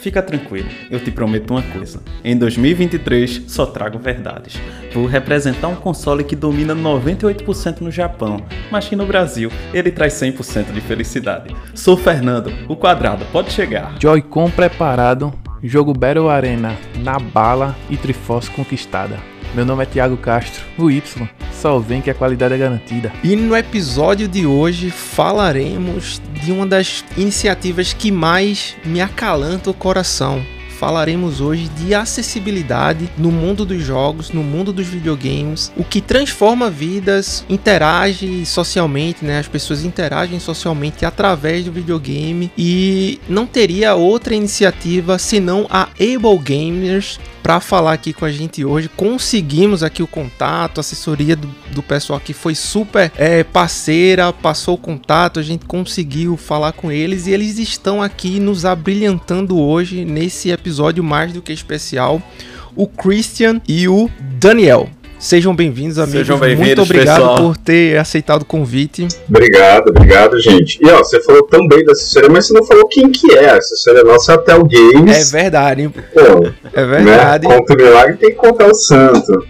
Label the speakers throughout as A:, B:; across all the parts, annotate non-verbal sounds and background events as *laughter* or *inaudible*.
A: Fica tranquilo, eu te prometo uma coisa. Em 2023 só trago verdades. Vou representar um console que domina 98% no Japão, mas que no Brasil ele traz 100% de felicidade. Sou Fernando, o quadrado, pode chegar.
B: Joy-Con preparado, jogo Battle Arena na bala e Triforce conquistada. Meu nome é Thiago Castro, o Y. Só vem que a qualidade é garantida.
C: E no episódio de hoje falaremos de uma das iniciativas que mais me acalanta o coração. Falaremos hoje de acessibilidade no mundo dos jogos, no mundo dos videogames, o que transforma vidas, interage socialmente, né? As pessoas interagem socialmente através do videogame e não teria outra iniciativa senão a Able Gamers para falar aqui com a gente hoje. Conseguimos aqui o contato, a assessoria do, do pessoal que foi super é, parceira, passou o contato, a gente conseguiu falar com eles e eles estão aqui nos abrilhantando hoje nesse episódio mais do que especial. O Christian e o Daniel. Sejam bem-vindos, amigos.
A: Sejam bem-vindos,
C: Muito obrigado
A: pessoal.
C: por ter aceitado o convite.
D: Obrigado, obrigado, gente. E ó, você falou tão bem da assessoria, mas você não falou quem que é. A assessoria nossa é a Tel
C: É
D: Games.
C: verdade, hein?
D: Pô,
C: é
D: né?
C: verdade.
D: Conta o milagre tem que contar o santo.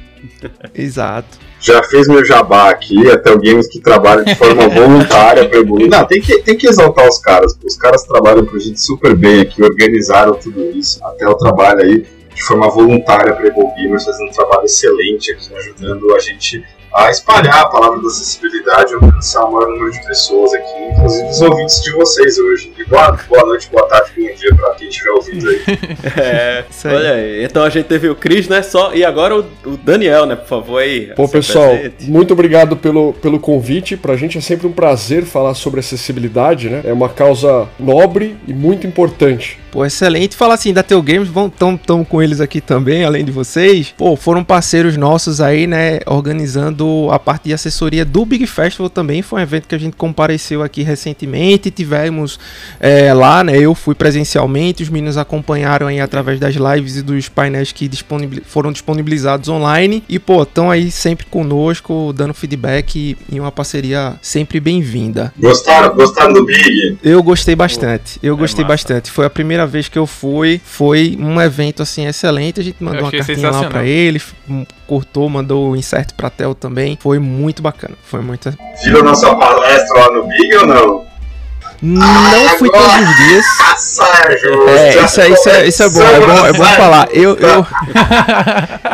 C: Exato.
D: Já fiz meu jabá aqui, a Tel Games que trabalha de forma *laughs* voluntária para evoluir. Não, tem que, tem que exaltar os caras. Os caras trabalham pra gente super bem aqui, organizaram tudo isso. A Tel trabalha aí de forma voluntária para Evo Gamers, fazendo um trabalho excelente aqui, ajudando a gente a espalhar a palavra da acessibilidade e alcançar o maior número de pessoas aqui, inclusive os ouvintes de vocês hoje. E boa, boa noite, boa tarde, bom dia para quem estiver ouvindo aí. *laughs*
A: É,
C: aí.
A: olha aí. Então a gente teve o Chris, né? Só, e agora o, o Daniel, né? Por favor, aí.
E: Bom,
A: se
E: pessoal,
A: apresente.
E: muito obrigado pelo, pelo convite. Pra gente é sempre um prazer falar sobre acessibilidade, né? É uma causa nobre e muito importante.
C: Pô, excelente. Fala assim, da Teu Games, vão tão, tão com eles aqui também, além de vocês. Pô, foram parceiros nossos aí, né, organizando a parte de assessoria do Big Festival também. Foi um evento que a gente compareceu aqui recentemente. Tivemos é, lá, né, eu fui presencialmente, os meninos acompanharam aí através das lives e dos painéis que disponibil- foram disponibilizados online. E, pô, estão aí sempre conosco, dando feedback e, e uma parceria sempre bem-vinda.
D: Gostaram, gostaram do Big?
C: Eu gostei bastante. Eu gostei
A: massa.
C: bastante. Foi a primeira vez que eu fui. Foi um evento assim excelente. A gente mandou uma cartinha lá pra ele, um, cortou, mandou o insert pra Tel também. Foi muito bacana. Foi muito.
D: Viram nossa palestra lá no Big ou não?
C: Não fui todos os dias.
D: Sérgio!
C: É, isso, é- isso, é, isso é bom, é bom, é bom falar. Eu, eu,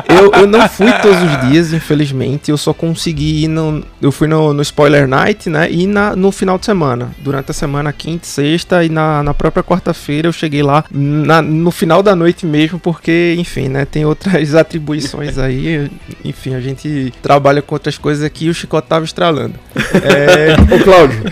C: eu, eu não fui todos os dias, infelizmente. Eu só consegui ir no. Eu fui no, no Spoiler Night, né? E na, no final de semana. Durante a semana, quinta, e sexta e na, na própria quarta-feira eu cheguei lá na- no final da noite mesmo, porque, enfim, né? Tem outras *laughs* atribuições aí. Enfim, a gente trabalha com outras coisas aqui e o chicote tava estralando. É,
E: Ô, Cláudio,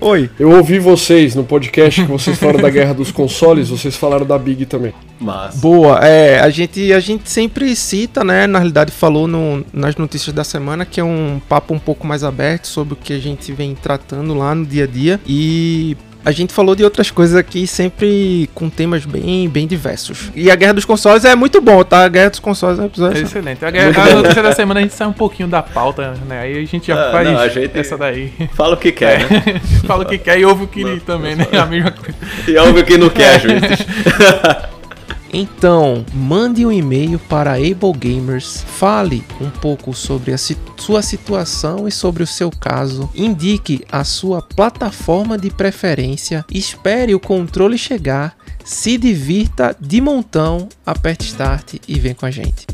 C: Oi.
E: eu ouvi vocês no podcast que vocês falaram da guerra dos consoles, vocês falaram da Big também.
A: Massa.
C: Boa, é, a gente, a gente sempre cita, né, na realidade falou no- nas notícias da semana que é um papo um pouco mais aberto sobre o que a gente vem tratando lá no dia a dia e a gente falou de outras coisas aqui sempre com temas bem, bem diversos. E a Guerra dos Consoles é muito bom, tá? A Guerra dos Consoles é um
B: É
C: episódio...
B: excelente. A, a notícia da semana a gente sai um pouquinho da pauta, né? Aí a gente já
A: Ah,
B: faz
A: não, a gente-
B: essa daí.
A: Fala o que quer, né? *laughs*
B: Fala o que quer e ouve o que também, né? A mesma coisa.
A: E ouve o que não quer, juízes. *laughs*
C: Então, mande um e-mail para Able Gamers, fale um pouco sobre a si- sua situação e sobre o seu caso, indique a sua plataforma de preferência, espere o controle chegar, se divirta de montão, aperte Start e vem com a gente.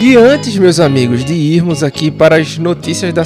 C: E antes, meus amigos, de irmos aqui para as notícias da,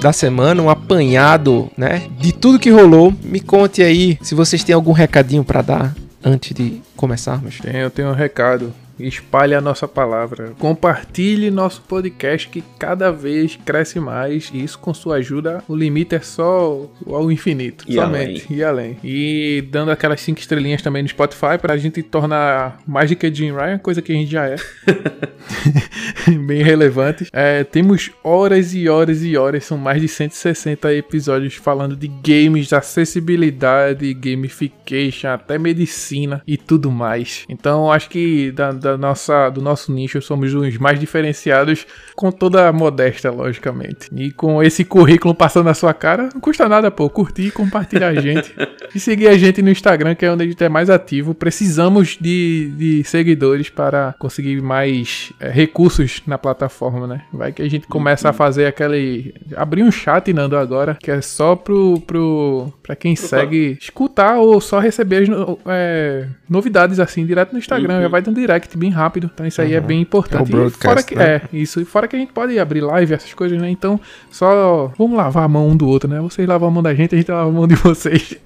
C: da semana, um apanhado, né, de tudo que rolou, me conte aí se vocês têm algum recadinho para dar antes de começarmos.
B: Tenho, eu tenho um recado. Espalhe a nossa palavra, compartilhe nosso podcast que cada vez cresce mais e isso com sua ajuda o limite é só ao infinito,
A: E
B: somente e além. E dando aquelas cinco estrelinhas também no Spotify pra gente tornar mais do que Jim Ryan, coisa que a gente já é. *laughs* *laughs* Bem relevante. É, temos horas e horas e horas, são mais de 160 episódios falando de games, de acessibilidade, gamification, até medicina e tudo mais. Então acho que da, da nossa, do nosso nicho somos os mais diferenciados, com toda a modéstia, logicamente. E com esse currículo passando na sua cara, não custa nada, pô, curtir e compartilhar a gente. *laughs* E seguir a gente no Instagram, que é onde a gente é mais ativo. Precisamos de, de seguidores para conseguir mais é, recursos na plataforma, né? Vai que a gente começa a fazer aquele. abrir um chat, Nando, agora, que é só pro. pro pra quem segue escutar ou só receber as é, novidades assim, direto no Instagram. Já vai dando direct bem rápido. Então isso aí é bem importante.
C: É o
B: E
C: broadcast,
B: fora que,
C: né?
B: É, isso. E fora que a gente pode abrir live, essas coisas, né? Então, só vamos lavar a mão um do outro, né? Vocês lavam a mão da gente, a gente lava a mão de vocês.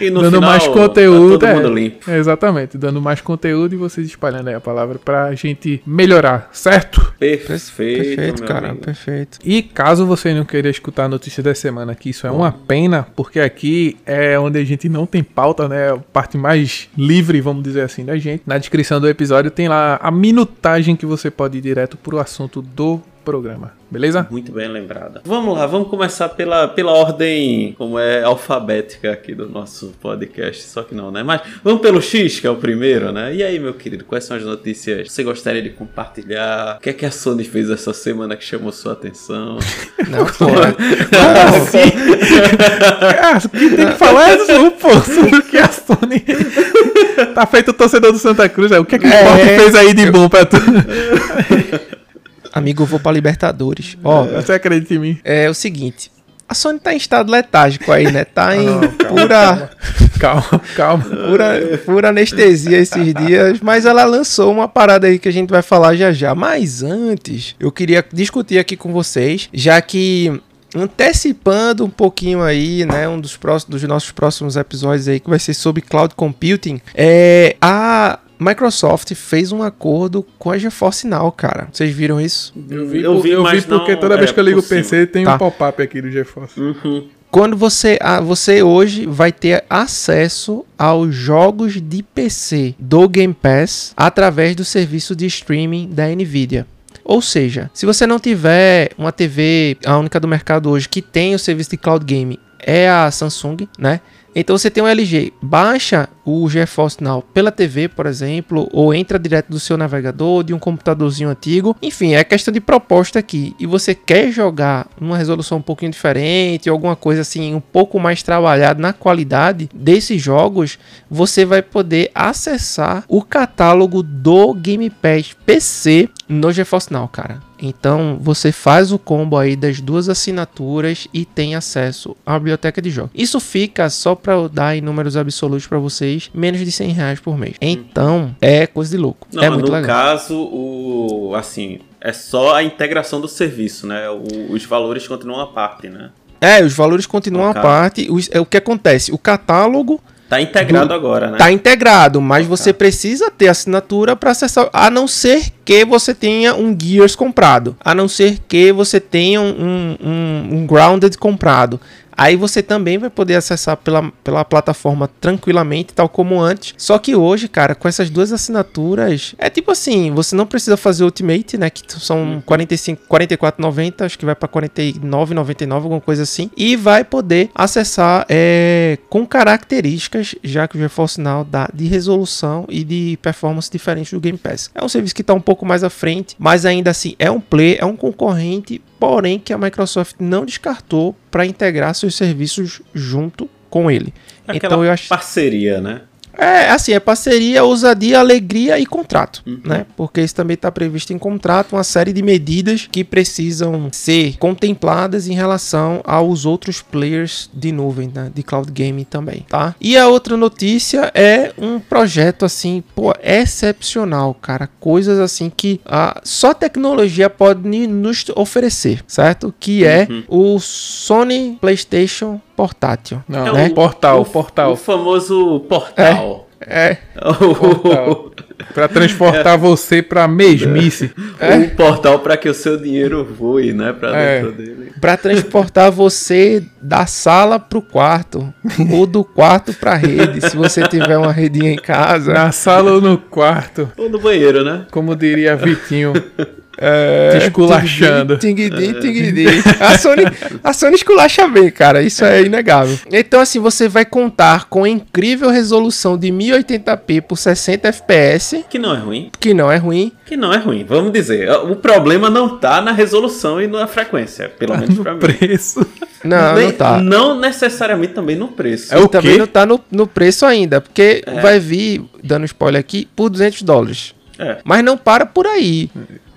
A: E no *laughs*
B: dando
A: final,
B: mais
A: tá
B: conteúdo.
A: todo
B: é,
A: mundo limpo.
B: Exatamente, dando mais conteúdo e vocês espalhando aí a palavra pra gente melhorar, certo?
A: Perfeito,
C: Perfeito,
A: meu
C: cara,
A: amigo.
C: perfeito.
B: E caso você não queira escutar a notícia da semana, que isso é uma pena, porque aqui é onde a gente não tem pauta, né? A parte mais livre, vamos dizer assim, da gente. Na descrição do episódio tem lá a minutagem que você pode ir direto pro assunto do programa, beleza?
A: Muito bem lembrada. Vamos lá, vamos começar pela, pela ordem como é alfabética aqui do nosso podcast, só que não, né? Mas vamos pelo X, que é o primeiro, né? E aí, meu querido, quais são as notícias que você gostaria de compartilhar? O que é que a Sony fez essa semana que chamou sua atenção? *laughs*
C: Não, pô. *laughs*
B: Ah, o que tem que falar é do pô, sobre o que a Sony *laughs* tá feito o torcedor do Santa Cruz, é o que, é que o
C: É.
B: Sport fez aí de bom pra tu?
C: Amigo, eu vou pra Libertadores. Ó,
B: Você acredita em mim?
C: é o seguinte. A Sony tá em estado letárgico aí, né? Tá em
B: Não, calma,
C: pura,
B: Calma, calma.
C: pura, pura anestesia esses dias. Mas ela lançou uma parada aí que a gente vai falar já já. Mas antes, eu queria discutir aqui com vocês, já que antecipando um pouquinho aí, né, um dos próximos dos nossos próximos episódios aí que vai ser sobre cloud computing, é a Microsoft fez um acordo com a GeForce Now, cara. Vocês viram isso?
B: Eu vi,
A: Eu vi,
B: eu vi porque toda vez
A: é,
B: que eu ligo o. PC tem
C: Tá.
B: um pop-up aqui do GeForce.
A: Uhum.
C: Quando você, você hoje vai ter acesso aos jogos de PC do Game Pass através do serviço de streaming da Nvidia. Ou seja, se você não tiver uma TV, a única do mercado hoje que tem o serviço de cloud game é a Samsung, né? Então você tem um LG, baixa o GeForce Now pela TV, por exemplo, ou entra direto do seu navegador, de um computadorzinho antigo. Enfim, é questão de proposta aqui. E você quer jogar numa resolução um pouquinho diferente, alguma coisa assim, um pouco mais trabalhada na qualidade desses jogos, você vai poder acessar o catálogo do Game Pass PC no GeForce Now, cara. Então você faz o combo aí das duas assinaturas e tem acesso à biblioteca de jogos. Isso fica só para dar em números absolutos para vocês, menos de 100 reais por mês. Então é coisa de louco.
A: Não,
C: é muito
A: no
C: legal.
A: caso, o assim, é só a integração do serviço, né? O- os valores continuam à parte, né?
C: É, os valores continuam à parte. Os- é o que acontece. O catálogo
A: Tá integrado agora, né?
C: Tá integrado, mas você precisa ter assinatura para acessar, a não ser que você tenha um Gears comprado, a não ser que você tenha um, um, um Grounded comprado. Aí você também vai poder acessar pela, pela plataforma tranquilamente, tal como antes. Só que hoje, cara, com essas duas assinaturas, é tipo assim, você não precisa fazer Ultimate, né? Que são 45, 44,90, acho que vai para 49,99, alguma coisa assim. E vai poder acessar é, com características, já que o GeForce Now dá de resolução e de performance diferente do Game Pass. É um serviço que está um pouco mais à frente, mas ainda assim é um play, é um concorrente, porém que a Microsoft não descartou para integrar seus serviços junto com ele.
A: Aquela
C: então eu acho
A: parceria, né?
C: É assim, é parceria, ousadia, alegria e contrato, né? Porque isso também está previsto em contrato, uma série de medidas que precisam ser contempladas em relação aos outros players de nuvem, né? De cloud gaming também, tá? E a outra notícia é um projeto assim, pô, excepcional, cara, coisas assim que ah, só tecnologia pode nos oferecer, certo? Que é o Sony PlayStation portátil.
B: Não,
A: É
B: né?
A: o-
B: portal,
A: o,
B: portal.
A: O famoso portal.
C: É,
B: Portal. Pra transportar você pra mesmice.
A: Um portal para que o seu dinheiro voe, né? Pra
B: É.
A: dentro dele.
C: Pra transportar você da sala pro quarto ou do quarto pra rede, se você tiver uma redinha em casa.
B: Na sala ou no quarto,
A: Ou no banheiro, né?
B: como diria Vitinho.
C: É,
B: esculachando.
C: Tingidi, tingidi. A Sony, a Sony esculacha bem, cara. Isso é inegável. Então, assim, você vai contar com incrível resolução de 1080p por 60 fps,
A: Que não é ruim.
C: que não é ruim.
A: Que não é ruim. Vamos dizer, o problema não tá na resolução e na frequência. Pelo menos pra
B: No
A: mim.
B: preço. *laughs*
C: Não,
A: Nem-
C: não tá.
A: Não necessariamente também no preço.
B: É o
C: E também
B: quê?
C: não tá no, no preço ainda, porque vai vir, dando spoiler aqui, por 200 dólares.
A: É.
C: Mas não para por aí.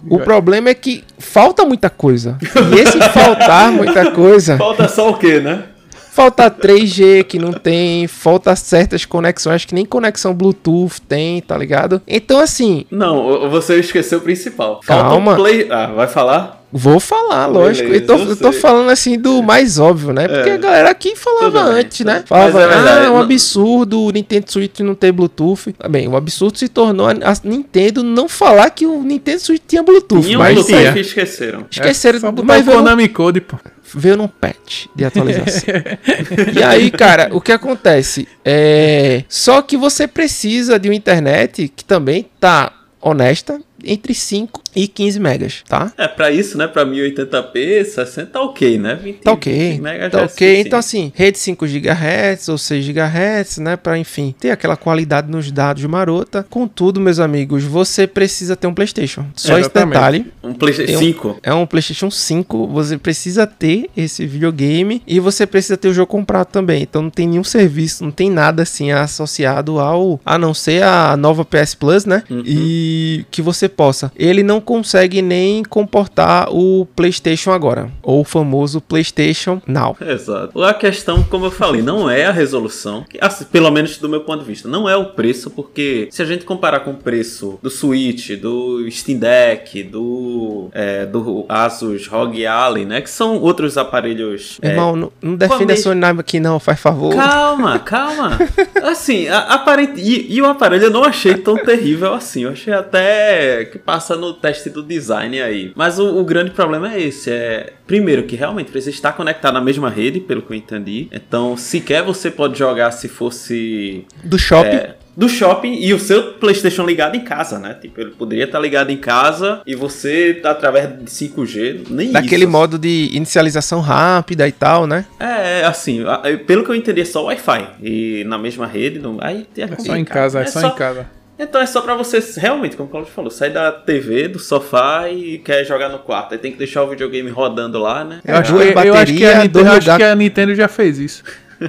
C: O problema é que falta muita coisa. E esse faltar muita coisa,
A: Falta só o quê, né?
C: Falta 3G que não tem, falta certas conexões que nem conexão Bluetooth tem, tá ligado? Então assim,
A: Não, você esqueceu o principal. Falta
C: Calma.
A: um play. Ah, vai falar?
C: vou falar, lógico.
A: Beleza,
C: eu, tô,
A: eu
C: eu tô falando assim do mais óbvio, né? Porque
A: É.
C: a galera aqui falava
A: bem,
C: antes, né? Falava,
A: Mas é
C: ah, é um absurdo o Nintendo Switch não ter Bluetooth. Ah, Bem, o absurdo se tornou a, Nintendo não falar que o Nintendo Switch tinha Bluetooth.
A: Tinha um
C: mas
A: Bluetooth
B: tinha.
A: que esqueceram.
C: esqueceram,
B: É só botar
C: mas
B: o Konami Code, pô.
C: Veio num patch de atualização. *laughs* e aí, cara, o que acontece? É. Só que você precisa de uma internet que também tá honesta entre 5 e 15 megas, tá?
A: É, pra isso, né? Pra 1080p, 60 tá ok, né? 20,
C: Tá ok,
A: 20 mega já
C: tá
A: é
C: ok.
A: suficiente.
C: Então assim, rede 5 GHz ou 6 GHz, né, Pra enfim, ter aquela qualidade nos dados marota. Contudo, meus amigos, você precisa ter um PlayStation. Só esse detalhe.
A: Um PlayStation
C: Eu-
A: 5.
C: É um PlayStation 5, você precisa ter esse videogame e você precisa ter o jogo comprado também. Então não tem nenhum serviço, não tem nada assim associado ao a não ser a nova PS Plus, né?
A: Uhum.
C: E que você possa. Ele não consegue nem comportar o PlayStation agora, ou o famoso PlayStation Now.
A: Exato. A questão, como eu falei, não é a resolução, assim, pelo menos do meu ponto de vista, não é o preço, porque se a gente comparar com o preço do Switch, do Steam Deck, do, é, do Asus ROG Ally, né, que são outros aparelhos... é,
C: Irmão, não, não defenda a Sony aqui não, faz favor.
A: Calma, calma. *laughs* Assim, a- aparente. E, e o aparelho eu não achei tão terrível assim. Eu achei até que passa no teste do design aí. Mas o, o grande problema é esse: é. Primeiro, que realmente precisa estar conectado na mesma rede, pelo que eu entendi. Então, sequer você pode jogar se fosse.
C: Do shopping.
A: é, do shopping e o seu PlayStation ligado em casa, né? Tipo, ele poderia estar ligado em casa e você, através de 5G, nem
C: Daquele
A: isso.
C: modo de inicialização rápida e tal, né?
A: É, assim, a- pelo que eu entendi, é só Wi-Fi. E na mesma rede, não... aí tem
B: É só em casa, é, só, em casa.
A: Então é só pra você, realmente, como o Claudio falou, sair da TV, do sofá e quer jogar no quarto. Aí tem que deixar o videogame rodando lá, né?
B: Eu acho,
C: duas
B: que, eu acho que a Nintendo, eu acho que a Nintendo já fez isso. *laughs*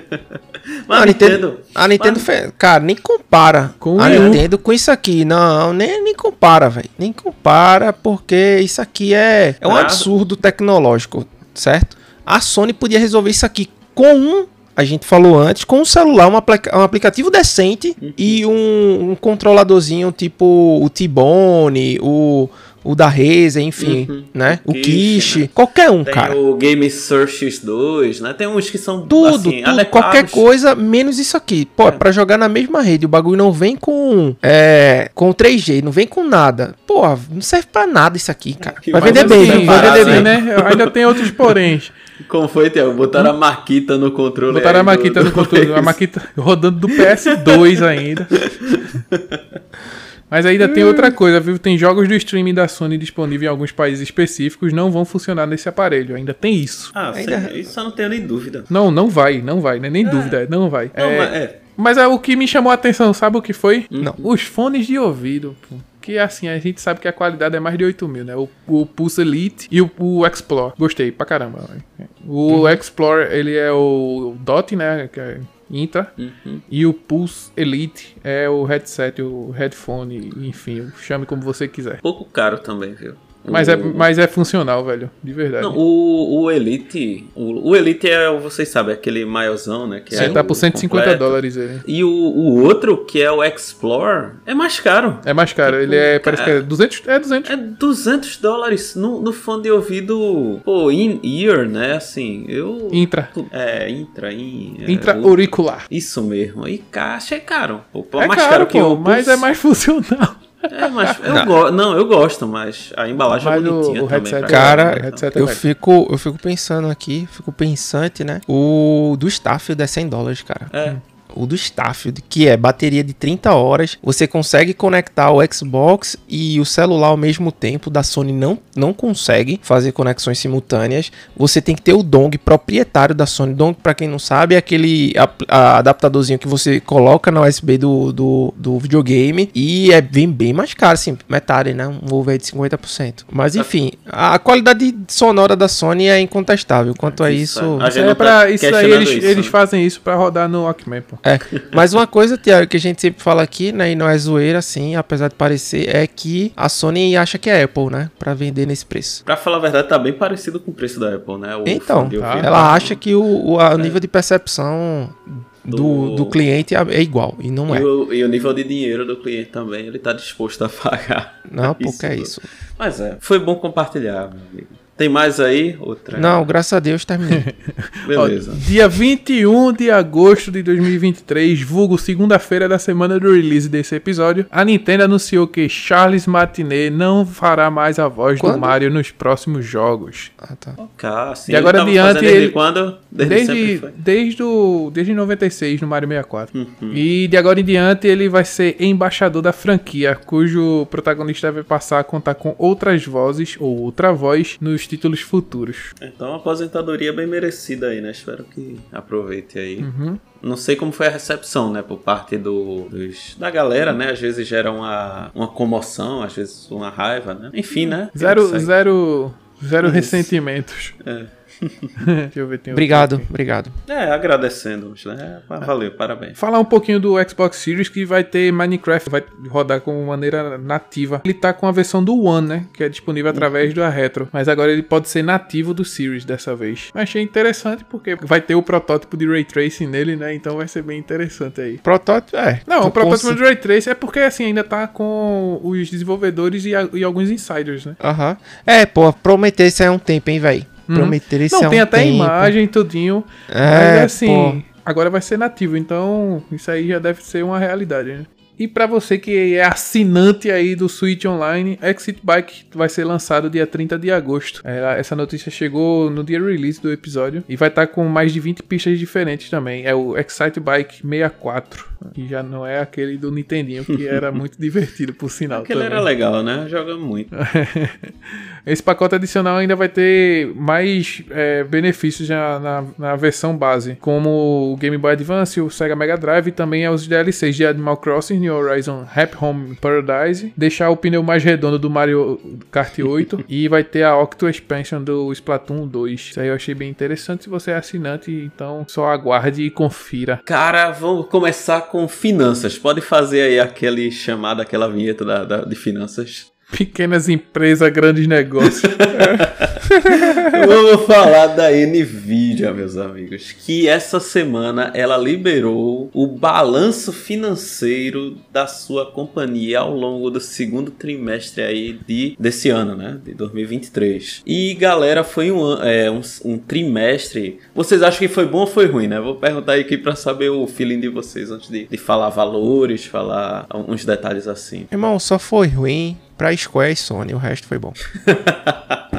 A: Mas
C: a Nintendo, a Nintendo
A: mas-
C: fez. Cara, nem compara
B: Com
C: a. Nintendo com isso aqui. Não, nem, nem compara, velho. Nem compara, porque isso aqui é, é um
A: Ah.
C: absurdo tecnológico, certo? A Sony podia resolver isso aqui com um. A gente falou antes, com um celular, um, aplica- um aplicativo decente
A: Uhum.
C: e um, um controladorzinho tipo o T-Bone, o, o da Razer, enfim,
A: Uhum.
C: né? O
A: Kishi, né?
C: qualquer um,
A: Tem
C: cara.
A: o Game Search X2, né? Tem uns que são
C: Tudo,
A: assim,
C: tudo,
A: adequados.
C: qualquer coisa, menos isso aqui. Pô, é. pra jogar na mesma rede, o bagulho não vem com é, com 3G, não vem com nada. Pô, não serve pra nada isso aqui, cara.
A: Que
C: Vai vender bem,
A: separado,
C: vai vender bem.
B: né? Ainda tem outros poréns.
A: Como foi, Tiago? Botaram a Maquita no controle.
B: Botaram a
A: do-
B: Maquita
A: do
B: no controle, a. Maquita rodando do PS2 ainda. *laughs* Mas ainda tem outra coisa, viu? Tem jogos do streaming da Sony disponíveis em alguns países específicos, não vão funcionar nesse aparelho. Ainda tem isso.
A: Ah,
C: Ainda-
A: sim, isso eu não tenho nem dúvida.
B: Não, não vai, não vai, né? Nem dúvida, não vai.
A: Não,
B: É,
A: mas é.
B: Mas é o que me chamou a atenção, sabe o que foi?
C: Não.
B: Os fones de ouvido, pô. Que assim, a gente sabe que a qualidade é mais de 8 mil, né? O, o Pulse Elite e o, o Explore. Gostei pra caramba. velho. O Explore, ele é o DOT, né? Que é Intra.
A: Uhum.
B: E o Pulse Elite é o headset, o headphone, enfim, chame como você quiser.
A: Pouco caro também, viu?
B: Mas,
A: O-
B: é, mas é funcional, velho. De verdade.
A: Não, o, o Elite. O, o Elite é, vocês sabem, aquele maiozão, né? Que
B: Você
A: é
B: tá por 150
A: completo.
B: dólares ele.
A: E o, o outro, que é o Explore, é mais caro.
B: É mais caro, ele é, parece que é 200, é 200.
A: É 200 dólares no, no fone de ouvido, pô, in-ear, né? Assim, eu.
B: Intra.
A: É, intra, in. é,
B: Intra-auricular.
A: Isso mesmo. E cá, achei caro. Pô,
B: É
A: mais
B: caro,
A: caro, que
B: pô,
A: o.
B: mas é mais *laughs* funcional.
A: É, mas eu gosto. Não, eu gosto, mas a embalagem
B: Mas
A: é bonitinha
B: o
A: também.
B: headset
A: pra
B: é-
C: Cara,
B: o
A: então.
B: headset é
C: Eu fico, eu fico pensando aqui, fico pensante, né? O do Starfield é 100 dólares, cara.
A: É.
C: O do Starfield, que é bateria de 30 horas, você consegue conectar o Xbox e o celular ao mesmo tempo. Da Sony não, não consegue fazer conexões simultâneas. Você tem que ter o dong proprietário da Sony. Dong, pra quem não sabe, é aquele ap- a- adaptadorzinho que você coloca na USB do, do, do videogame e é bem, bem mais caro, assim, metade, né? Um over de 50%. Mas enfim, a qualidade sonora da Sony é incontestável. Quanto a
A: Isso,
C: isso.
A: a
B: é pra,
A: tá
B: isso aí eles,
A: isso,
B: eles
A: né?
B: fazem isso pra rodar no Walkman, pô.
C: É, mas uma coisa, Tiago, que a gente sempre fala aqui, né, e não é zoeira, assim, apesar de parecer, é que a Sony acha que é Apple, né, pra vender nesse preço.
A: Pra falar a verdade, tá bem parecido com o preço da Apple, né? O
C: Então,
A: ouvido.
C: ela acha que o, o a- o nível de percepção do,
A: Do-
C: cliente é é igual, e não
A: E
C: é.
A: o, e o nível de dinheiro do cliente também, ele tá disposto a pagar.
C: Não,
A: Isso
C: porque é
A: tudo.
C: isso.
A: Mas é, foi bom compartilhar, meu amigo. Tem mais aí? Outra?
C: Não, graças a Deus terminei. *laughs*
A: Beleza.
B: Ó, dia 21 de agosto de 2023, vulgo segunda-feira da semana do release desse episódio, a Nintendo anunciou que Charles Martinet não fará mais a voz
C: Quando?
B: do Mario nos próximos jogos.
C: Ah, tá.
A: Cá, assim,
B: E agora adiante,
A: desde
B: ele-
A: quando? Desde, sempre
B: Desde,
A: foi.
B: desde, o, desde 96 no Mario 64.
A: Uhum.
B: E de agora em diante ele vai ser embaixador da franquia, cujo protagonista vai passar a contar com outras vozes ou outra voz nos títulos futuros.
A: Então, uma aposentadoria bem merecida aí, né? Espero que aproveite aí.
B: Uhum.
A: Não sei como foi a recepção, né? Por parte do, dos- da galera, né? Às vezes gera uma, uma comoção, às vezes uma raiva, né? Enfim, né?
B: Zero, zero, zero
A: Isso.
B: ressentimentos.
A: É. *laughs*
B: Deixa eu ver, tem
C: Obrigado,
B: aqui.
C: obrigado.
A: É, agradecendo, né? Valeu, parabéns.
B: Falar um pouquinho do Xbox Series que vai ter Minecraft, vai rodar com maneira nativa. Ele tá com a versão do One, né? Que é disponível através da Retro. Mas agora ele pode ser nativo do Series dessa vez. Mas achei interessante porque vai ter o protótipo de Ray Tracing nele, né? Então vai ser bem interessante aí.
C: Protótipo, é.
B: Não, o protótipo
C: cons-
B: de Ray Tracing é porque assim ainda tá com os desenvolvedores e, a- e alguns insiders, né?
C: Aham. É, pô, prometer isso aí é um tempo, hein, velho. Prometer isso
B: Não,
C: é um
B: tem até
C: tempo.
B: imagem, tudinho.
C: É,
B: mas assim,
C: pô.
B: agora vai ser nativo, então isso aí já deve ser uma realidade, né? E pra você que é assinante aí do Switch Online, Exit Bike vai ser lançado dia 30 de agosto. É, Essa notícia chegou no dia release do episódio e vai estar com mais de 20 pistas diferentes também. É o Excite Bike 64, que já não é aquele do Nintendinho, que era *laughs* muito divertido, por sinal.
A: Aquele
B: também.
A: era legal, né? Joga muito. *laughs*
B: Esse pacote adicional ainda vai ter mais é, benefícios já na, na versão base, como o Game Boy Advance, o Sega Mega Drive e também os DLCs de Animal Crossing, New Horizon Happy Home Paradise, deixar o pneu mais redondo do Mario Kart 8 *laughs* e vai ter a Octo Expansion do Splatoon 2. Isso aí eu achei bem interessante. Se você é assinante, então só aguarde e confira.
A: Cara, vamos começar com finanças. Pode fazer aí aquele chamado, aquela vinheta da, da- de finanças.
B: Pequenas empresas, grandes negócios. *laughs*
A: Vamos falar da Nvidia, meus amigos, que essa semana ela liberou o balanço financeiro da sua companhia ao longo do segundo trimestre aí de, desse ano, né, de 2023. E galera, foi um, é, um, um trimestre. Vocês acham que foi bom ou foi ruim, né? Vou perguntar aqui pra saber o feeling de vocês antes de, de falar valores, falar uns detalhes assim.
C: Irmão, só foi ruim pra Square e Sony, o resto foi bom. *laughs*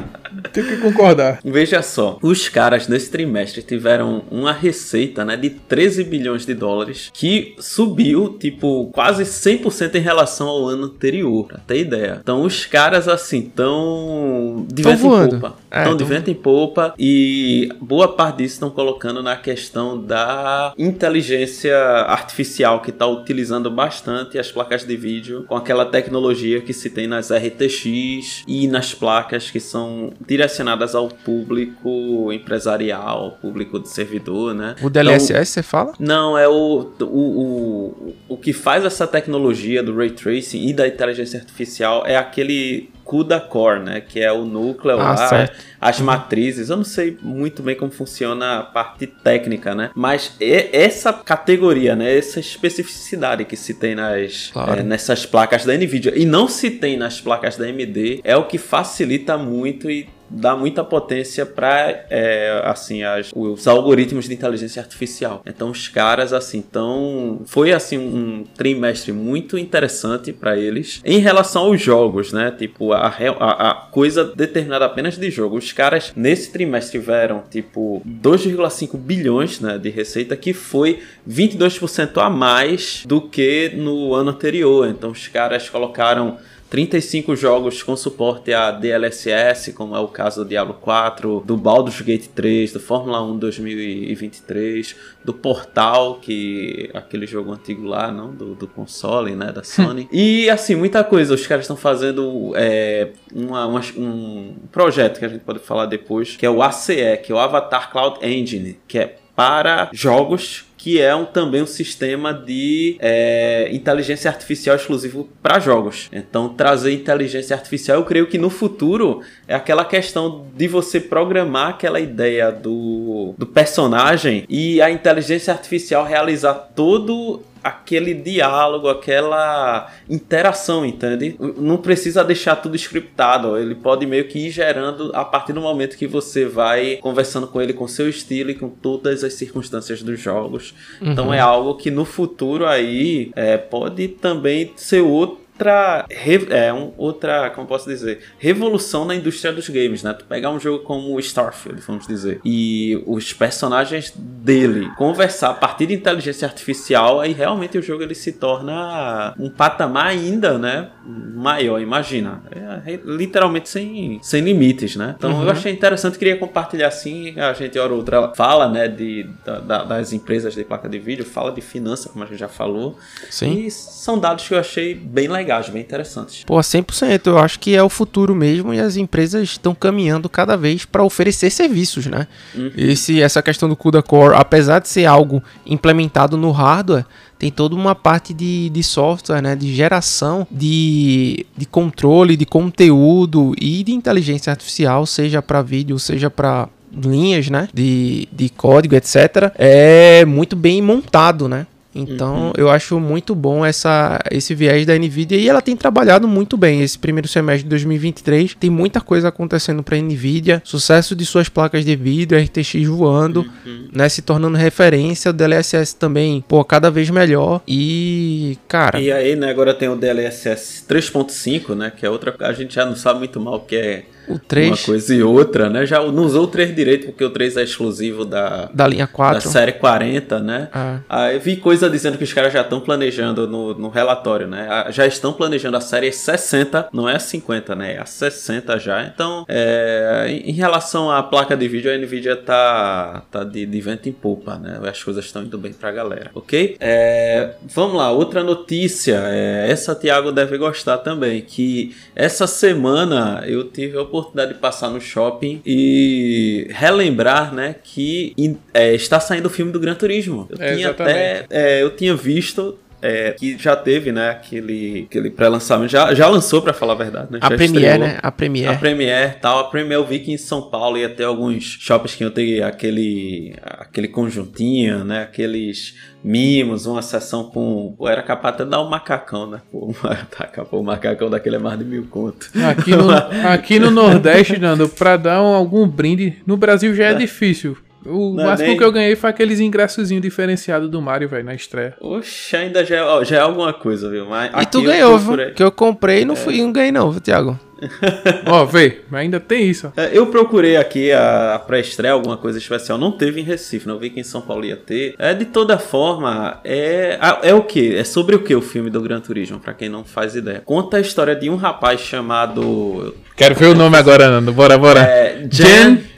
B: Tenho que concordar.
A: Veja só, os caras nesse trimestre tiveram uma receita, né, de 13 bilhões de dólares, que subiu, tipo, quase 100% em relação ao ano anterior, pra ter ideia. Então os caras, assim, tão de vento em popa.
C: É,
A: Tão de vento em popa e boa parte disso estão colocando na questão da inteligência artificial, que está utilizando bastante as placas de vídeo com aquela tecnologia que se tem nas RTX e nas placas que são direcionadas ao público empresarial, ao público de servidor, né?
C: O DLSS, você fala?
A: Não, é o, o, o, o que faz essa tecnologia do Ray Tracing e da inteligência artificial é aquele CUDA Core, né? Que é o núcleo
C: Ah,
A: lá,
C: certo.
A: as matrizes. Eu não sei muito bem como funciona a parte técnica, né? Mas é essa categoria, né? Essa especificidade que se tem nas,
C: Claro.
A: é, nessas placas da NVIDIA e não se tem nas placas da AMD é o que facilita muito e dá muita potência para é, assim as, os algoritmos de inteligência artificial. Então os caras assim, então foi assim um trimestre muito interessante para eles em relação aos jogos, né? Tipo a, a, a, coisa determinada apenas de jogo. Os caras nesse trimestre tiveram tipo 2,5 bilhões, né, de receita que foi 22% a mais do que no ano anterior. Então os caras colocaram 35 jogos com suporte a DLSS, como é o caso do Diablo 4, do Baldur's Gate 3, do Fórmula 1 2023, do Portal, que aquele jogo antigo lá, não, do, do console, né, da Sony. *laughs* e assim, muita coisa. Os caras estão fazendo é, uma, uma, um projeto que a gente pode falar depois, que é o ACE, que é o Avatar Cloud Engine, que é para jogos que é um, também um sistema de é, inteligência artificial exclusivo para jogos. Então, trazer inteligência artificial, eu creio que no futuro é aquela questão de você programar aquela ideia do, do personagem e a inteligência artificial realizar todo aquele diálogo, aquela interação, entende? Não precisa deixar tudo scriptado, ele pode meio que ir gerando a partir do momento que você vai conversando com ele com seu estilo e com todas as circunstâncias dos jogos. Então, uhum. Então é algo que no futuro aí é, pode também ser outro outra, é, um, outra, como posso dizer, revolução na indústria dos games, né? Tu pegar um jogo como Starfield, vamos dizer, e os personagens dele conversar a partir de inteligência artificial, aí realmente o jogo ele se torna um patamar ainda, né? Maior, imagina. É, é, literalmente sem, sem limites, né? Então uhum. eu achei interessante, queria compartilhar assim, a gente hora ou outra fala, né, de, da, das empresas de placa de vídeo, fala de finança, como a gente já falou. Sim. E são dados que eu achei bem legais legais, bem interessantes.
C: Pô, 100%. Eu acho que é o futuro mesmo e as empresas estão caminhando cada vez para oferecer serviços, né? Uhum. Esse, essa questão do CUDA Core, apesar de ser algo implementado no hardware, tem toda uma parte de, de software, né, de geração de, de controle de conteúdo e de inteligência artificial, seja para vídeo, seja para linhas, né, de, de código, etc. É muito bem montado, né? Então, uhum. eu acho muito bom essa, esse viés da Nvidia e ela tem trabalhado muito bem. Esse primeiro semestre de 2023 tem muita coisa acontecendo para a Nvidia, sucesso de suas placas de vídeo, RTX voando, uhum. né, se tornando referência, o DLSS também, pô, cada vez melhor e, cara.
A: E aí, né, agora tem o DLSS 3.5, né, que é outra, a gente já não sabe muito mal o que é
C: o 3.
A: Uma coisa e outra, né? Já não usou o 3 direito, porque o 3 é exclusivo da,
C: da linha 4.
A: Da série 40, né? Ah. Aí vi coisa dizendo que os caras já estão planejando no, no relatório, né? Já estão planejando a série 60, não é a 50, né? É a 60 já. Então, é, em relação à placa de vídeo, a Nvidia tá, tá de, de vento em polpa, né? As coisas estão indo bem pra galera, ok? É, vamos lá, outra notícia. É, essa Thiago deve gostar também, que essa semana eu tive a oportunidade de passar no shopping e relembrar, né, que é, está saindo o filme do Gran Turismo. Eu é, tinha até, é, eu tinha visto é, que já teve, né, aquele, aquele pré-lançamento, já, já lançou, para falar a verdade, né?
C: A
A: já
C: Premiere, estreou. né? A Premiere.
A: A Premiere, tal. A Premiere eu vi que em São Paulo ia ter alguns shoppings que iam ter aquele, aquele conjuntinho, né? Aqueles mimos, uma sessão com. Pô, era capaz até dar um macacão, né? Pô, *laughs* tá, pô, o macacão daquele é mais de mil conto.
B: Aqui no, aqui no *laughs* Nordeste, Nando, pra dar um, algum brinde, no Brasil já é, é. difícil. O não, máximo nem... que eu ganhei foi aqueles ingressozinhos diferenciados do Mario, velho, na estreia.
A: Oxe, ainda já é, já é alguma coisa, viu? Mas
C: e tu ganhou, viu? Que eu comprei e não, é. fui, não ganhei não, viu, Thiago? *laughs*
B: Ó, oh, vê, ainda tem isso.
A: É, eu procurei aqui a, a pré-estreia, alguma coisa especial. Não teve em Recife, não vi que em São Paulo ia ter. É, de toda forma, é, é o que? É sobre o que o filme do Gran Turismo, para quem não faz ideia. Conta a história de um rapaz chamado.
B: Quero ver o nome agora, Nando. Bora, bora. É,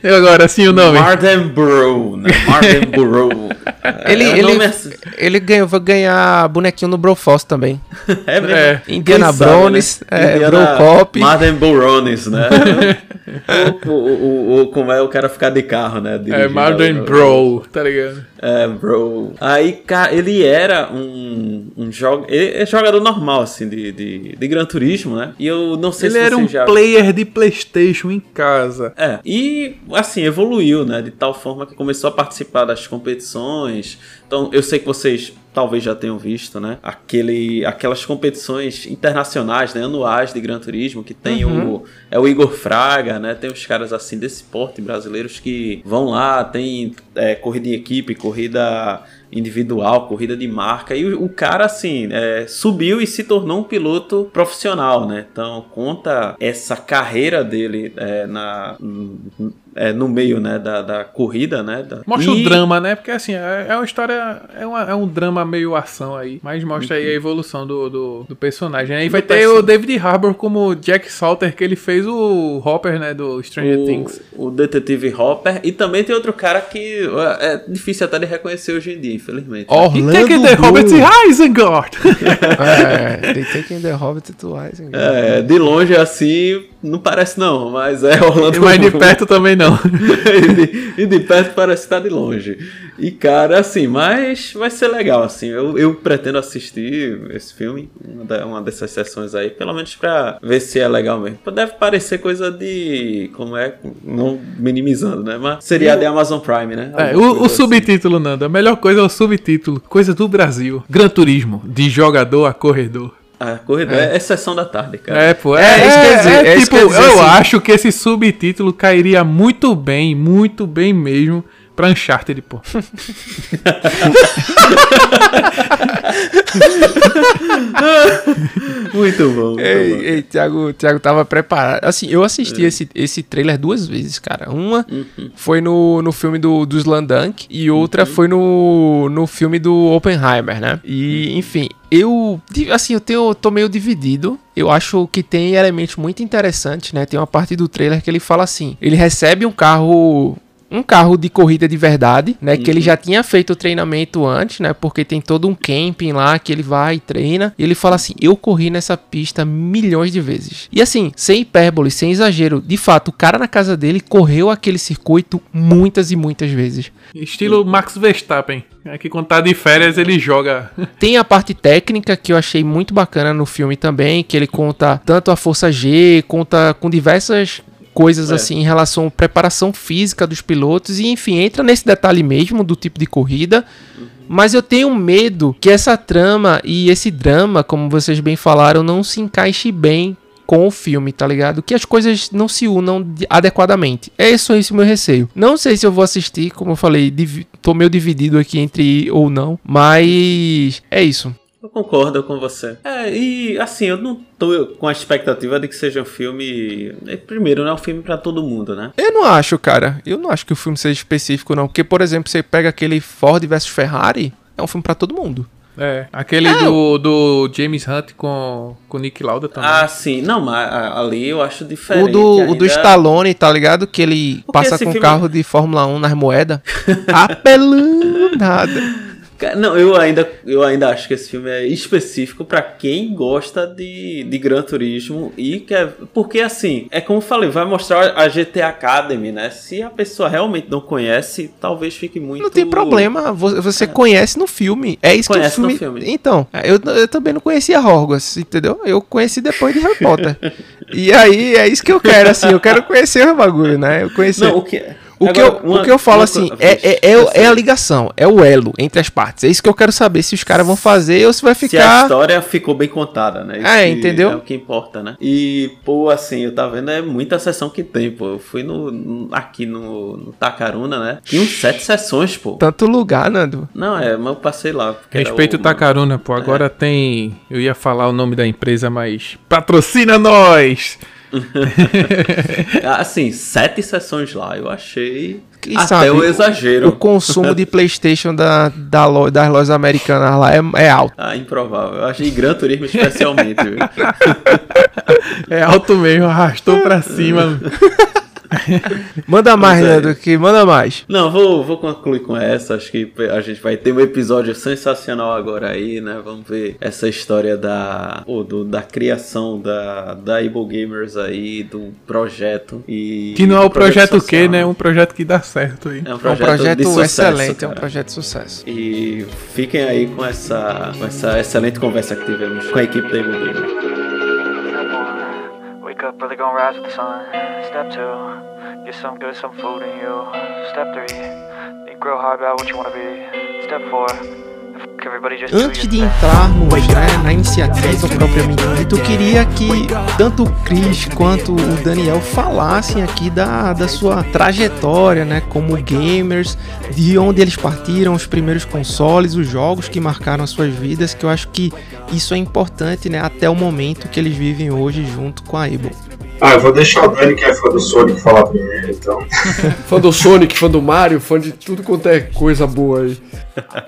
B: agora sim o nome.
A: Mardenborough, né? Mardenborough. *laughs*
C: ele, é, ele, assim. ele ganhou, vai ganhar bonequinho no Brofoss também. *laughs*
A: é mesmo? É.
C: Indiana Browns, né? é, Brocop.
A: Borones, né? *laughs* o, o, o, como é o cara ficar de carro, né?
B: É, Marden Bro, tá ligado?
A: É, bro. Aí, cara, ele era um, um jogo. Ele é jogador normal, assim, de, de, de Gran Turismo, né? E eu não sei
B: ele
A: se
B: Ele era um
A: já...
B: player de PlayStation em casa.
A: É. E, assim, evoluiu, né? De tal forma que começou a participar das competições. Então, eu sei que vocês talvez já tenham visto, né? Aquele, aquelas competições internacionais, né? Anuais de Gran Turismo, que tem
C: Uhum.
A: o. É o Igor Fraga, né? Tem os caras assim desse porte brasileiros que vão lá, tem é, corrida em equipe, corrida individual, corrida de marca. E o, o cara, assim, é, subiu e se tornou um piloto profissional, né? Então conta essa carreira dele é, na, é, no meio né, da, da corrida, né? Da...
B: Mostra
A: E-
B: o drama, né? Porque assim, é, é uma história. É, uma- é um drama meio ação aí. Mas mostra aí a evolução do, do, do personagem. Aí vai ter o David Harbour como Jack Salter, que ele fez o Hopper, né? Do Stranger Things.
A: o, o detetive Hopper. E também tem outro cara que é é difícil até de reconhecer hoje em dia, infelizmente.
B: E
C: Orlando
B: Taking the
C: Bloom.
B: Hobbit Isengard! *laughs*
C: É, They Taking the Hobbit to Isengard.
A: É, de longe assim, não parece não, mas é Orlando
B: Mas de perto também não. *laughs*
A: e, de, e de perto parece estar de longe. E cara, assim, mas vai ser legal, assim. Eu, eu pretendo assistir esse filme, uma, da- uma dessas sessões aí, pelo menos pra ver se é legal mesmo. Deve parecer coisa de. Como é? Não minimizando, né? Mas seria de Amazon Prime, né?
B: É, o, o
A: assim.
B: subtítulo, Nando. A melhor coisa é o subtítulo. Coisa do Brasil. Gran Turismo. De jogador a corredor.
A: A corrida é. sessão da tarde, cara.
B: É, pô. É,
C: É, isso
B: é,
C: quer dizer-
B: é
C: é isso
B: tipo,
C: quer dizer
B: eu
C: assim-
B: acho que esse subtítulo cairia muito bem, muito bem mesmo pra Uncharted, pô.
A: Muito bom. muito bom.
C: Ei, ei, Thiago, Thiago tava preparado. Assim, eu assisti esse, esse trailer duas vezes, cara. Uma foi no, no filme do, do Slandunk e outra foi no, no filme do Oppenheimer, né? E, enfim, eu. Assim, eu tenho, tô meio dividido. Eu acho que tem elementos muito interessantes, né? Tem uma parte do trailer que ele fala assim: ele recebe um carro um carro de corrida de verdade, né? Que ele já tinha feito o treinamento antes, né? Porque tem todo um camping lá que ele vai e treina. E ele fala assim: Eu corri nessa pista milhões de vezes. E assim, sem hipérbole, sem exagero, de fato, o cara na casa dele correu aquele circuito muitas e muitas vezes.
B: Estilo Max Verstappen. É que quando tá de férias ele joga. *laughs*
C: Tem a parte técnica que eu achei muito bacana no filme também, que ele conta tanto a força G, conta com diversas coisas
A: É.
C: assim em relação à preparação física dos pilotos e enfim, entra nesse detalhe mesmo do tipo de corrida. Mas eu tenho medo que essa trama e esse drama, como vocês bem falaram, não se encaixe bem com o filme, tá ligado? Que as coisas não se unam de- adequadamente. É só esse o meu receio. Não sei se eu vou assistir, como eu falei, tô meio dividido aqui entre ou não, mas é isso.
A: Eu concordo com você. É, e assim, eu não tô com a expectativa de que seja um filme. é, Primeiro, não é um filme pra todo mundo, né?
C: Eu não acho, cara. Eu não acho que o filme seja específico, não. Porque, por exemplo, você pega aquele Ford vs Ferrari, é um filme pra todo mundo.
B: É, aquele do, do James Hunt com com Nick Lauda também.
A: Ah, sim. Não, mas ali eu acho diferente.
C: O do, o do
A: ainda-
C: Stallone, tá ligado? Que ele
A: Porque
C: passa com um
A: filme-
C: carro de Fórmula 1 nas moedas. *laughs* Apelando nada.
A: Não, eu ainda, eu ainda acho que esse filme é específico pra quem gosta de, de Gran Turismo e quer. Porque assim, é como eu falei, vai mostrar a GT Academy, né? Se a pessoa realmente não conhece, talvez fique muito.
C: Não tem problema, vo- você conhece no filme. É isso
A: Conhece
C: que o
A: no
C: filme...
A: filme.
C: Então, eu, eu também não conhecia Hogwarts, entendeu? Eu conheci depois de Harry Potter. *laughs* e aí, é isso que eu quero, assim. Eu quero conhecer o bagulho, né? Eu conheci...
A: Não, o que.
C: O, que,
A: Agora,
C: eu,
A: uma-
C: o que eu falo
A: uma
C: assim,
A: coisa-
C: é, é, é, é a ligação, é o elo entre as partes. É isso que eu quero saber, se os caras vão fazer ou se vai
A: Se a
C: ficar.
A: história ficou bem contada, né? Isso
C: É,
A: que
C: entendeu?
A: É o que importa, né? E, pô, assim, eu tava vendo, é muita sessão que tem, pô. Eu fui no, aqui no, no Tacaruna, né? Tinha uns sete sessões, pô.
C: Tanto lugar, Nando.
A: Não, é, mas eu passei lá.
B: Respeito o
A: o-
B: Tacaruna, pô. Agora tem. Eu ia falar o nome da empresa, mas. Patrocina nós! *laughs*
A: Assim, sete sessões lá, eu achei
C: Quem
A: até
C: sabe
A: o exagero.
C: O consumo de PlayStation da, da lo- das lojas americanas lá é, é alto.
A: Ah, improvável. Eu achei Gran Turismo especialmente? *laughs*
B: É alto mesmo, arrastou pra cima. *laughs* *laughs*
C: Manda mais,
A: Pois é.
C: Nando, que manda mais.
A: Não, vou, vou concluir com essa. Acho que a gente vai ter um episódio sensacional agora aí, né? Vamos ver essa história da, ou do- da criação da, da Able Gamers aí, do projeto. E
B: Que não é
A: do
B: o projeto o quê,
A: social,
B: né? É um projeto que dá certo aí.
A: É um
C: É um
A: projeto,
C: projeto
A: sucesso,
C: excelente, é um
A: cara.
C: projeto de sucesso.
A: E fiquem aí com essa, com essa excelente conversa que tivemos com a equipe da Able Gamers.
F: Up early, gonna rise with the sun. Step two, get some good, some food in you. Step three, think real hard about what you wanna be. Step four,
C: Antes de entrarmos né, na iniciativa propriamente dita, eu queria que tanto o Chris quanto o Daniel falassem aqui da, da sua trajetória, né, como gamers, de onde eles partiram, os primeiros consoles, os jogos que marcaram as suas vidas, que eu acho que isso é importante, né, até o momento que eles vivem hoje junto com a Able.
D: Ah, eu vou deixar o Dani, que é fã do Sonic, falar primeiro, então. *laughs*
E: Fã do Sonic, fã do Mario, fã de tudo quanto é coisa boa aí.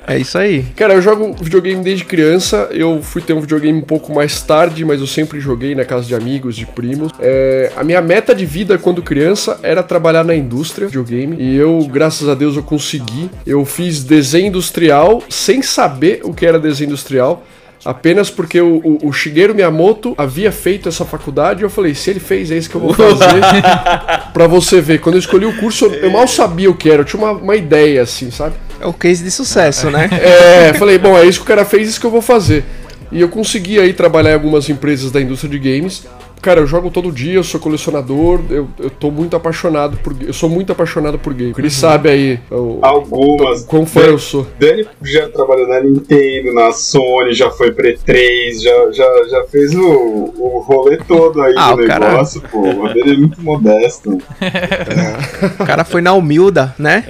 C: É isso aí.
E: Cara, eu jogo videogame desde criança. Eu fui ter um videogame um pouco mais tarde, mas eu sempre joguei na casa de amigos, de primos. É, a minha meta de vida quando criança era trabalhar na indústria de videogame. E eu, graças a Deus, eu consegui. Eu fiz desenho industrial sem saber o que era desenho industrial. Apenas porque o, o, o Shigeru Miyamoto havia feito essa faculdade e eu falei, se ele fez, é isso que eu vou fazer *laughs* pra você ver. Quando eu escolhi o curso, eu, eu mal sabia o que era, eu tinha uma, uma ideia, assim, sabe?
C: É o case de sucesso, né?
E: É, falei, bom, é isso que o cara fez, isso que eu vou fazer. E eu consegui aí trabalhar em algumas empresas da indústria de games. Cara, eu jogo todo dia, eu sou colecionador, eu, eu tô muito apaixonado por. Eu sou muito apaixonado por game. Ele sabe aí o,
D: Algumas.
E: quão fã eu sou.
D: Dani já trabalhou na Nintendo, na Sony, já foi pra E3, já, já, já fez o, o rolê todo aí *laughs*
C: Ah,
D: do
C: cara-
D: negócio, pô. O dele é muito modesto.
C: O cara foi na humilda, né?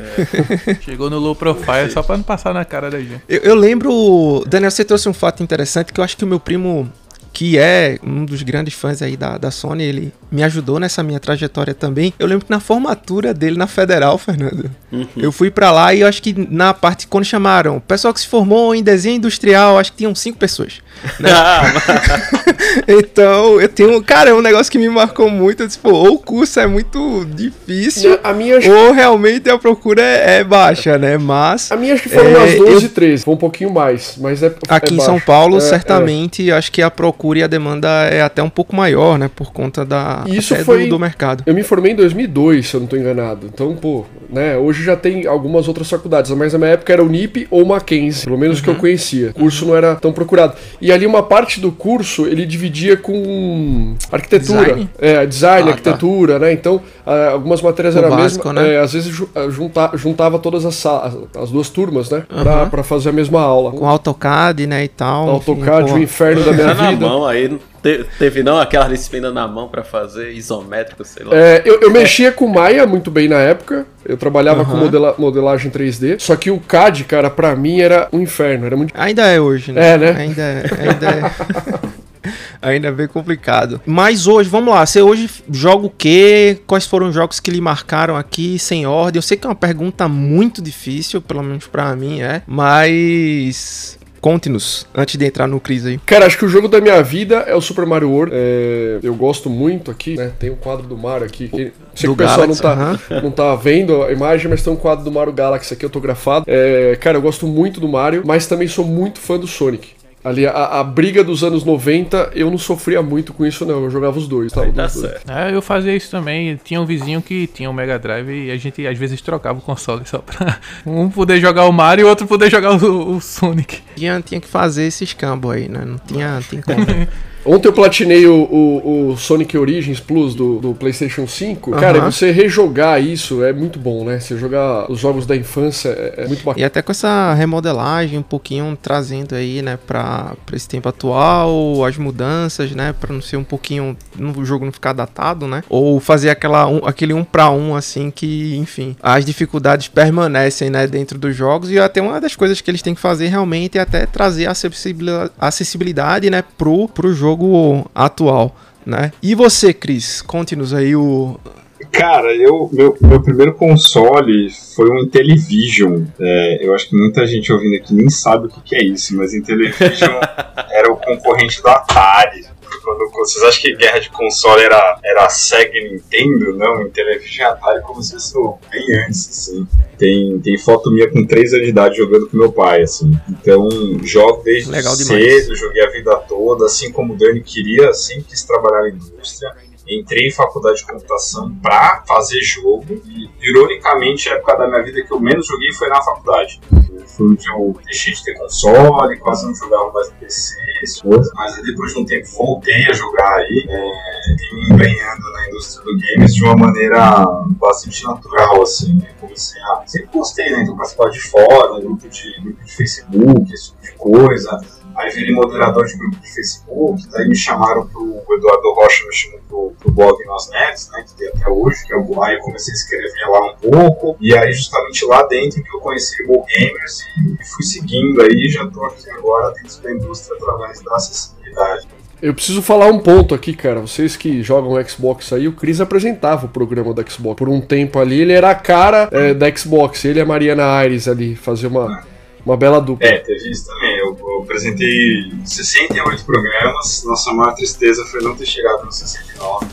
B: Chegou no low profile só pra não passar na cara da gente.
C: Eu, eu lembro, Daniel, você trouxe um fato interessante que eu acho que o meu primo, que é um dos grandes fãs aí da, da Sony, ele me ajudou nessa minha trajetória também. Eu lembro que na formatura dele na Federal, Fernando, eu fui pra lá e acho que na parte, quando chamaram o pessoal que se formou em desenho industrial, acho que tinham cinco pessoas. Né? *laughs* então, eu tenho, cara, é um negócio que me marcou muito. Pô, ou o curso é muito difícil,
E: A minha,
C: ou realmente a procura é, é baixa, né? Mas.
E: a minha acho que foram
C: É,
E: umas 12,
C: eu-
E: 13, foi um pouquinho mais, mas é.
C: Aqui
E: é
C: em São. Paulo,
E: É,
C: certamente, acho que a procura e a demanda é até um pouco maior, né? Por conta da
E: isso foi-
C: do, do mercado.
E: Eu me formei em 2002, se eu não tô enganado. Então, pô, né, hoje já tem algumas outras faculdades, mas na minha época era o NIP ou Mackenzie, pelo menos
C: Uhum.
E: que eu conhecia. O curso não era tão procurado. E ali uma parte do curso, ele dividia com arquitetura.
C: Design?
E: É, design,
C: Ah, tá.
E: arquitetura, né? Então, ah, algumas matérias eram mesmas.
C: né?
E: é, às vezes ah, junta- juntava todas as, as duas turmas, né? Pra,
C: Aham.
E: pra fazer a mesma aula.
C: Com AutoCAD, né, e tal.
E: AutoCAD,
C: enfim,
E: o inferno da minha
A: Tá na
E: vida.
A: mão aí. Te- Teve não aquela disciplina na mão pra fazer isométrico, sei lá.
E: É, eu, eu mexia com Maya muito bem na época. Eu trabalhava com
C: Aham.
E: modela- modelagem 3D. Só que o CAD, cara, pra mim era um inferno. Era muito.
C: Ainda é hoje, né?
E: É, né?
C: Ainda é. Ainda é. *laughs* Ainda é bem complicado. Mas hoje, vamos lá. Você hoje joga o quê? Quais foram os jogos que lhe marcaram aqui, sem ordem? Eu sei que é uma pergunta muito difícil, pelo menos pra mim, é. Mas. Conte-nos, antes de entrar no Cris aí.
E: Cara, acho que o jogo da minha vida é o Super Mario World. É, eu gosto muito aqui, né? Tem um quadro do Mario aqui. Que, sei
C: Do
E: que o pessoal
C: Galaxy,
E: não, tá, não tá vendo a imagem, mas tem um quadro do Mario Galaxy aqui autografado. É, cara, eu gosto muito do Mario, mas também sou muito fã do Sonic. Ali, a, a briga dos anos 90, eu não sofria muito com isso, não. Eu jogava os dois, tá?
A: Tá
E: dois.
A: certo.
B: É, eu fazia isso também. Tinha um vizinho que tinha um Mega Drive e a gente às vezes trocava o console só pra *laughs* um poder jogar o Mario e o outro poder jogar o, o Sonic.
C: Tinha, tinha que fazer esse escambo aí, né? Não tinha, tem como. *laughs*
E: Ontem eu platinei o, o- o Sonic Origins Plus do, do PlayStation 5. Cara, e
C: Aham.
E: você rejogar isso é muito bom, né? Você jogar os jogos da infância é, é muito
C: E
E: bacana.
C: até com essa remodelagem um pouquinho trazendo aí, né, pra, pra esse tempo atual, as mudanças, né, pra não ser um pouquinho, no o jogo não ficar datado, né, ou fazer aquela um, aquele um pra um, assim, que, enfim, as dificuldades permanecem, né, dentro dos jogos e até uma das coisas que eles têm que fazer realmente é até trazer a acessibilidade, acessibilidade né, pro, pro jogo atual, né. E você, Cris, conte-nos aí o...
D: Cara, eu, meu, meu primeiro console foi um Intellivision. É, eu acho que muita gente ouvindo aqui nem sabe o que, que é isso, mas Intellivision *laughs* era o concorrente do Atari. Vocês acham que guerra de console era, era Sega e Nintendo? Não, Intellivision e Atari começou bem antes, assim. Tem, tem foto minha com 3 anos de idade jogando com meu pai, assim. Então, jogo desde
C: Legal
D: cedo,
C: demais.
D: joguei a vida toda, assim como o Dani queria, sempre quis trabalhar na indústria entrei em faculdade de computação pra fazer jogo e, ironicamente, a época da minha vida que eu menos joguei foi na faculdade. Foi onde eu deixei de ter console, quase não jogava mais no PC, coisas. Mas depois de um tempo voltei a jogar aí é, me empenhando na indústria do games de uma maneira bastante natural, assim. né? Comecei a sempre gostei, né? Então participar de fórum, grupo de, grupo de Facebook, esse tipo de coisa. Aí virei moderador de grupo de Facebook, daí me chamaram pro Eduardo Rocha, me chamou pro, pro blog Nós Nerds, né, que tem até hoje, que é o aí eu comecei a escrever lá um pouco, e aí justamente lá dentro que eu conheci o Gamers e fui seguindo aí, já tô aqui agora dentro da indústria através da acessibilidade.
E: Eu preciso falar um ponto aqui, cara. Vocês que jogam Xbox aí, o Chris apresentava o programa da Xbox. Por um tempo ali, ele era a cara é, da Xbox. Ele e a Mariana Aires ali, fazer uma, uma bela dupla.
D: É, teve isso também. Eu, eu apresentei 68 programas. Nossa maior tristeza foi não ter chegado no 69.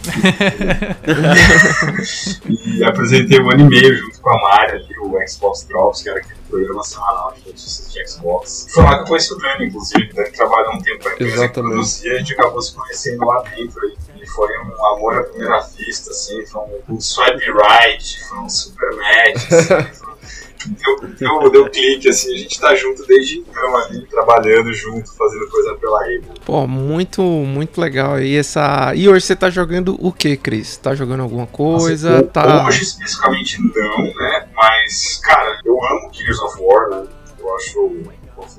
D: e *laughs* apresentei um ano e meio junto com a Mari ali, o Xbox Drops, que era aquele programa semanal de notícias de Xbox. Foi lá que eu conheci o Dani, inclusive. O Dani trabalhou um tempo para empresa que produzia a gente acabou se conhecendo lá dentro. E foi um amor à primeira vista, assim. Foi um, um swipe right, foi um super match, assim, *laughs* deu, deu, deu clique, assim, a gente tá junto desde então ali, trabalhando junto, fazendo coisa pela Able.
C: Pô, muito, muito legal. E essa. E hoje você tá jogando o que, Cris? Tá jogando alguma coisa?
D: Assim,
C: tá...
D: Hoje especificamente não, né? Mas, cara, eu amo Gears of War, né? Eu acho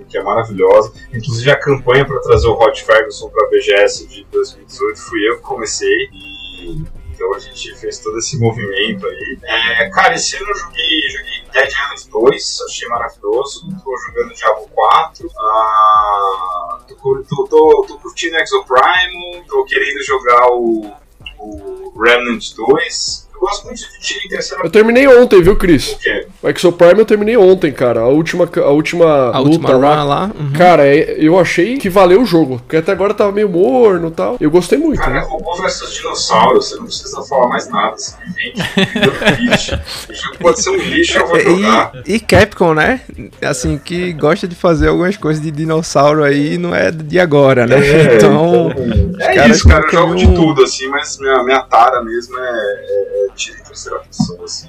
D: que é maravilhosa. Inclusive a campanha para trazer o Rod Ferguson para a BGS de 2018 fui eu que comecei e então a gente fez todo esse movimento aí. É, cara, esse ano eu joguei, joguei Dead Island 2, achei maravilhoso. Tô jogando Diablo 4. Ah, tô, tô, tô, tô curtindo Exoprime. Tô querendo jogar o, o Remnant 2. Eu gosto muito de tiro em terceira
E: Eu terminei ontem, viu, Cris?
D: O quê?
E: O Exoprime eu terminei ontem, cara. A última, a última
C: A
E: luta
C: última
E: lá.
C: lá. uhum.
E: Cara, é- eu achei que valeu o jogo. Porque até agora tava meio morno e tal. Eu gostei muito,
D: Cara,
E: né?
D: robô versus dinossauro, você não precisa falar mais nada. Simplesmente lixo. O jogo pode ser um lixo, eu vou jogar.
C: E, e Capcom, né? Assim, que gosta de fazer algumas coisas de dinossauro aí, não é de agora, né?
D: É, *laughs*
C: então,
D: É
C: caras
D: isso, cara. Eu jogo de tudo, assim, mas minha, minha tara mesmo é, é, é tiro em terceira pessoa, assim.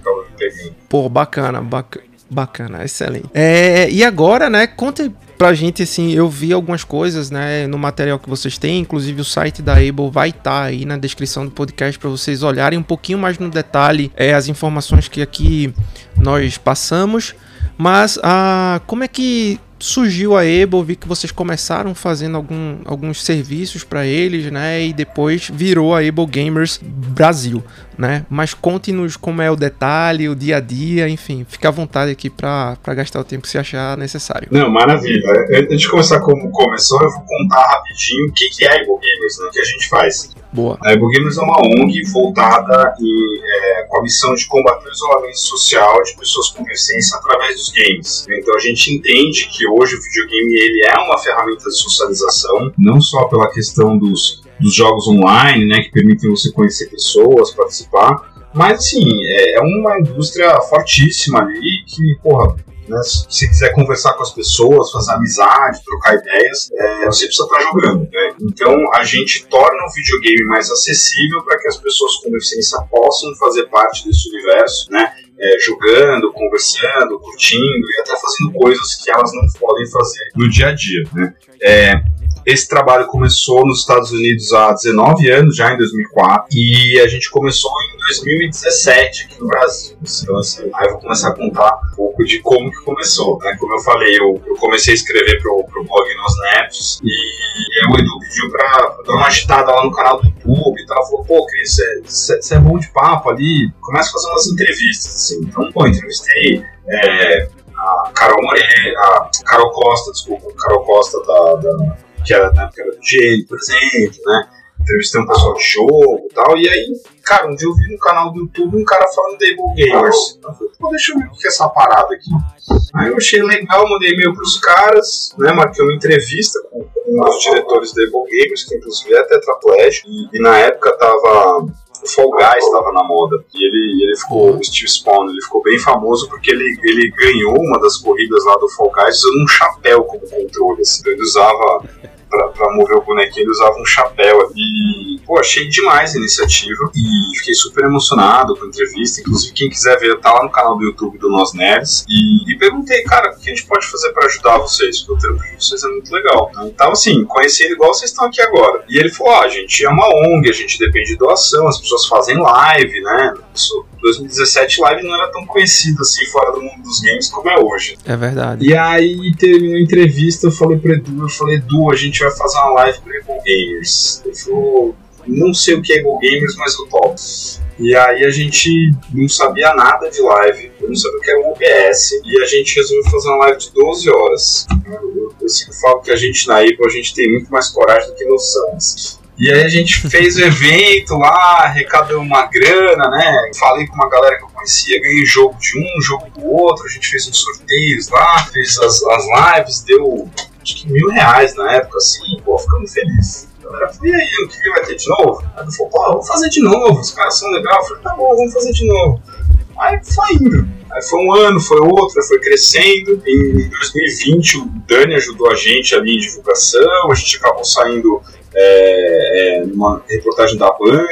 D: Então eu peguei.
C: pô, bacana, baca- bacana, excelente. É, e agora, né? Conta pra gente, assim, eu vi algumas coisas, né, no material que vocês têm, inclusive o site da Able vai estar aí na descrição do podcast pra vocês olharem um pouquinho mais no detalhe é, as informações que aqui nós passamos. Mas ah, como é que surgiu a Able? Vi que vocês começaram fazendo algum- alguns serviços para eles, né? E depois virou a Able Gamers Brasil, né? Mas conte-nos como é o detalhe, o dia a dia, enfim, fica à vontade aqui para gastar o tempo que você achar necessário.
D: Não, maravilha. Antes de começar como começou, eu vou contar rapidinho o que, é a Able Gamers, né, que a gente faz.
C: Boa.
D: A Able Gamers é uma ONG voltada em, é, com a missão de combater o isolamento social de pessoas com deficiência através dos games. Então a gente entende que hoje o videogame ele é uma ferramenta de socialização, não só pela questão dos, dos jogos online, né, que permitem você conhecer pessoas, participar, mas assim, é é uma indústria fortíssima ali que, porra, né, se quiser conversar com as pessoas, fazer amizade, trocar ideias, é, você precisa estar jogando. Né? Então a gente torna o videogame mais acessível para que as pessoas com deficiência possam fazer parte desse universo, né? É, jogando, conversando, curtindo e até fazendo coisas que elas não podem fazer no dia a dia. Né? É, esse trabalho começou nos Estados Unidos há 19 anos, já em 2004, e a gente começou em 2017 aqui no Brasil. Então, assim, aí eu vou começar a contar um pouco de como que começou. Né? Como eu falei, eu, eu comecei a escrever pro, pro blog Nos Netos, e o Edu pediu pra dar uma agitada lá no canal do YouTube e tal. Falou, pô, Cris, você é bom de papo ali, começa a fazer umas entrevistas, assim. Então, pô, entrevistei é, a Carol Moreira, a Carol Costa, desculpa, Carol Costa da, da que era na época era do Gênio, por exemplo, né? Entrevistei um pessoal de jogo e tal. E aí, cara, um dia eu vi no canal do YouTube um cara falando da Able Gamers. Eu falei, pô, deixa eu ver o que é essa parada aqui. Aí eu achei legal, mandei e-mail pros caras, né? Marquei uma entrevista com, com um dos diretores da Able Gamers, que inclusive é tetraplégico. E, e na época tava o Fall Guys estava na moda. E ele, ele ficou, o Steve Spawn, ele ficou bem famoso porque ele, ele ganhou uma das corridas lá do Fall Guys usando um chapéu como controle. Assim. Então ele usava, pra, mover o bonequinho, ele usava um chapéu. E, pô, achei demais a iniciativa. E fiquei super emocionado com a entrevista. Inclusive, quem quiser ver, tá lá no canal do YouTube do Nós Nerds. E, e perguntei, cara, o que a gente pode fazer pra ajudar vocês? Porque o trampo de vocês é muito legal. Então, assim, conheci ele igual vocês estão aqui agora. E ele falou: ah, a gente é uma ONG, a gente depende de doação, as pessoas fazem live, né? Isso 2017 live não era tão conhecida assim fora do mundo dos games como é hoje.
C: É verdade.
D: E aí teve uma entrevista, eu falei pro Edu, eu falei, Edu, a gente vai fazer uma live pro Ego Gamers. Ele falou, não sei o que é Ego Gamers, mas eu topo. E aí a gente não sabia nada de live, eu não sabia o que era um OBS, e a gente resolveu fazer uma live de 12 horas. Eu, eu, eu sempre falo que a gente na Apple, a gente tem muito mais coragem do que noção. E aí a gente fez o evento lá, arrecadou uma grana, né? Falei com uma galera que eu conhecia, ganhei jogo de um, jogo do outro, a gente fez uns sorteios lá, fez as, as lives, deu acho que mil reais na época, assim, pô, ficando feliz. A galera e aí, ano que vai ter de novo? Aí eu falei, pô, vamos fazer de novo, os caras são legais. Eu falei, tá bom, vamos fazer de novo. Aí foi indo. Aí foi um ano, foi outro, foi crescendo. Em 2020 o Dani ajudou a gente ali em divulgação, a gente acabou saindo é, é, numa reportagem da Band,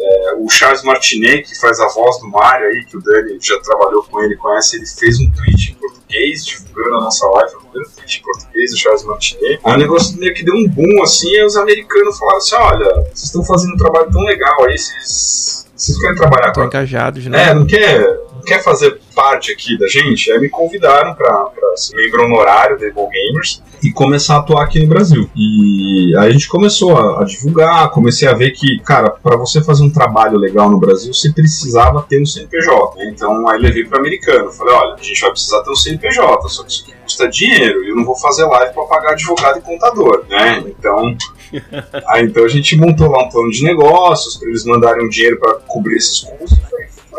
D: é, o Charles Martinet, que faz a voz do Mario aí, que o Dani já trabalhou com ele, conhece, ele fez um tweet em português, divulgando a nossa live, o primeiro tweet em português, o Charles Martinet. Aí o negócio meio que deu um boom assim, e os americanos falaram assim, olha, vocês estão fazendo um trabalho tão legal aí, vocês, vocês querem trabalhar
C: Estão
D: com
C: engajados, né?
D: é, não quer, quer fazer parte aqui da gente? Aí me convidaram para ser membro honorário da Evil Gamers e começar a atuar aqui no Brasil. E aí a gente começou a, a divulgar, comecei a ver que, cara, para você fazer um trabalho legal no Brasil, você precisava ter um CNPJ. né? Então aí levei para americano. Falei, olha, a gente vai precisar ter um CNPJ, só que isso aqui custa dinheiro e eu não vou fazer live para pagar advogado e contador, né? Então *laughs* Aí então a gente montou lá um plano de negócios para eles mandarem um dinheiro para cobrir esses custos.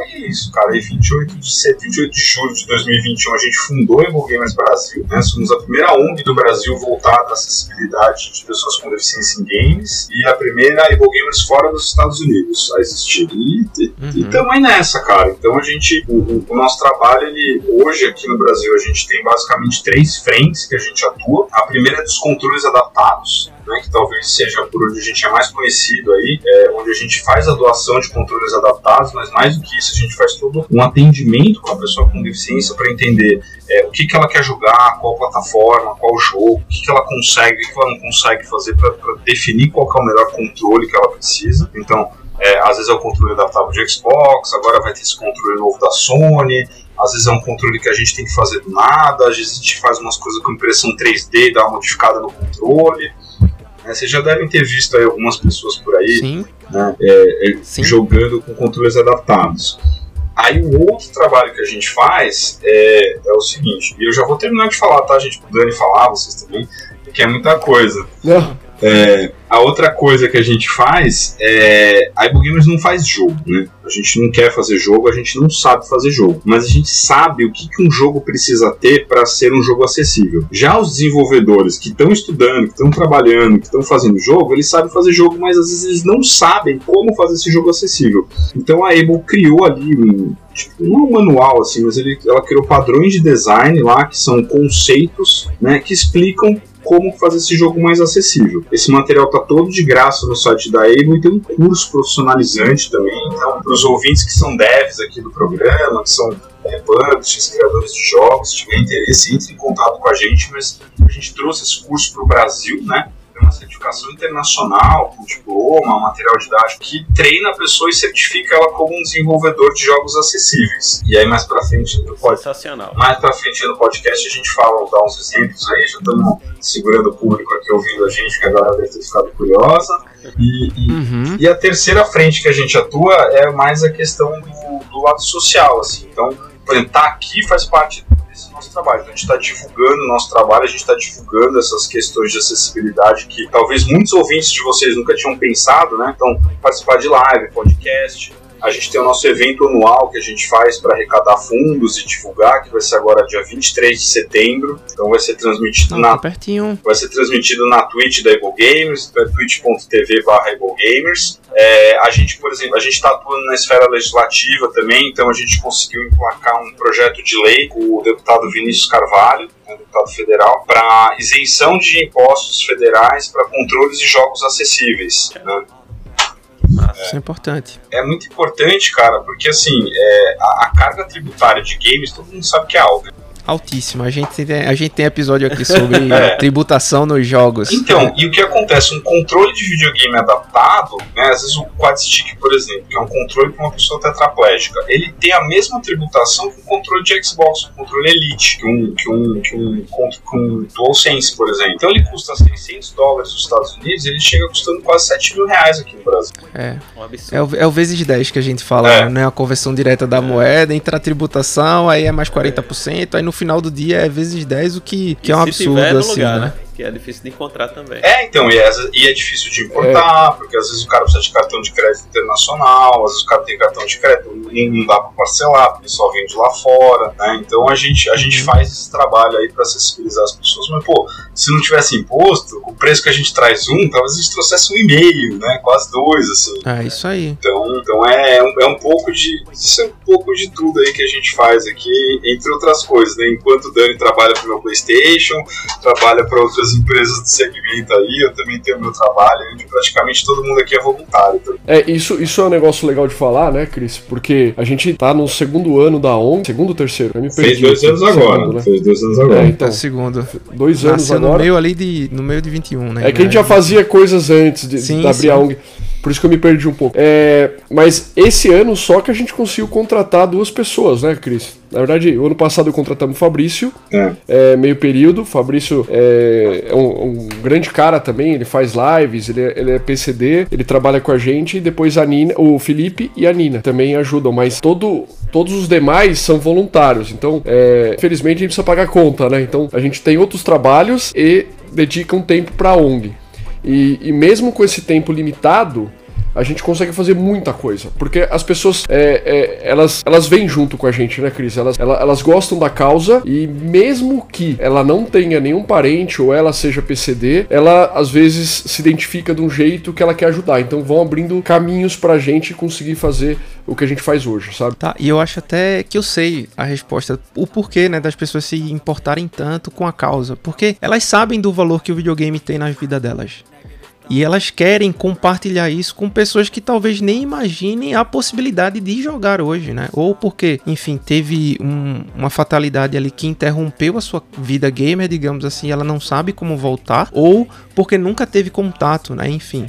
D: Foi isso, cara. E 28 de, set- 28 de julho de 2021 a gente fundou a Evil Gamers Brasil. Né? Somos a primeira ONG do Brasil voltada à acessibilidade de pessoas com deficiência em games e a primeira Gamers fora dos Estados Unidos a existir. E, e,
C: Uhum.
D: também nessa, cara. Então a gente, o, o- o nosso trabalho, ele hoje aqui no Brasil a gente tem basicamente três frentes que a gente atua. A primeira é dos controles adaptados né, que talvez seja por onde a gente é mais conhecido aí, é, onde a gente faz a doação de controles adaptados, mas mais do que isso, a gente faz todo um atendimento com a pessoa com deficiência para entender é, o que, que ela quer jogar, qual plataforma, qual jogo, o que, que ela consegue, o que, ela não consegue fazer para definir qual é o melhor controle que ela precisa. Então, é, às vezes é o controle adaptável de Xbox, agora vai ter esse controle novo da Sony, às vezes é um controle que a gente tem que fazer do nada, às vezes a gente faz umas coisas com impressão 3D, dá uma modificada no controle. Né? Vocês já devem ter visto aí algumas pessoas por aí
C: Sim,
D: né, é, é,
C: Sim.
D: jogando com controles adaptados. Aí o outro trabalho que a gente faz é, é o seguinte, e eu já vou terminar de falar, tá, gente? Pro Dani falar, vocês também, porque é muita coisa.
E: Não,
D: É, a outra coisa que a gente faz é. A Ibo Gamers não faz jogo, né? A gente não quer fazer jogo, a gente não sabe fazer jogo. Mas a gente sabe o que, que um jogo precisa ter para ser um jogo acessível. Já os desenvolvedores que estão estudando, que estão trabalhando, que estão fazendo jogo, eles sabem fazer jogo, mas às vezes eles não sabem como fazer esse jogo acessível. Então a Able criou ali um. Tipo, não um manual assim, mas ele, ela criou padrões de design lá, que são conceitos né, que explicam como fazer esse jogo mais acessível. Esse material tá todo de graça no site da Able e tem um curso profissionalizante também. Então, para os ouvintes que são devs aqui do programa, que são é, publishers, criadores de jogos, se tiver interesse, entre em contato com a gente, mas a gente trouxe esse curso para o Brasil, né? Tem uma certificação internacional, com diploma, material didático, que treina a pessoa e certifica ela como um desenvolvedor de jogos acessíveis. E aí, mais pra frente, pode
A: Sensacional.
D: mais pra frente no podcast a gente fala, dá uns exemplos aí, já estamos segurando o público aqui ouvindo a gente, que a galera deve ter ficado curiosa. E, e-
C: Uhum.
D: e a terceira frente que a gente atua é mais a questão do, do lado social, assim. Então, tá aqui faz parte desse nosso trabalho. Então, a gente está divulgando o nosso trabalho, a gente está divulgando essas questões de acessibilidade que talvez muitos ouvintes de vocês nunca tinham pensado, né? Então, participar de live, podcast. A gente tem o nosso evento anual que a gente faz para arrecadar fundos e divulgar, que vai ser agora dia 23 de setembro. Então vai ser transmitido
C: Não,
D: na
C: tá pertinho.
D: vai ser transmitido na Twitch da Gamers, então é twitch.tv barra Gamers. É, a gente, por exemplo, a gente está atuando na esfera legislativa também, então a gente conseguiu emplacar um projeto de lei com o deputado Vinícius Carvalho, né, deputado federal, para isenção de impostos federais para controles de jogos acessíveis. né?
C: Isso é importante.
D: é muito importante, cara, porque assim, é, a, a carga tributária de games todo mundo sabe que é alta.
C: Altíssima. A gente tem, a gente tem episódio aqui sobre *laughs*
D: É.
C: tributação nos jogos.
D: Então, e o que acontece? Um controle de videogame adaptado, né, às vezes o quad stick, por exemplo, que é um controle para uma pessoa tetraplégica, ele tem a mesma tributação que um controle de Xbox, um controle Elite, que um, que um, que um, que um DualSense, por exemplo. Então ele custa 600 dólares nos Estados Unidos, ele chega custando quase 7 mil reais aqui no Brasil.
C: É.
A: Um absurdo.
C: É o, é o vezes 10 que a gente fala,
D: É.
C: né? A conversão direta da moeda, entra a tributação, aí é mais 40%, aí no final do dia é vezes 10, o que, que é um absurdo, assim,
A: lugar,
C: né?
A: Que é difícil de encontrar também.
D: É, então, e é, e é difícil de importar, porque às vezes o cara precisa de cartão de crédito internacional, às vezes o cara tem cartão de crédito, não não dá pra parcelar, porque só vende lá fora, né? Então a gente, a gente faz esse trabalho aí pra acessibilizar as pessoas, mas pô, se não tivesse imposto, o preço que a gente traz um, talvez a gente trouxesse um e meio, né? Quase dois, assim.
C: É isso aí.
D: Então, então é, um- é um pouco de. Isso é um pouco de tudo aí que a gente faz aqui, entre outras coisas, né? Enquanto o Dani trabalha pro meu Playstation, trabalha para outras empresas do segmento aí, eu também tenho meu trabalho, onde praticamente todo mundo aqui é voluntário. Então,
E: É, isso, isso é um negócio legal de falar, né, Cris? Porque a gente tá no segundo ano da ONG, segundo ou terceiro? Eu me perdi. Segundo, né?
D: Fez dois anos
E: É, então,
C: É o segundo.
E: dois anos
C: Nasceu no
E: agora.
C: meio ali de. No meio de 21, né?
E: É que a gente já fazia coisas antes de,
C: Sim,
E: de abrir
C: sim.
E: a ONG. Por isso que eu me perdi um pouco. É, mas esse ano só que a gente conseguiu contratar duas pessoas, né, Cris? Na verdade, o ano passado contratamos o Fabrício,
D: É.
E: é, meio período. O Fabrício é, é um, um grande cara também, ele faz lives, ele é, ele é PCD, ele trabalha com a gente. E depois a Nina, o Felipe e a Nina também ajudam, mas todo, todos os demais são voluntários. Então, é, infelizmente, a gente precisa pagar conta, né? Então, a gente tem outros trabalhos e dedica um tempo pra ONG. E, e mesmo com esse tempo limitado, a gente consegue fazer muita coisa. Porque as pessoas, é, é, elas, elas vêm junto com a gente, né, Cris? Elas, ela- elas gostam da causa e mesmo que ela não tenha nenhum parente ou ela seja PCD, ela às vezes se identifica de um jeito que ela quer ajudar. Então vão abrindo caminhos pra gente conseguir fazer o que a gente faz hoje, sabe?
C: Tá, e eu acho até que eu sei a resposta, o porquê, né, das pessoas se importarem tanto com a causa. Porque elas sabem do valor que o videogame tem na vida delas. E elas querem compartilhar isso com pessoas que talvez nem imaginem a possibilidade de jogar hoje, né? Ou porque, enfim, teve um- uma fatalidade ali que interrompeu a sua vida gamer, digamos assim, ela não sabe como voltar, ou porque nunca teve contato, né? Enfim.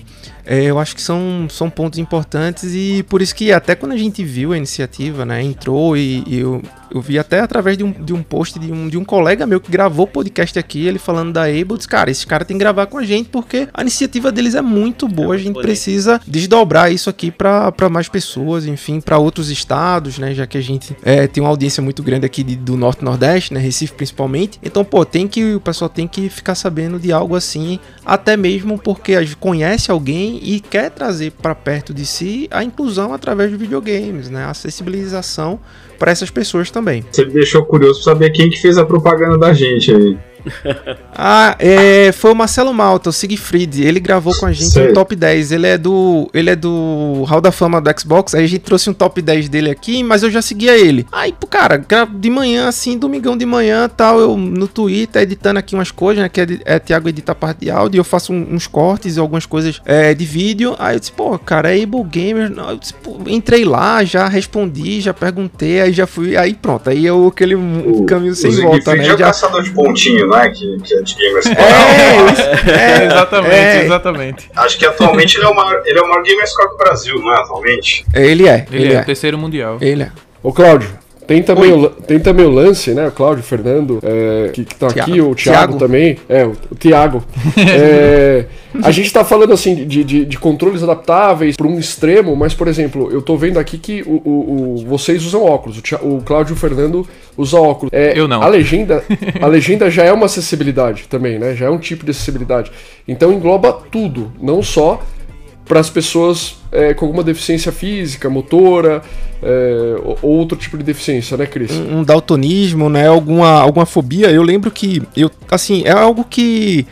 C: É, eu acho que são, são pontos importantes e por isso que até quando a gente viu a iniciativa, né, entrou e, e eu, eu vi até através de um, de um post de um, de um colega meu que gravou podcast aqui, ele falando da Able, disse, cara, esses caras tem que gravar com a gente porque a iniciativa deles é muito boa, a gente precisa desdobrar isso aqui pra pra mais pessoas, enfim, pra outros estados, né, já que a gente é, tem uma audiência muito grande aqui de- do Norte e Nordeste, né, Recife principalmente, então, pô, tem que, o pessoal tem que ficar sabendo de algo assim, até mesmo porque conhece alguém e quer trazer para perto de si a inclusão através de videogames, né? A acessibilização para essas pessoas também.
D: Você me deixou curioso pra saber quem que fez a propaganda da gente aí. *laughs*
C: Ah, é, foi o Marcelo Malta, o Siegfried, ele gravou com a gente
D: Sei.
C: um top 10. Ele é do ele é do Hall da Fama do Xbox, aí a gente trouxe um top 10 dele aqui, mas eu já seguia ele. Aí, cara, de manhã assim, domingão de manhã, tal, eu no Twitter editando aqui umas coisas, né, que é, é Thiago edita a parte de áudio, e eu faço um- uns cortes e algumas coisas é, de vídeo. Aí eu disse, pô, cara, é Able Gamer. Não, eu disse, pô, entrei lá, já respondi, já perguntei, aí já fui, aí pronto, aí eu aquele
D: O-
C: caminho sem
D: o
C: volta, né?
D: é o
C: Já-
D: caçador de pontinho, não é? Que, que é de gamers.
C: É, isso- é,
B: exatamente,
C: é.
B: exatamente.
D: Acho que atualmente ele é o maior, ele é o maior gamerscore do Brasil, não é? Atualmente.
C: Ele é,
B: Ele,
C: ele,
B: é,
C: é.
B: o terceiro mundial.
C: Ele é.
E: Ô, Cláudio, tem também, o, tem também o lance, né? O Cláudio, o Fernando, é, que, que tá
C: Thiago.
E: aqui, o Thiago,
C: Thiago.
E: também. É, o, o Thiago. *laughs* É, a gente tá falando assim de, de, de controles adaptáveis para um extremo, mas, por exemplo, eu tô vendo aqui que o, o- o- vocês usam óculos. O, o Cláudio e o Fernando usam óculos. É,
B: Eu não.
E: A legenda, a *laughs* legenda já é uma acessibilidade também, né? Já é um tipo de acessibilidade. Então engloba tudo, não só para as pessoas é, com alguma deficiência física, motora, é, ou ou outro tipo de deficiência, né, Cris?
C: um daltonismo, né? Alguma, alguma fobia. Eu lembro que eu, assim, é algo que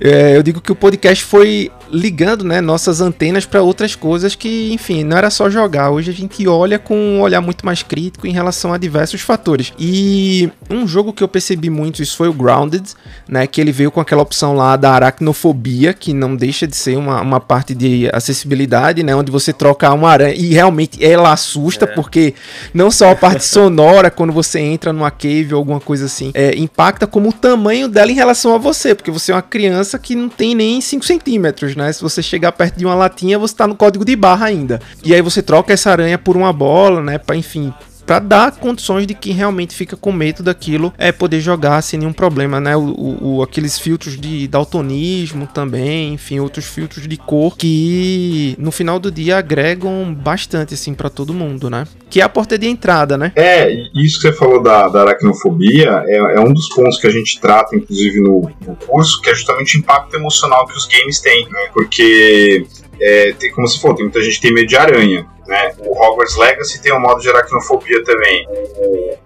C: é, eu digo que o podcast foi ligando, né, nossas antenas para outras coisas que, enfim, não era só jogar. Hoje a gente olha com um olhar muito mais crítico em relação a diversos fatores. E um jogo que eu percebi muito isso foi o Grounded, né, que ele veio com aquela opção lá da aracnofobia, que não deixa de ser uma, uma parte de acessibilidade, né, onde você troca uma aranha e realmente ela assusta, é. porque não só a parte sonora *laughs* quando você entra numa cave ou alguma coisa assim, é, impacta como o tamanho dela em relação a você, porque você é uma criança que não tem nem 5 centímetros, né? Se você chegar perto de uma latinha, você tá no código de barra ainda. E aí você troca essa aranha por uma bola, né? Pra, enfim, para dar condições de quem realmente fica com medo daquilo é poder jogar sem nenhum problema, né? O, o, aqueles filtros de daltonismo também, enfim, outros filtros de cor que no final do dia agregam bastante assim para todo mundo, né? Que é a porta de entrada, né?
D: É, isso que você falou da, da aracnofobia é, é um dos pontos que a gente trata, inclusive no, no curso, que é justamente o impacto emocional que os games têm, né? Porque é, tem, como você falou, tem muita gente que tem medo de aranha. Né? O Hogwarts Legacy tem um modo de aracnofobia também. O,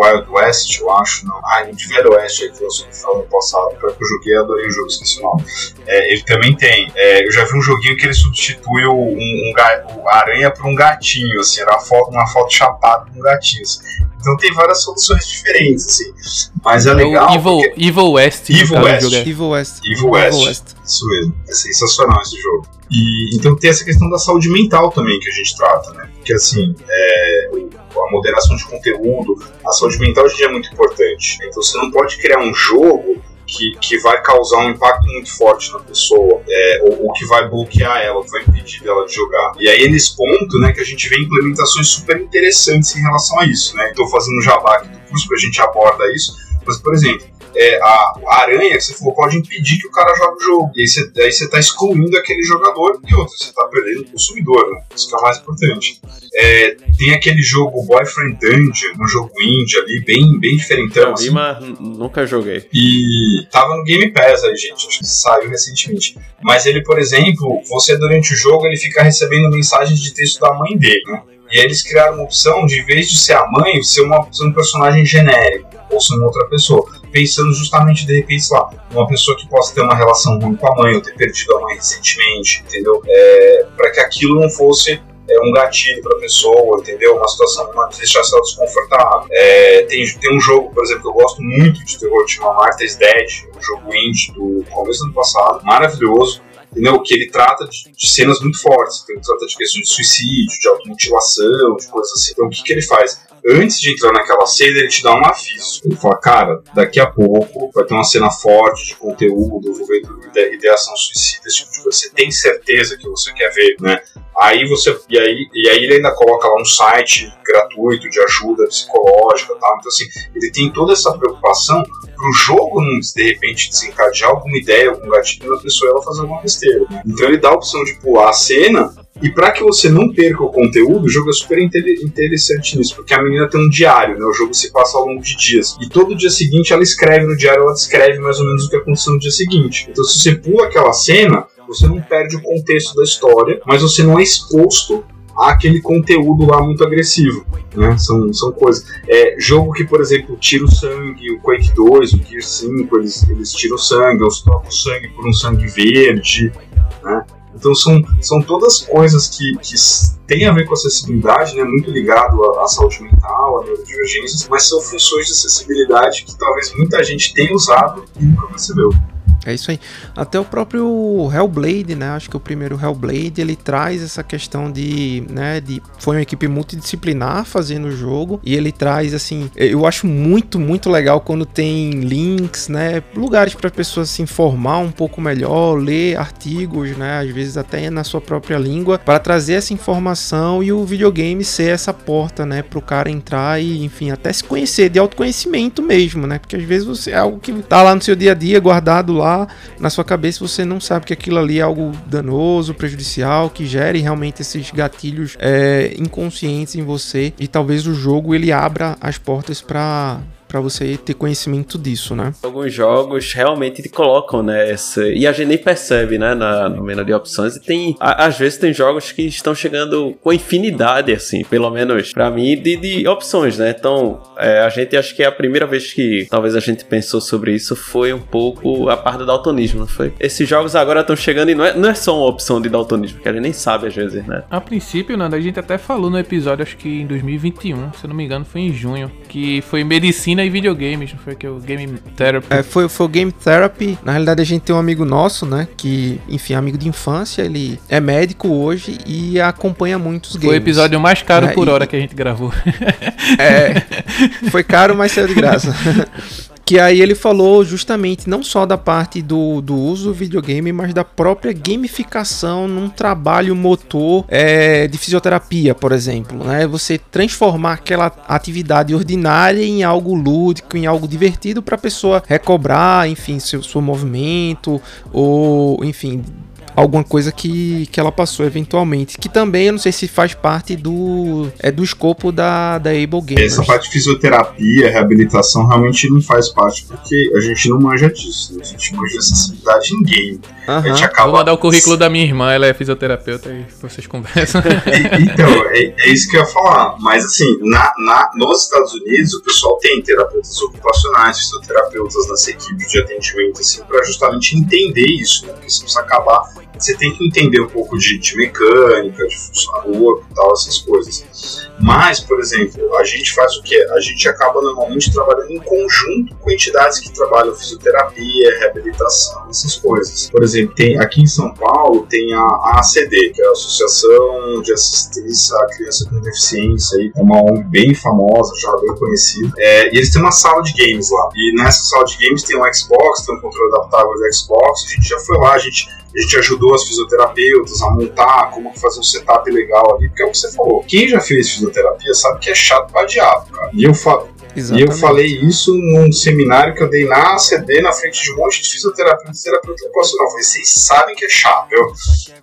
D: Wild West, eu acho, não. Ah, o de Velho Oeste aí que lançou no passado, que eu joguei adorei o jogo, esqueci o nome. É, ele também tem. É, eu já vi um joguinho que ele substitui o, um, um, a aranha por um gatinho, assim, era uma foto, uma foto chapada com um gatinho. Assim. Então tem várias soluções diferentes, assim. Mas é, é legal.
B: Evil,
D: porque...
B: Evil West.
D: Evil West.
C: Evil West.
D: Evil West. Evil West. Isso mesmo. É sensacional esse jogo. E então tem essa questão da saúde mental também que a gente trata, né? Porque assim, é, a moderação de conteúdo, a saúde mental hoje em dia é muito importante. Então você não pode criar um jogo que, que vai causar um impacto muito forte na pessoa, é, ou, ou, que vai bloquear ela, vai impedir dela de jogar. E aí é nesse ponto né, que a gente vê implementações super interessantes em relação a isso. Né? Estou fazendo um jabá aqui do curso que a gente aborda isso, mas, por exemplo, é, a, a, aranha que você falou pode impedir que o cara jogue o jogo. E aí você, aí você tá excluindo aquele jogador e outro, você tá perdendo o consumidor, né? Isso que é o mais importante. É, tem aquele jogo Boyfriend Dungeon, um jogo indie ali, bem, bem diferentão.
A: Assim. mas nunca joguei.
D: E tava no Game Pass aí, gente. Acho que saiu recentemente. Mas ele, por exemplo, você durante o jogo ele fica recebendo mensagens de texto da mãe dele, né? E aí eles criaram uma opção de, em vez de ser a mãe, ser, uma, ser um personagem genérico, ou ser uma outra pessoa pensando justamente, de repente, lá, uma pessoa que possa ter uma relação ruim com a mãe, ou ter perdido a mãe recentemente, entendeu? É, para que aquilo não fosse é, um gatilho para a pessoa, entendeu? Uma situação que deixasse ela desconfortável. É, tem, tem um jogo, por exemplo, que eu gosto muito de terror, chama Martha's Dead, um jogo indie do começo do ano passado, maravilhoso entendeu? Que ele trata de, de, cenas muito fortes, então ele trata de questões de suicídio, de automutilação, de coisas assim. Então o que, que ele faz? Antes de entrar naquela cena, ele te dá um aviso. Ele fala, cara, daqui a pouco vai ter uma cena forte de conteúdo envolvendo ideação suicida, esse tipo de coisa. Você tem certeza que você quer ver, né? Aí você. E aí, e aí ele ainda coloca lá um site gratuito de ajuda psicológica tal. Então, assim, ele tem toda essa preocupação pro jogo não, de repente, desencadear alguma ideia, algum gatilho na pessoa ela fazer alguma besteira. Então ele dá a opção de pular a cena e para que você não perca o conteúdo, o jogo é super interessante nisso, porque a menina tem um diário, né? O jogo se passa ao longo de dias. E todo dia seguinte ela escreve no diário, ela descreve mais ou menos o que aconteceu no dia seguinte. Então se você pula aquela cena, você não perde o contexto da história, mas você não é exposto àquele conteúdo lá muito agressivo. Né? São, são coisas. É, jogo que, por exemplo, tira o sangue, o Quake 2, o Gear 5, eles, eles tiram o sangue, eles trocam o sangue por um sangue verde. Né? Então são, são todas coisas que, que têm a ver com acessibilidade, né, muito ligado à, à saúde mental, a neurodivergências, mas são funções de acessibilidade que talvez muita gente tenha usado e nunca percebeu.
C: É isso aí. Até o próprio Hellblade, né? Acho que o primeiro Hellblade ele traz essa questão de, né? De foi uma equipe multidisciplinar fazendo o jogo e ele traz assim, eu acho muito muito legal quando tem links, né? Lugares para pessoas se informar um pouco melhor, ler artigos, né? Às vezes até na sua própria língua para trazer essa informação e o videogame ser essa porta, né? Para o cara entrar e, enfim, até se conhecer de autoconhecimento mesmo, né? Porque às vezes você é algo que tá lá no seu dia a dia guardado lá na sua cabeça você não sabe que aquilo ali é algo danoso, prejudicial, que gere realmente esses gatilhos é, inconscientes em você e talvez o jogo ele abra as portas para para você ter conhecimento disso, né?
A: Alguns jogos realmente te colocam, né? Essa... E a gente nem percebe, né? Na, no menu de opções. E tem. a- às vezes tem jogos que estão chegando com infinidade, assim, pelo menos pra mim, de, de opções, né? Então, é, a gente acho que é a primeira vez que talvez a gente pensou sobre isso foi um pouco a parte do daltonismo, não foi? Esses jogos agora estão chegando e não é, não é só uma opção de daltonismo, que a gente nem sabe às vezes, né?
B: A princípio, Nando, a gente até falou no episódio, acho que em 2021, se eu não me engano, foi em junho, que foi medicina e videogames, não foi que o Game Therapy.
C: É, foi, foi o Game Therapy. Na realidade, a gente tem um amigo nosso, né? Que, enfim, amigo de infância. Ele é médico hoje e acompanha muitos games.
B: Foi o episódio mais caro
C: É,
B: por
C: e-
B: hora que a gente gravou.
C: É, foi caro, mas saiu de graça. *laughs* Que aí ele falou justamente não só da parte do, do uso do videogame, mas da própria gamificação num trabalho motor é, de fisioterapia, por exemplo. Né? Você transformar aquela atividade ordinária em algo lúdico, em algo divertido para a pessoa recobrar, enfim, seu, seu movimento, ou enfim, alguma coisa que, que ela passou eventualmente. Que também eu não sei se faz parte do, é, do escopo da, da Able Gamers.
D: Essa parte de fisioterapia, reabilitação, realmente não faz parte porque a gente não manja disso. né? A gente manja de acessibilidade em game. A
C: Aham.
D: gente
B: Vou
D: acaba.
B: mandar o currículo da minha irmã, ela é fisioterapeuta e vocês conversam. *laughs*
D: E- Então, é, é isso que eu ia falar. Mas assim, na, na- nos Estados Unidos, o pessoal tem terapeutas ocupacionais, fisioterapeutas nas equipes de atendimento, assim, para justamente entender isso, né? Porque você precisa acabar. Você tem que entender um pouco de, de mecânica, de corpo e tal, essas coisas. Mas, por exemplo, a gente faz o quê? A gente acaba normalmente trabalhando em conjunto com entidades que trabalham fisioterapia, reabilitação, essas coisas. Por exemplo, tem aqui em São Paulo tem a, ACD, que é a Associação de Assistência à Criança com Deficiência, aí, uma ONG bem famosa, já bem conhecida. É, e eles têm uma sala de games lá. E nessa sala de games tem um Xbox, tem um controle adaptável de Xbox. A gente já foi lá, a gente a gente ajudou as fisioterapeutas a montar como fazer um setup legal ali, porque é o que você falou. Quem já fez fisioterapia sabe que é chato pra diabo, cara. E eu, fa e eu
C: Exatamente.
D: falei isso num seminário que eu dei na ACD, na frente de um monte de fisioterapeuta e terapeuta ocupacional. Eu falei, vocês sabem que é chato, viu?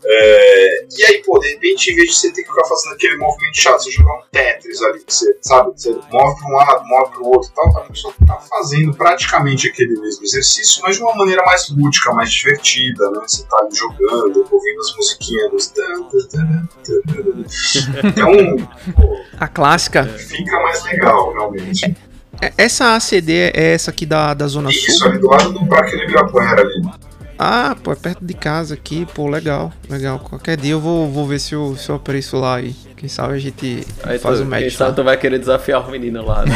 D: É, E aí, pô, de repente, em vez de você ter que ficar fazendo aquele movimento chato, você jogar um Tetris ali, você, sabe, você move pra um lado, move pro outro e tal, a pessoa tá fazendo praticamente aquele mesmo exercício, mas de uma maneira mais lúdica, mais divertida, né? Você tá ali jogando, ouvindo as musiquinhas. Então, pô,
C: A clássica.
D: fica mais legal, realmente.
C: É- Essa ACD é essa aqui da, da Zona
D: Isso,
C: Sul?
D: ali do lado do Parque Ibirapuera ali.
C: Ah, pô, é perto de casa aqui, pô, legal, legal. Qualquer dia eu vou, vou ver se eu, se eu apareço lá e quem sabe a gente
A: Aí
C: faz
A: tu,
C: um
A: quem
C: match
A: sabe
C: lá.
A: tu vai querer desafiar o menino lá, né?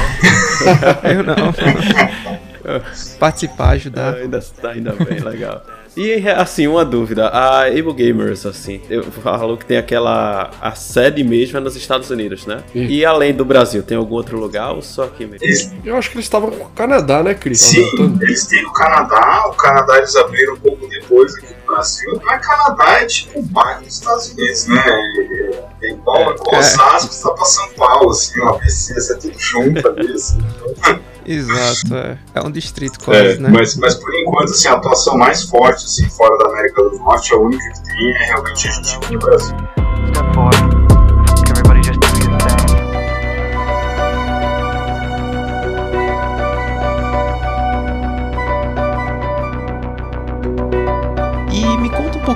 A: *laughs*
C: Eu não. *laughs* Participar, ajudar.
A: ainda, ainda bem, legal. E assim, uma dúvida, a Able Gamers, assim, eu falou que tem aquela. A sede mesmo é nos Estados Unidos, né?
E: Sim.
A: E além do Brasil, tem algum outro lugar ou só aqui mesmo?
D: Eles,
E: Eu acho que eles estavam com o Canadá, né, Cris?
D: sim, eles têm no Canadá, o Canadá eles abriram um pouco depois aqui no Brasil. Mas Canadá é tipo o bairro dos Estados Unidos, né? É, é igual é. Osasco, você tá pra São Paulo, assim, uma PC, você é tudo junto ali, assim. *laughs*
C: Exato, é. É um distrito quase,
D: É,
C: né?
D: mas, mas por enquanto, assim, a atuação mais forte, assim, fora da América do Norte, a única que tem é realmente a gente aqui no Brasil.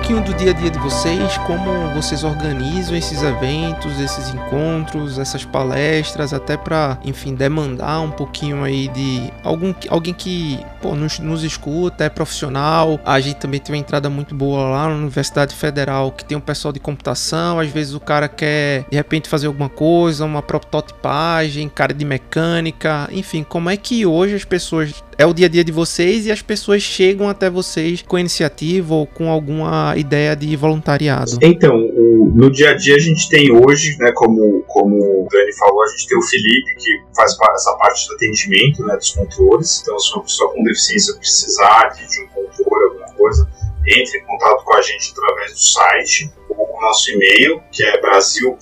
C: Pouquinho do dia a dia de vocês, como vocês organizam esses eventos, esses encontros, essas palestras, até para, enfim, demandar um pouquinho aí de algum, alguém que pô, nos, nos escuta, é profissional. A gente também tem uma entrada muito boa lá na Universidade Federal, que tem um pessoal de computação. Às vezes o cara quer de repente fazer alguma coisa, uma prototipagem, cara de mecânica, enfim, como é que hoje as pessoas é o dia a dia de vocês e as pessoas chegam até vocês com iniciativa ou com alguma ideia de voluntariado.
D: Então, o- no dia a dia a gente tem hoje, né, como, como o Dani falou, a gente tem o Felipe, que faz essa parte do atendimento, né, dos controles. Então, se uma pessoa com deficiência precisar de um controle, alguma coisa, entre em contato com a gente através do site ou o nosso e-mail, que é brasil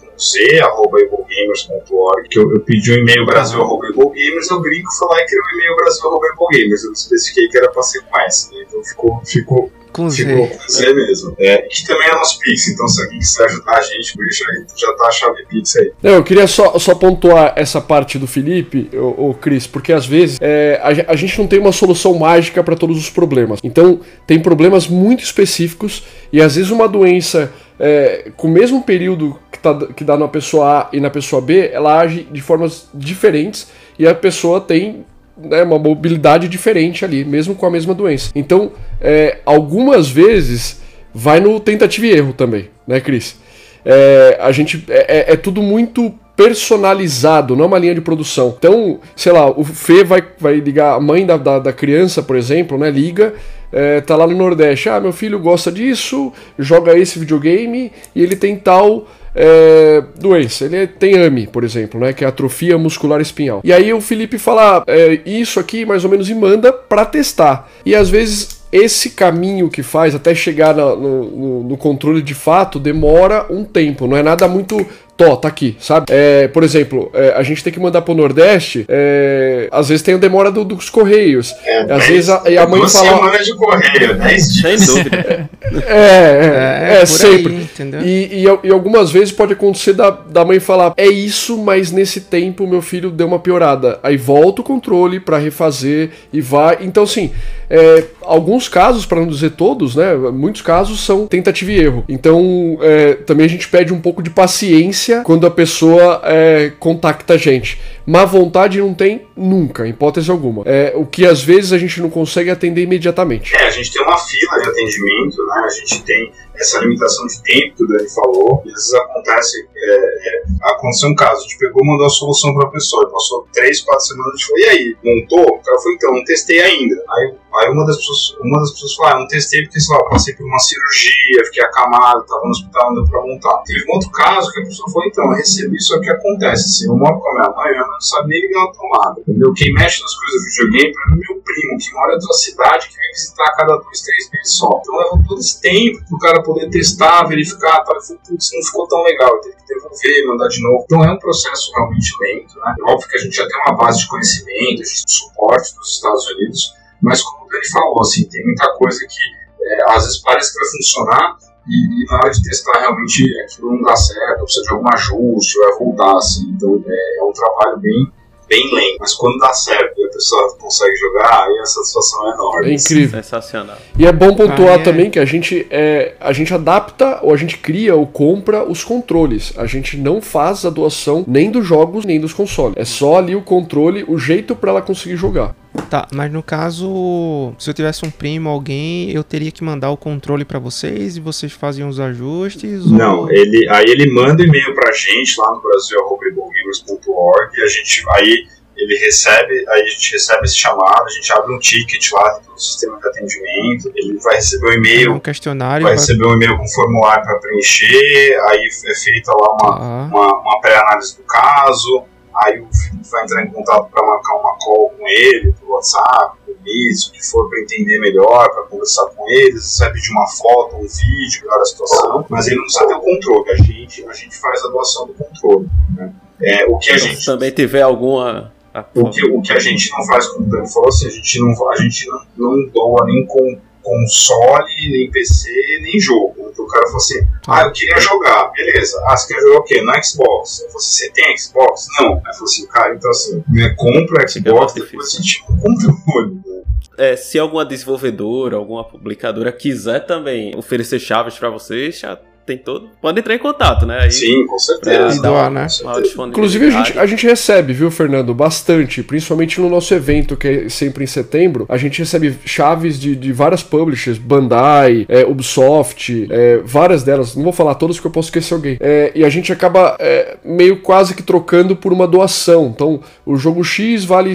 D: evilgamers.org, que eu, eu pedi o e-mail brasil, arroba evilgamers, eu brinco, fui lá e criei o e-mail brasil, arroba evilgamers, eu não especifiquei que era para ser com S, né, então ficou, ficou
C: Com Z.
D: Ficou com Z mesmo. É, que também é nosso Pix, então se alguém quiser ajudar a gente, deixa aí, já tá a chave Pix aí.
E: Não, eu queria só, só pontuar essa parte do Felipe, ô, ô Cris, porque às vezes é, a, a gente não tem uma solução mágica para todos os problemas. Então, tem problemas muito específicos e às vezes uma doença é, com o mesmo período que, tá, que dá na pessoa A e na pessoa B, ela age de formas diferentes e a pessoa tem né, uma mobilidade diferente ali, mesmo com a mesma doença. Então, é, algumas vezes vai no tentativa e erro também, né, Cris? É, a gente é, é- é tudo muito personalizado, não é uma linha de produção. Então, sei lá, o Fê vai, vai ligar, a mãe da, da, da criança, por exemplo, né, liga, é, tá lá no Nordeste, ah, meu filho gosta disso, joga esse videogame e ele tem tal é, doença. Ele tem AMI, por exemplo, né, que é atrofia muscular espinhal. E aí o Felipe fala é, isso aqui, mais ou menos, e manda pra testar. E às vezes esse caminho que faz até chegar no, no- no controle de fato demora um tempo, não é nada muito. Tó, tá aqui, sabe? É, por exemplo, é, a gente tem que mandar pro Nordeste, é, às vezes tem a demora do- dos Correios.
D: É,
E: às vezes a, e a mãe fala.
D: semanas de correio, *laughs* 10 dias.
A: Sem dúvida.
E: É, é, é,
C: por
E: sempre.
C: aí, entendeu?
E: E, e, e algumas vezes pode acontecer da, da mãe falar: é isso, mas nesse tempo meu filho deu uma piorada. Aí volta o controle pra refazer e vai. Então, assim, é, alguns casos, pra não dizer todos, né? Muitos casos são tentativa e erro. Então, é, também a gente pede um pouco de paciência quando a pessoa é, contacta a gente. Má vontade não tem nunca, hipótese alguma. É, o que às vezes a gente não consegue atender imediatamente.
D: É, a gente tem uma fila de atendimento, né? A gente tem essa limitação de tempo que o Dani falou. Às vezes acontece, é, é, aconteceu um caso, a gente pegou, mandou a solução para a pessoa, passou três, quatro semanas, a gente falou, e aí, montou? O cara falou, então, não testei ainda. Aí, aí uma das pessoas, uma das pessoas falou, ah, não testei porque, sei lá, eu passei por uma cirurgia, fiquei acamado, tava no hospital, não deu pra montar. Teve um outro caso que a pessoa falou, então, eu recebi, só que acontece, assim, eu moro com a minha mãe, mãe não sabe nem ligar uma tomada, entendeu? Quem mexe nas coisas do videogame pra mim meu primo, que mora em outra cidade, que vem visitar a cada dois, três meses só. Então leva todo esse tempo pro cara poder testar, verificar, tal, e falou, putz, não ficou tão legal, eu tenho que devolver, mandar de novo. Então é um processo realmente lento, né? É óbvio que a gente já tem uma base de conhecimento, a gente tem suporte dos Estados Unidos, mas como o Dani falou, assim, tem muita coisa que é, às vezes parece que vai funcionar e, e na hora de testar realmente aquilo não dá certo, ou precisa de algum ajuste, vai voltar, assim. Então é, é um trabalho bem, bem lento. Mas quando dá certo e a pessoa consegue jogar, aí a satisfação é enorme.
E: É incrível.
A: Sensacional.
E: E é bom pontuar
C: Ah, é.
E: também que a gente, é, a gente adapta ou a gente cria ou compra os controles. A gente não faz a doação nem dos jogos nem dos consoles. É só ali o controle, o jeito pra ela conseguir jogar.
C: Tá, mas no caso, se eu tivesse um primo, alguém, eu teria que mandar o controle pra vocês e vocês faziam os ajustes?
D: Não,
C: ou...
D: ele, aí ele manda um e-mail pra gente lá no brasil.org e a gente aí ele recebe, aí a gente recebe esse chamado, a gente abre um ticket lá do sistema de atendimento, ele vai receber um
C: um
D: e-mail,
C: questionário?
D: vai
C: pra-
D: receber um e-mail com formulário para preencher, aí é feita lá uma,
C: Ah,
D: uma, uma pré-análise do caso, aí o Felipe vai entrar em contato para marcar uma call com ele, por WhatsApp, por Meet, o que for para entender melhor, para conversar com eles, vai pedir uma foto, um vídeo, cada situação, mas ele não precisa ter o controle, a gente, a gente faz a doação do controle. Né? É, o que a gente
A: se também tiver alguma.
D: o que, o que a gente não faz, como o Dan falou, assim, a gente não, a gente não, não doa nem com console, nem PC, nem jogo. Então o cara falou assim, ah, eu queria jogar, beleza. Ah, você quer jogar o quê? No Xbox. Eu falei assim, você tem Xbox? Não. Aí falou assim, cara, então assim, né, compra Xbox, depois
A: difícil.
D: você tira o né?
A: É, se alguma desenvolvedora, alguma publicadora quiser também oferecer chaves pra vocês, já tem todo. Pode entrar em contato, né? Aí,
D: Sim, com certeza.
C: E doar, né?
E: Inclusive, a gente, a gente recebe, viu, Fernando? Bastante, principalmente no nosso evento, que é sempre em setembro. A gente recebe chaves de, de várias publishers, Bandai, é, Ubisoft, é, várias delas. Não vou falar todas porque eu posso esquecer alguém. É, e a gente acaba é, meio quase que trocando por uma doação. Então, o jogo X vale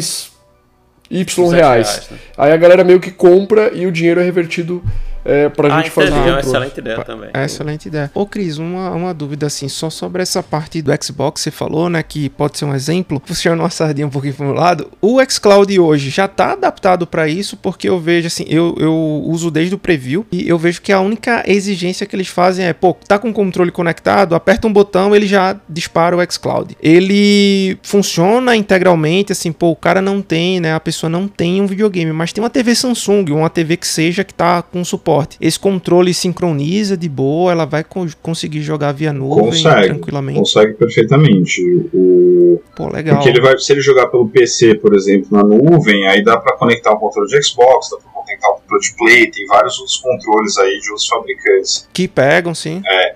E: Y
A: 200
E: reais.
A: né?
E: Aí a galera meio que compra e o dinheiro é revertido é, pra
A: Ah,
E: gente fazer.
A: É uma excelente ideia também.
C: É excelente ideia. Ô, Cris, uma, uma dúvida assim, só sobre essa parte do Xbox, você falou, né, que pode ser um exemplo, puxando uma sardinha um pouquinho pro meu lado. O xCloud hoje já tá adaptado para isso, porque eu vejo assim, eu, eu uso desde o preview e eu vejo que a única exigência que eles fazem é, pô, tá com o controle conectado, aperta um botão, ele já dispara o xCloud. Ele funciona integralmente, assim, pô, o cara não tem, né, a pessoa não tem um videogame, mas tem uma TV Samsung, uma TV que seja que tá com suporte. Forte. Esse controle sincroniza de boa, ela vai co conseguir jogar via nuvem
D: Consegue,
C: tranquilamente.
D: Consegue perfeitamente. O...
C: Pô, legal.
D: Porque ele vai, se ele jogar pelo PC, por exemplo, na nuvem, aí dá pra conectar o controle de Xbox, dá pra conectar o controle de Play, tem vários outros controles aí de outros fabricantes.
C: Que pegam, sim.
D: É,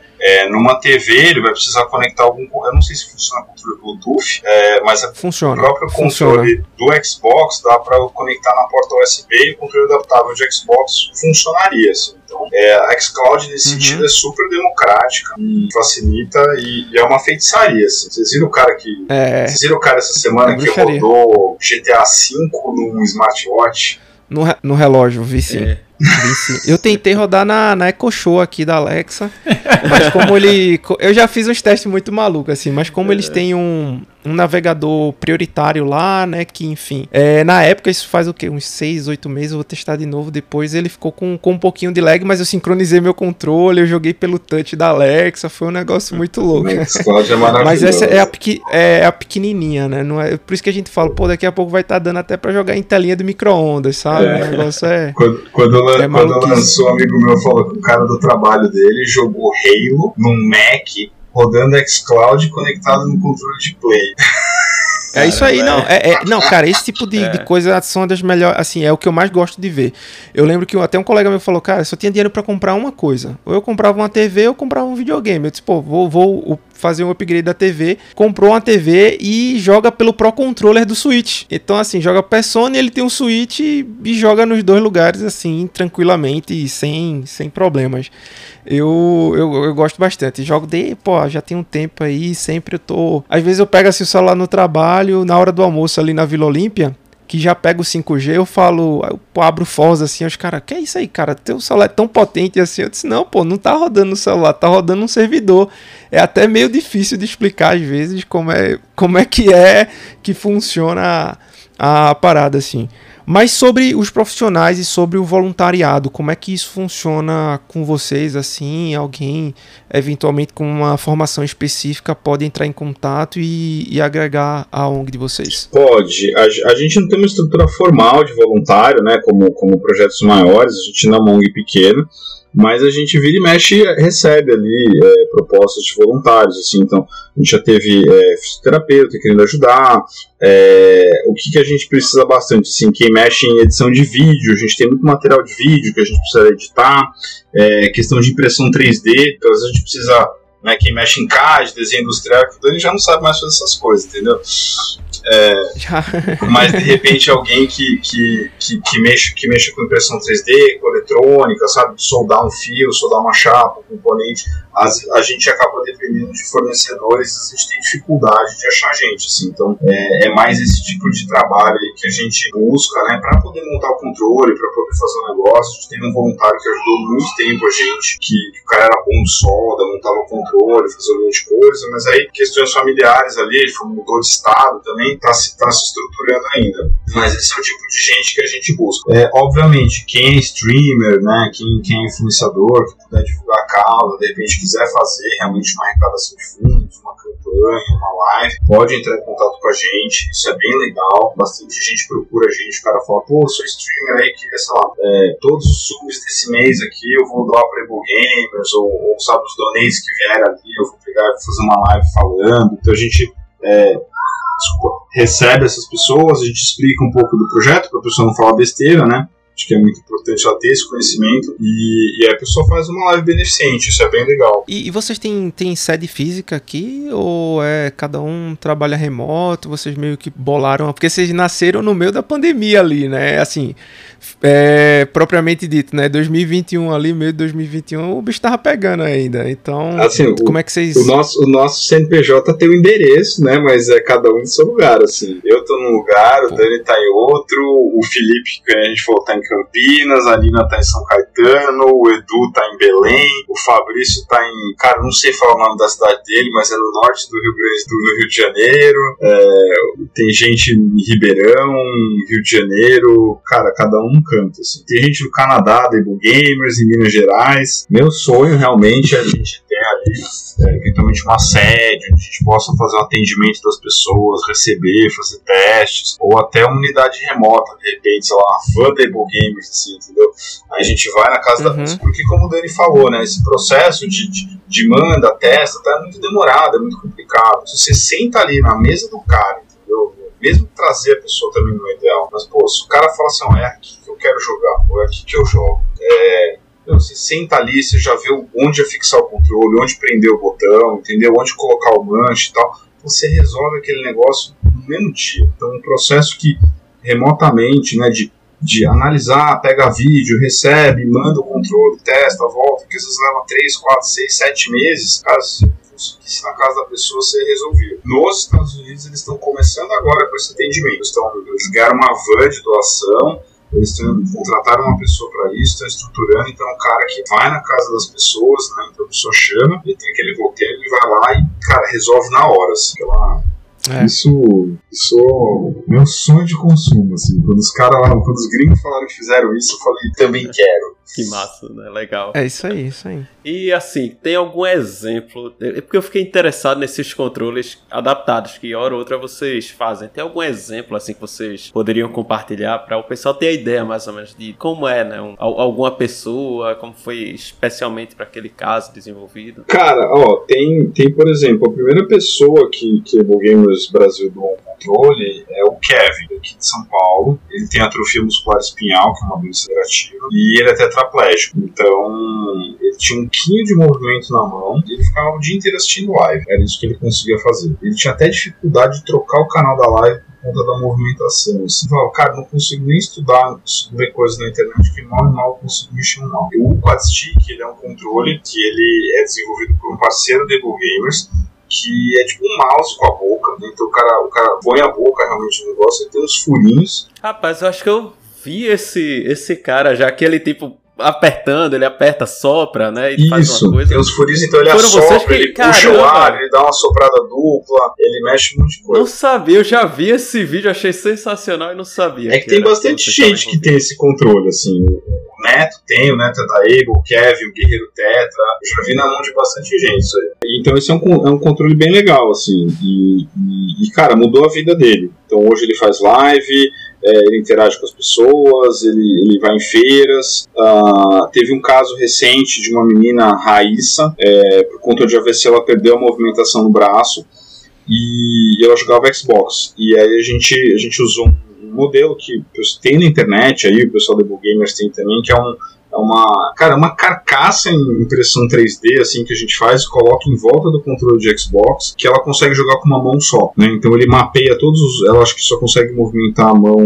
D: numa TV ele vai precisar conectar algum. Eu não sei se funciona com controle Bluetooth, é, mas o
C: Funciona.
D: próprio controle do Xbox dá para conectar na porta USB e o controle adaptável de Xbox funcionaria. Assim. Então, é, a xCloud nesse
C: Uhum.
D: sentido é super democrática, e facilita e, e é uma feitiçaria. Assim. Vocês viram o cara que.
C: É,
D: Vocês viram o cara essa semana
C: É
D: que rodou GTA V num smartwatch?
C: no, re- no relógio, vi sim.
A: É.
C: Eu tentei rodar na, na Echo Show aqui da Alexa, mas como ele. Eu já fiz uns testes muito malucos, assim, mas como eles têm um, um navegador prioritário lá, né? Que, enfim. é, na época, isso faz o quê? Uns 6, 8 meses, eu vou testar de novo depois. Ele ficou com, com um pouquinho de lag, mas eu sincronizei meu controle, eu joguei pelo touch da Alexa, foi um negócio muito louco.
D: O xCloud é maravilhoso.
C: Mas essa é a, pequi- é a pequenininha, né? Não é, por isso que a gente fala, pô, daqui a pouco vai estar dando até pra jogar em telinha do micro-ondas, sabe?
D: É.
C: O negócio é.
D: Quando, quando,
C: É
D: quando lançou, um amigo meu falou que o cara do trabalho dele jogou Halo num Mac rodando xCloud conectado no controle de Play.
C: É isso aí, não. É, é- não, cara, esse tipo de, *laughs*
A: É.
C: de coisa são das melhores. Assim, é o que eu mais gosto de ver. Eu lembro que até um colega meu falou, cara, eu só tinha dinheiro pra comprar uma coisa. Ou eu comprava uma TV ou eu comprava um videogame. Eu disse, pô, vou, vou fazer um upgrade da TV. Comprou uma TV e joga pelo Pro Controller do Switch. Então, assim, joga Persona e ele tem um Switch e, joga nos dois lugares, assim, tranquilamente e sem, sem problemas. Eu, eu, eu gosto bastante. Jogo de, pô, já tem um tempo aí, sempre eu tô. Às vezes eu pego assim o celular no trabalho, na hora do almoço ali na Vila Olímpia, que já pego o 5G, eu falo, eu abro o assim, os caras, que é isso aí, cara? Teu celular é tão potente assim. Eu disse, não, pô, não tá rodando no celular, tá rodando um servidor. É até meio difícil de explicar às vezes como é, como é que é que funciona a, a parada assim. Mas sobre os profissionais e sobre o voluntariado, como é que isso funciona com vocês assim? Alguém eventualmente com uma formação específica pode entrar em contato e, e agregar a ONG de vocês?
D: Pode. A, a gente não tem uma estrutura formal de voluntário, né? Como, como projetos maiores, a gente não é uma ONG pequena. Mas a gente vira e mexe e recebe ali é, propostas de voluntários, assim, então a gente já teve é, fisioterapeuta querendo ajudar, é, o que, que a gente precisa bastante, assim, quem mexe em edição de vídeo, a gente tem muito material de vídeo que a gente precisa editar, é, questão de impressão 3D, então às vezes a gente precisa, né, quem mexe em CAD, desenho industrial, que ele já não sabe mais fazer essas coisas, entendeu?
C: Já.
D: mas de repente alguém que, que, que, que, mexe, que mexe com impressão 3D, com eletrônica, sabe, soldar um fio, soldar uma chapa, um componente, as, a gente acaba dependendo de fornecedores, a gente tem dificuldade de achar gente, assim, então é, é mais esse tipo de trabalho que a gente busca, né, para poder montar o controle, para poder fazer o negócio, a gente teve um voluntário que ajudou muito tempo a gente, que, que o cara era bom de solda, montava controle, fazia um monte de coisa, mas aí questões familiares ali, ele foi, mudou de estado também, tá se, tá se estruturando ainda. Mas esse é o tipo de gente que a gente busca. É, obviamente, quem é streamer, né, quem, quem é influenciador, que puder divulgar a causa, de repente quiser fazer realmente uma arrecadação de fundos, uma campanha, uma live, pode entrar em contato com a gente, isso é bem legal. Bastante gente procura a gente, o cara fala, pô, sou streamer aí, queria, sei lá, é, todos os subs desse mês aqui eu vou doar para Ebo Gamers, ou, ou sabe, os donates que vieram ali, eu vou pegar e fazer uma live falando. Então a gente é, recebe essas pessoas, a gente explica um pouco do projeto para a pessoa não falar besteira, né? Acho que é muito importante ela ter esse conhecimento e, e a pessoa faz uma live beneficente, isso é bem legal.
C: E, e vocês têm, têm sede física aqui? Ou é cada um trabalha remoto? Vocês meio que bolaram? Porque vocês nasceram no meio da pandemia ali, né? Assim, é, propriamente dito, né? 2021 ali, meio de 2021, o bicho tava pegando ainda. Então,
D: Assim, o-
C: como é que vocês.
D: O nosso, o nosso CNPJ tem o endereço, né? Mas é cada um em seu lugar, assim. Eu tô num lugar, o Dani tá em outro, o Felipe, que a gente falou, tá em Campinas, a Nina tá em São Caetano, o Edu tá em Belém, o Fabrício tá em. Cara, não sei falar o nome da cidade dele, mas é no norte do Rio Grande do Rio de Janeiro. É, tem gente em Ribeirão, Rio de Janeiro, cara, cada um num canto, assim. Tem gente no Canadá, da Ebu Gamers, em Minas Gerais. Meu sonho realmente é a gente é, eventualmente uma sede, onde a gente possa fazer um atendimento das pessoas, receber, fazer testes, ou até uma unidade remota, de repente, sei lá, uma fã Table Gamers, assim, entendeu? Aí a gente vai na casa
C: Uhum.
D: da pessoa, porque como o Dani falou, né, esse processo de, de, de manda, testa, tá muito demorado, é muito complicado. Se você senta ali na mesa do cara, entendeu? Mesmo trazer a pessoa também não é ideal, mas pô, se o cara fala assim, é aqui que eu quero jogar, ou é aqui que eu jogo, é, meu, você senta ali, você já vê onde é fixar o controle, onde prender o botão, entendeu? Onde colocar o manche e tal. Você resolve aquele negócio no mesmo dia. Então, um processo que remotamente, né, de, de analisar, pega vídeo, recebe, manda o controle, testa, volta, que às vezes leva 3, 4, 6, 7 meses. Cara, se conseguisse na casa da pessoa ser resolvido. Nos Estados Unidos, eles estão começando agora com esse atendimento. Estão, eles ganharam uma van de doação eles estão, contrataram uma pessoa para isso, estão estruturando, então é um cara que vai na casa das pessoas, né? Então a pessoa chama, ele tem aquele roteiro, ele vai lá e, cara, resolve na hora, assim, aquela...
C: É.
D: Isso, isso é meu sonho de consumo, assim. Quando os caras lá, quando os gringos falaram que fizeram isso, eu falei, também quero.
A: Que massa, né? Legal.
C: É isso aí, isso aí.
A: E assim, tem algum exemplo? É porque eu fiquei interessado nesses controles adaptados que hora ou outra vocês fazem. Tem algum exemplo assim que vocês poderiam compartilhar para o pessoal ter a ideia mais ou menos de como é, né? Um- al- alguma pessoa, como foi especialmente para aquele caso desenvolvido?
D: Cara, ó, tem, tem, por exemplo, a primeira pessoa que, que o Gamers Brasil doou um controle é o Kevin, aqui de São Paulo. Ele tem atrofia muscular espinhal, que é uma doença gerativa, e ele é tetraplégico. Então, ele tinha um quinho de movimento na mão e ele ficava o dia inteiro assistindo live. Era isso que ele conseguia fazer. Ele tinha até dificuldade de trocar o canal da live por conta da movimentação. Assim, falava, cara, não consigo nem estudar, não ver coisas na internet, que mal e mal consigo mexer mal. O Quadstick, ele é um controle que ele é desenvolvido por um parceiro da Evo Gamers, que é tipo um mouse com a boca, né? então o cara, o cara põe a boca realmente no negócio, ele tem uns furinhos,
A: Rapaz, eu acho que eu vi esse, esse cara já que ele tipo apertando, ele aperta, sopra, né? E faz
D: Isso,
A: uma coisa.
D: tem os furinhos, então ele
A: Foram
D: assopra,
A: que-
D: ele puxa o
A: caramba!
D: ar, ele dá uma soprada dupla, ele mexe um monte de coisa.
A: Não sabia, eu já vi esse vídeo, achei sensacional e não sabia.
D: É que tem
A: era-
D: bastante gente que tem esse controle, assim. O Neto tem, o Neto da Able, o Kevin, o Guerreiro Tetra. Eu já vi na mão de bastante gente isso aí. Então esse é um, é um controle bem legal, assim. E, e- e, cara, mudou a vida dele. Então hoje ele faz live, é, ele interage com as pessoas, ele, ele vai em feiras. Ah, teve um caso recente de uma menina, Raíssa, é, por conta de AVC ela perdeu a movimentação no braço e ela jogava Xbox. E aí a gente, a gente usou um modelo que tem na internet aí, o pessoal Bull Gamers tem também, que é um é uma, cara, uma carcaça em impressão 3D assim que a gente faz, coloca em volta do controle de Xbox, que ela consegue jogar com uma mão só, né? Então ele mapeia todos os, ela acho que só consegue movimentar a mão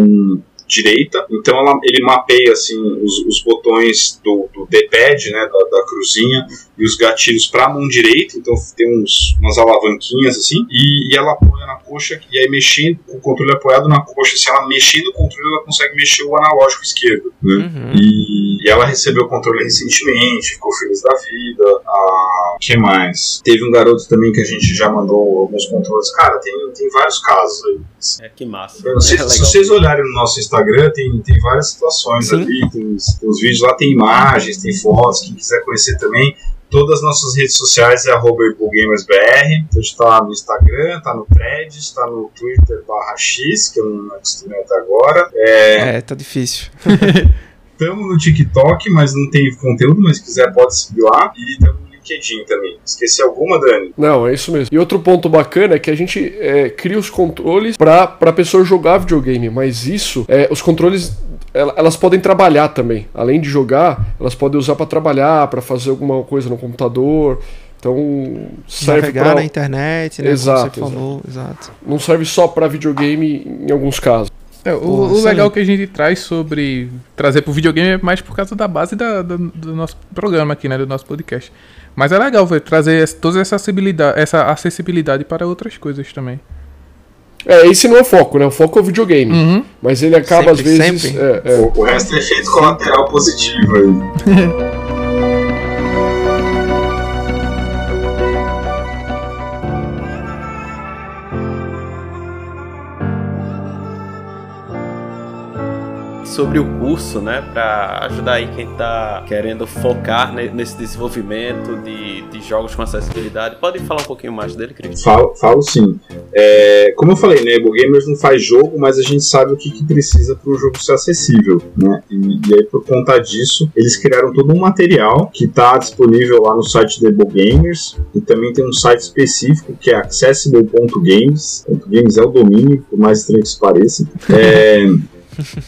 D: direita, então ela, ele mapeia assim os, os botões do, do D-pad, né, da, da cruzinha e os gatilhos para a mão direita, então tem uns, umas alavanquinhas assim, e, e ela apoia na coxa, e aí mexendo com o controle apoiado na coxa, se ela mexer no controle, ela consegue mexer o analógico esquerdo, né?
C: Uhum.
D: E, e ela recebeu o controle recentemente, ficou feliz da vida. Ah, que mais? Teve um garoto também que a gente já mandou alguns controles. Cara, tem, tem vários casos aí.
A: É que massa.
D: Sei,
A: É
D: se vocês olharem no nosso Instagram, tem, tem várias situações
C: Sim.
D: ali, tem os, tem os vídeos lá, tem imagens, tem fotos, quem quiser conhecer também. Todas as nossas redes sociais é arroba GamersBR. Então a gente tá no Instagram, tá no Threads, tá no Twitter barra X, que eu não acostumei até agora. É,
C: É, tá difícil. *laughs*
D: Estamos no TikTok, mas não tem conteúdo, mas se quiser pode seguir lá. E estamos LinkedIn também. Esqueci alguma, Dani?
E: Não, é isso mesmo. E outro ponto bacana é que a gente é, cria os controles pra, pra pessoa jogar videogame, mas isso, é, os controles, ela- elas podem trabalhar também. Além de jogar, elas podem usar pra trabalhar, pra fazer alguma coisa no computador. Então, serve
C: Navegar
E: pra,
C: na internet, né?
E: Exato,
C: como você falou, exato.
E: não serve só pra videogame em alguns casos.
B: É, o,
C: Porra,
B: o
C: excelente.
B: legal que a gente traz sobre trazer pro videogame é mais por causa da base da- da- do nosso programa aqui, né? Do nosso podcast. Mas é legal, trazer toda essa acessibilidade, essa acessibilidade para outras coisas também.
E: É, esse não é o foco, né? O foco é o videogame.
B: Uhum.
E: Mas ele acaba, às
C: Sempre,
E: vezes.
C: sempre.
E: é, é.
D: O, o resto é efeito colateral positivo aí. *laughs*
A: sobre o curso, né? Para ajudar aí quem tá querendo focar nesse desenvolvimento de, de jogos com acessibilidade. Pode falar um pouquinho mais dele, Cris?
D: Falo, falo sim. É, como eu falei, né? O Gamers não faz jogo, mas a gente sabe o que, que precisa para o jogo ser acessível, né? E, e, aí, por conta disso, eles criaram todo um material que está disponível lá no site da Gamers e também tem um site específico que é accessible.games. Games é o domínio, por mais estranho que isso pareça. É, *laughs*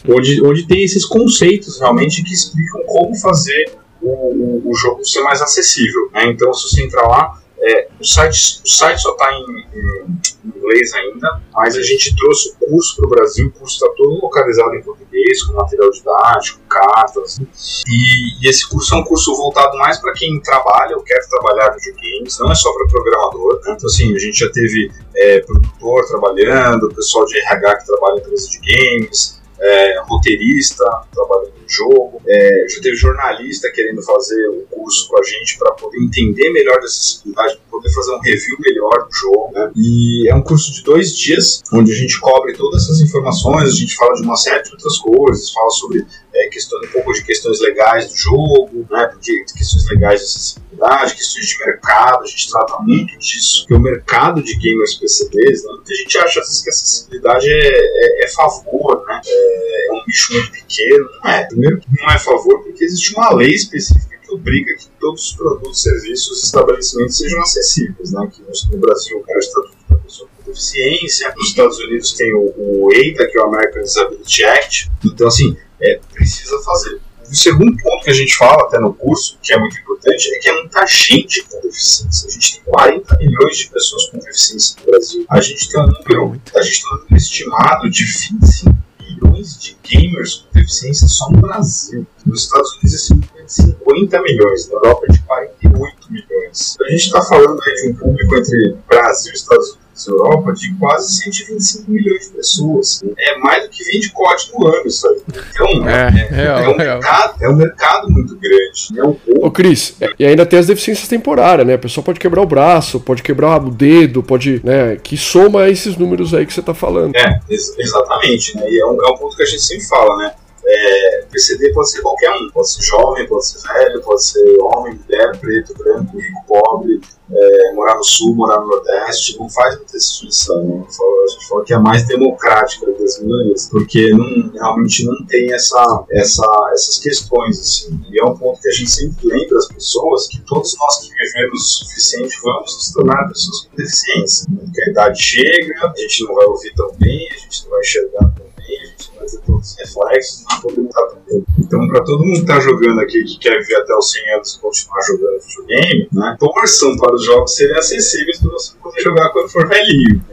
D: onde, onde tem esses conceitos realmente que explicam como fazer o, o, o jogo ser mais acessível. Né? Então, se você entrar lá, é, o, site, o site só está em, em, inglês ainda, mas a gente trouxe o curso para o Brasil. O curso está todo localizado em português, com material didático, cartas. E, e, esse curso é um curso voltado mais para quem trabalha ou quer trabalhar videogames, não é só para programador. Né? Então, assim, a gente já teve é, produtor trabalhando, pessoal de RH que trabalha em empresas de games é, roteirista trabalhando jogo, é, já teve jornalista querendo fazer o curso com a gente para poder entender melhor de acessibilidade, para poder fazer um review melhor do jogo. Né? E é um curso de dois dias, onde a gente cobre todas essas informações, a gente fala de uma série de outras coisas, fala sobre é, um pouco de questões legais do jogo, né? porque questões legais de acessibilidade, questões de mercado, a gente trata muito disso, que o mercado de gamers PCBs, né? a gente acha às vezes que a acessibilidade é, é, é favor, né? É, é, um bicho muito pequeno. Não é. Primeiro que não é favor porque existe uma lei específica que obriga que todos os produtos, serviços e estabelecimentos sejam acessíveis, né? Que no Brasil é o Estatuto da Pessoa com Deficiência, nos Estados Unidos tem o, o que é o American Disability Act. Então, assim, é, precisa fazer. O segundo ponto que a gente fala até no curso, que é muito importante, é que é muita gente com deficiência. A gente tem 40 milhões de pessoas com deficiência no Brasil. A gente tem um número, a gente tem um número estimado de 25 milhões de gamers com deficiência só no Brasil. Nos Estados Unidos é de 50 milhões, na Europa é de 48 milhões. A gente está falando aí de um público entre Brasil e Estados Unidos Europa de quase 125 milhões de pessoas. É mais do que 20 cotes no ano isso aí. Então, é, é, é, é um, mercado, é um mercado muito grande. É um
E: pouco. Ô, Cris, e ainda tem as deficiências temporárias, né? A pessoa pode quebrar o braço, pode quebrar o dedo, pode. né? Que soma esses números aí que você está falando.
D: É, ex exatamente. Né? E é um, é um ponto que a gente sempre fala, né? É, PCD pode ser qualquer um, pode ser jovem, pode ser velho, pode ser homem, mulher, preto, branco, rico, pobre, é, morar no sul, morar no nordeste, não faz muita distinção. Né? A gente fala que é a mais democrática das minorias, porque não, realmente não tem essa, essa, essas questões. Assim. E é um ponto que a gente sempre lembra as pessoas que todos nós que vivemos o suficiente vamos nos tornar pessoas com deficiência. Porque a idade chega, a gente não vai ouvir tão bem, a gente não vai enxergar tão bem, a gente fazer todos os reflexos, não podemos estar também. Então, para todo mundo que está jogando aqui, que quer viver até os 100 anos e continuar jogando videogame, né, torçam para os jogos serem acessíveis para você poder jogar quando for velhinho.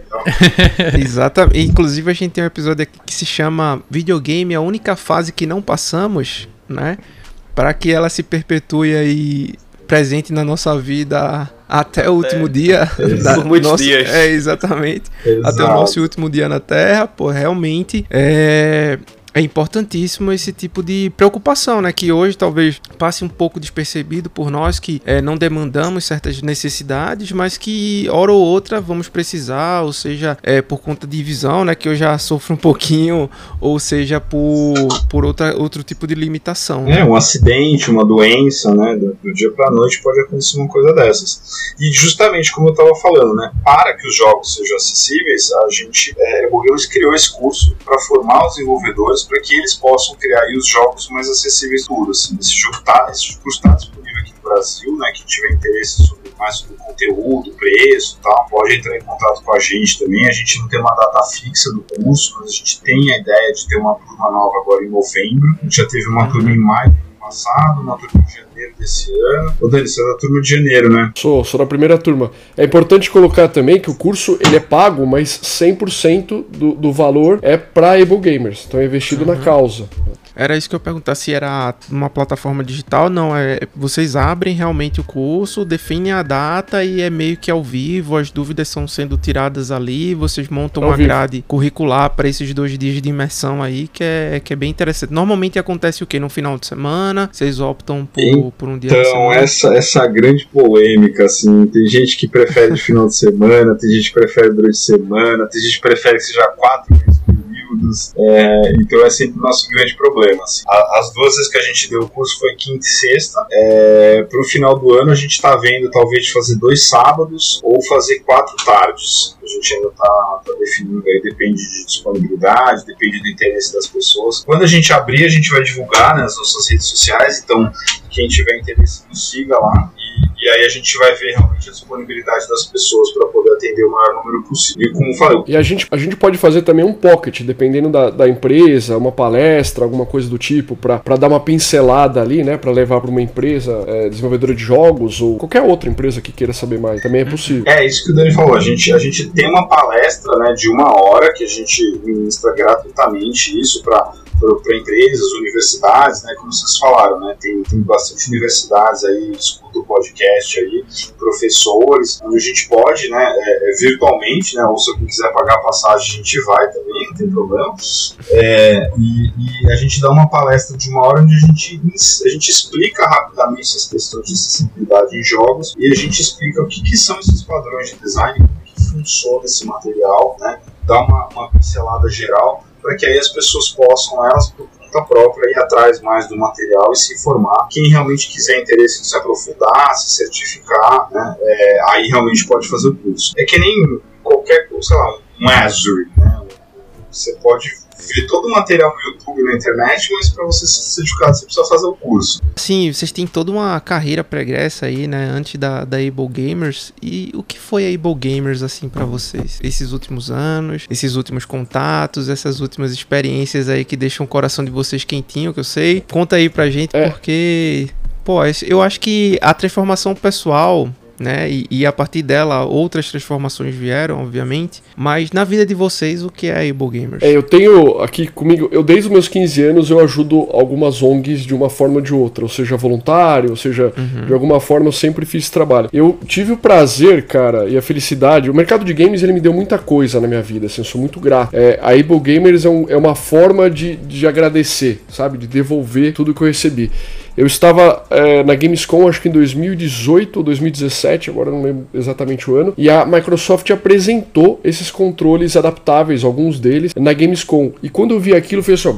D: *laughs*
C: Exatamente. Inclusive, a gente tem um episódio aqui que se chama Videogame, a única fase que não passamos, né? Para que ela se perpetue aí presente na nossa vida até, o último dia. *laughs*
A: Da, por muitos nosso, dias.
C: É, exatamente. Exato. Até o nosso último dia na Terra, pô, realmente é, é importantíssimo esse tipo de preocupação, né? Que hoje talvez passe um pouco despercebido por nós que é, não demandamos certas necessidades, mas que hora ou outra vamos precisar, ou seja, é, por conta de visão, né? Que eu já sofro um pouquinho, ou seja, por, por outra, outro tipo de limitação.
D: É, um acidente, uma doença, né? Do, do dia para noite pode acontecer uma coisa dessas. E justamente como eu estava falando, né? Para que os jogos sejam acessíveis, a gente, é, o Games criou esse curso para formar os desenvolvedores para que eles possam criar os jogos mais acessíveis do. Assim. Esse jogo tá, esse curso está disponível aqui no Brasil, né? Quem tiver interesse sobre mais sobre o conteúdo, preço, tal, pode entrar em contato com a gente também. A gente não tem uma data fixa do curso, mas a gente tem a ideia de ter uma turma nova agora em novembro. A gente já teve uma turma em maio passado, uma turma de janeiro desse ano. Ô, Dani, você é da turma de janeiro, né?
E: Sou, sou da primeira turma. É importante colocar também que o curso ele é pago, mas 100% do, do valor é para Able Gamers. Então é investido uhum. na causa.
C: Era isso que eu perguntar se era uma plataforma digital. Não, é vocês abrem realmente o curso, definem a data e é meio que ao vivo, as dúvidas são sendo tiradas ali, vocês montam uma vivo. grade curricular para esses dois dias de imersão aí, que é, que é bem interessante. Normalmente acontece o que? No final de semana? Vocês optam por, por um dia
D: Então, essa, essa grande polêmica, assim, tem gente que prefere de final de semana, tem gente que prefere durante a semana, tem gente que prefere que seja quatro rápidos. É, então é sempre o nosso grande problema. Assim. As duas vezes que a gente deu o curso foi quinta e sexta. É, Para o final do ano a gente está vendo talvez fazer dois sábados ou fazer quatro tardes. A gente ainda está tá definindo aí, depende de disponibilidade, depende do interesse das pessoas. Quando a gente abrir, a gente vai divulgar né, nas nossas redes sociais, então quem tiver interesse nos siga lá e, aí a gente vai ver realmente a disponibilidade das pessoas para poder atender o maior número possível. E como falei,
E: E a gente, a gente pode fazer também um pocket, dependendo da, da empresa, uma palestra, alguma coisa do tipo, para dar uma pincelada ali, né? Para levar para uma empresa é, desenvolvedora de jogos ou qualquer outra empresa que queira saber mais. Também é possível.
D: É, isso que o Dani falou. A gente, a gente tem uma palestra né, de uma hora que a gente ministra gratuitamente isso para para empresas, universidades, né, como vocês falaram, né, tem, tem bastante universidades aí, escuta o podcast aí, professores, onde a gente pode, né, é, é, virtualmente, né, ou se alguém quiser pagar a passagem, a gente vai também, não tem problema, é, e, e, a gente dá uma palestra de uma hora onde a gente, a gente explica rapidamente essas questões de acessibilidade em jogos e a gente explica o que, que são esses padrões de design, funciona esse material, né, dá uma, uma pincelada geral para que aí as pessoas possam, elas por conta própria, ir atrás mais do material e se informar. Quem realmente quiser interesse em se aprofundar, se certificar, né, é, aí realmente pode fazer o curso. É que nem qualquer, sei lá, um Azure, né, você pode ver todo o material no YouTube, na internet, mas para você se certificar, você precisa fazer o curso.
C: Sim, vocês têm toda uma carreira pregressa aí, né, antes da, da Able Gamers. E o que foi a Able Gamers, assim, para vocês? Esses últimos anos, esses últimos contatos, essas últimas experiências aí que deixam o coração de vocês quentinho, que eu sei. Conta aí pra gente,
E: É.
C: porque... Pô, eu acho que a transformação pessoal né? E, e, a partir dela outras transformações vieram, obviamente. Mas na vida de vocês, o que é a Able Gamers?
E: É, eu tenho aqui comigo, eu desde os meus 15 anos eu ajudo algumas ONGs de uma forma ou de outra, ou seja, voluntário, ou seja, uhum. de alguma forma eu sempre fiz esse trabalho. Eu tive o prazer, cara, e a felicidade. O mercado de games ele me deu muita coisa na minha vida, assim, eu sou muito grato. É, a Able Gamers é, um, é uma forma de, de agradecer, sabe? De devolver tudo que eu recebi. Eu estava é, na Gamescom, acho que em 2018 ou 2017, agora não lembro exatamente o ano, e a Microsoft apresentou esses controles adaptáveis, alguns deles, na Gamescom. E quando eu vi aquilo, foi assim, ó.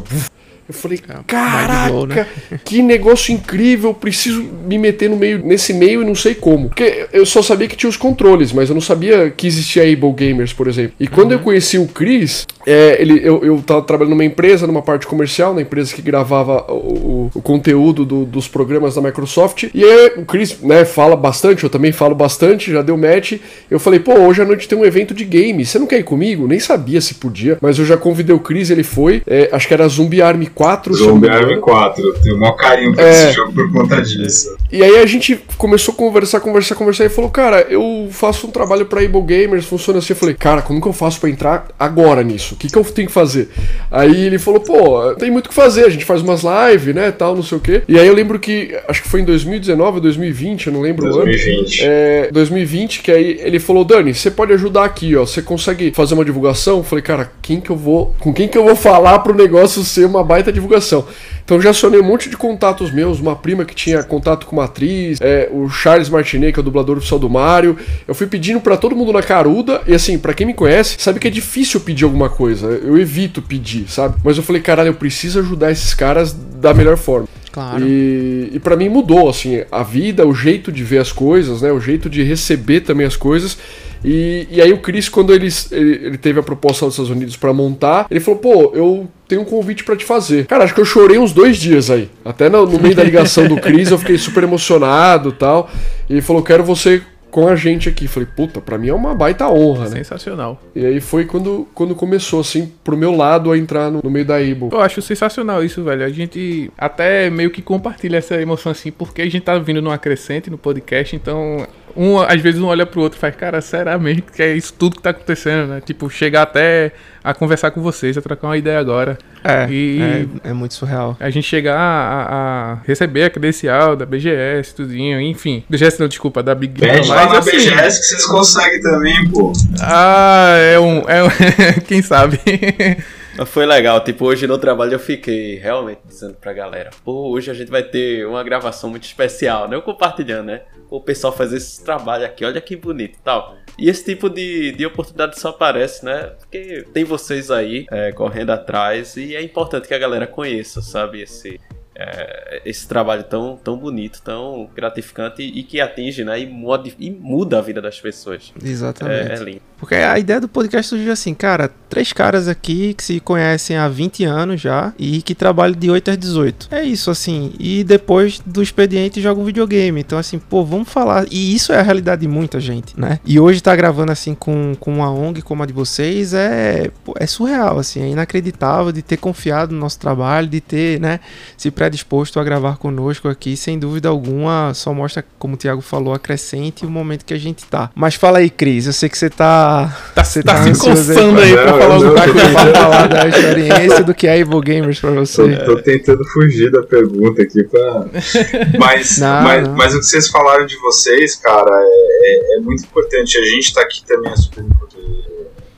E: Eu falei, caraca, blow, né? *laughs* que negócio incrível, preciso me meter no meio, nesse meio e não sei como. Porque eu só sabia que tinha os controles, mas eu não sabia que existia Able Gamers, por exemplo. E quando uhum. eu conheci o Chris, é, ele, eu, eu tava trabalhando numa empresa, numa parte comercial, na empresa que gravava o, o, o conteúdo do, dos programas da Microsoft. E aí o Chris, né, fala bastante, eu também falo bastante, já deu match. Eu falei, pô, hoje à noite tem um evento de game, você não quer ir comigo? Nem sabia se podia, mas eu já convidei o Chris, ele foi. É, acho que era Zumbi Army 4.
D: Zombie Army 4, tenho o maior carinho pra é, esse jogo por conta disso.
E: E aí a gente começou a conversar, conversar, conversar e falou, cara, eu faço um trabalho pra Able Gamers, funciona assim. Eu falei, cara, como que eu faço pra entrar agora nisso? O que, que eu tenho que fazer? Aí ele falou, pô, tem muito o que fazer, a gente faz umas lives, né, tal, não sei o quê. E aí eu lembro que, acho que foi em 2019 ou 2020, eu não lembro
D: 2020.
E: o ano. É, 2020, que aí ele falou, Dani, você pode ajudar aqui, ó, você consegue fazer uma divulgação? Eu falei, cara, quem que eu vou, com quem que eu vou falar pro negócio ser uma baita divulgação? Então já acionei um monte de contatos meus, uma prima que tinha contato com uma atriz, é, o Charles Martinet, que é o dublador oficial do Mario. Eu fui pedindo para todo mundo na caruda, e assim, para quem me conhece, sabe que é difícil pedir alguma coisa. Eu evito pedir, sabe? Mas eu falei, caralho, eu preciso ajudar esses caras da melhor forma.
C: Claro.
E: E, e para mim mudou, assim, a vida, o jeito de ver as coisas, né? O jeito de receber também as coisas. E, e aí o Chris, quando ele, ele, ele teve a proposta dos Estados Unidos para montar, ele falou, pô, eu tenho um convite para te fazer. Cara, acho que eu chorei uns dois dias aí. Até no, no meio da ligação do Chris eu fiquei super emocionado tal. E ele falou, quero você com a gente aqui. Falei, puta, pra mim é uma baita honra, né?
B: Sensacional.
E: E aí foi quando, quando começou, assim, pro meu lado a entrar no, no meio da Able.
B: Eu acho sensacional isso, velho. A gente até meio que compartilha essa emoção, assim, porque a gente tá vindo numa crescente no podcast, então um, às vezes um olha pro outro e faz, cara, será mesmo que é isso tudo que tá acontecendo, né? Tipo, chegar até a conversar com vocês, a trocar uma ideia agora.
C: É, e é, é muito surreal.
B: A gente chegar a, a, receber a credencial da BGS, tudinho, enfim. BGS não, desculpa, da Big
D: Game. Pede lá na assim, BGS que vocês conseguem também, pô.
B: Ah, é um... É um *laughs* quem sabe... *laughs*
A: Foi legal, tipo, hoje no trabalho eu fiquei realmente dizendo pra galera, pô, hoje a gente vai ter uma gravação muito especial, né? Eu compartilhando, né? O pessoal fazer esse trabalho aqui, olha que bonito e tal. E esse tipo de, de oportunidade só aparece, né? Porque tem vocês aí é, correndo atrás e é importante que a galera conheça, sabe? Esse, é, esse trabalho tão, tão bonito, tão gratificante e que atinge, né? E, modi- e muda a vida das pessoas.
C: Exatamente.
A: É, é lindo.
C: Porque a ideia do podcast surgiu assim, cara, três caras aqui que se conhecem há 20 anos já e que trabalham de 8 às 18. É isso, assim. E depois do expediente jogam videogame. Então, assim, pô, vamos falar. E isso é a realidade de muita gente, né? E hoje tá gravando assim com, com uma ONG como a de vocês é, pô, é surreal, assim. É inacreditável de ter confiado no nosso trabalho, de ter, né, se predisposto a gravar conosco aqui. Sem dúvida alguma, só mostra, como o Thiago falou, a crescente e o momento que a gente tá. Mas fala aí, Cris. Eu sei que você tá.
B: Tá,
C: Você
B: tá
C: tá
B: se
C: aí
B: coçando aí pra
D: Não,
B: falar
D: eu
B: alguma
C: Tá
B: coisa.
C: pra falar da experiência do que é Evil Gamers pra você.
D: tô tentando fugir da pergunta aqui pra. *laughs* Mas,
C: Não,
D: mas,
C: não.
D: mas o que vocês falaram de vocês, cara, é, é- é muito importante. A gente tá aqui também é super importante.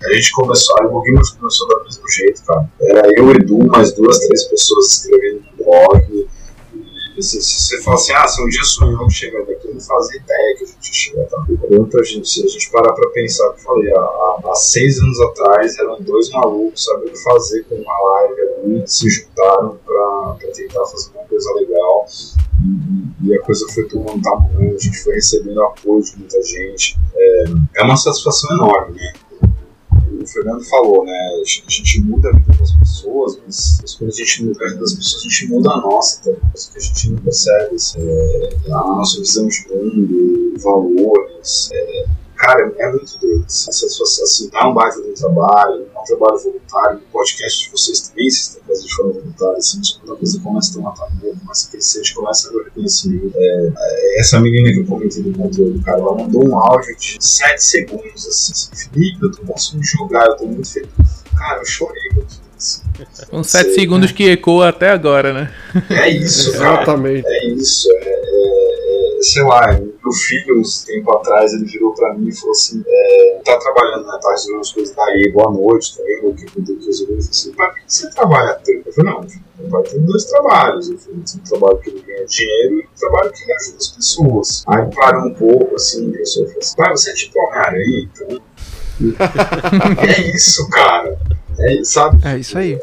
D: A gente começou, a Evil Gamers começou do mesmo jeito, cara. Era eu, o Edu, mais duas, três pessoas escrevendo blog. E se, se você fala assim, ah, se um dia que chegar daqui, não fazia ideia que a gente ia chegar tá? Quanto a gente, se a gente parar pra pensar, eu falei, há, há- há seis anos atrás eram dois malucos sabendo fazer com uma live ali, se juntaram pra tentar fazer uma coisa legal. E, e a coisa foi tomando tamanho, a gente foi recebendo apoio de muita gente. É, é uma satisfação enorme, né? O Fernando falou, né? A gente, a gente muda a vida das pessoas, mas mas quando a gente muda a vida das pessoas, a gente muda a nossa também. Coisa que a gente não percebe. assim, é, a nossa visão de mundo, valores. é, cara, é muito doido. Essa satisfação, assim, dá um baita de trabalho, é um trabalho voluntário. O podcast de vocês também, vocês estão fazendo de forma voluntária, assim, mas quando a coisa começa a tomar tamanho, começa a crescer, a gente começa a ver o reconhecimento. É, é, essa menina que eu comentei do controle, cara, ela mandou um áudio de 7 segundos, assim, assim, Felipe, eu tô conseguindo jogar, eu tô muito feliz. Cara, eu chorei com isso.
B: Uns 7 segundos que ecoa até agora, né?
D: É isso, *laughs* cara.
E: Exatamente.
D: É isso, é- sei lá, meu filho, uns tempo atrás, ele virou pra mim e falou assim, é, tá trabalhando, né, tá resolvendo as coisas daí, boa noite, também, o que eu tenho que resolver, falou assim, pra que você trabalha tanto? Eu falei, não, meu pai tem dois trabalhos, eu falei, tem um trabalho que ele ganha dinheiro e um trabalho que ele ajuda as pessoas. Aí parou um pouco, assim, pensou, falou assim, pai, você é tipo Homem-Aranha, então... *laughs* é isso, cara. É, sabe?
C: É isso aí.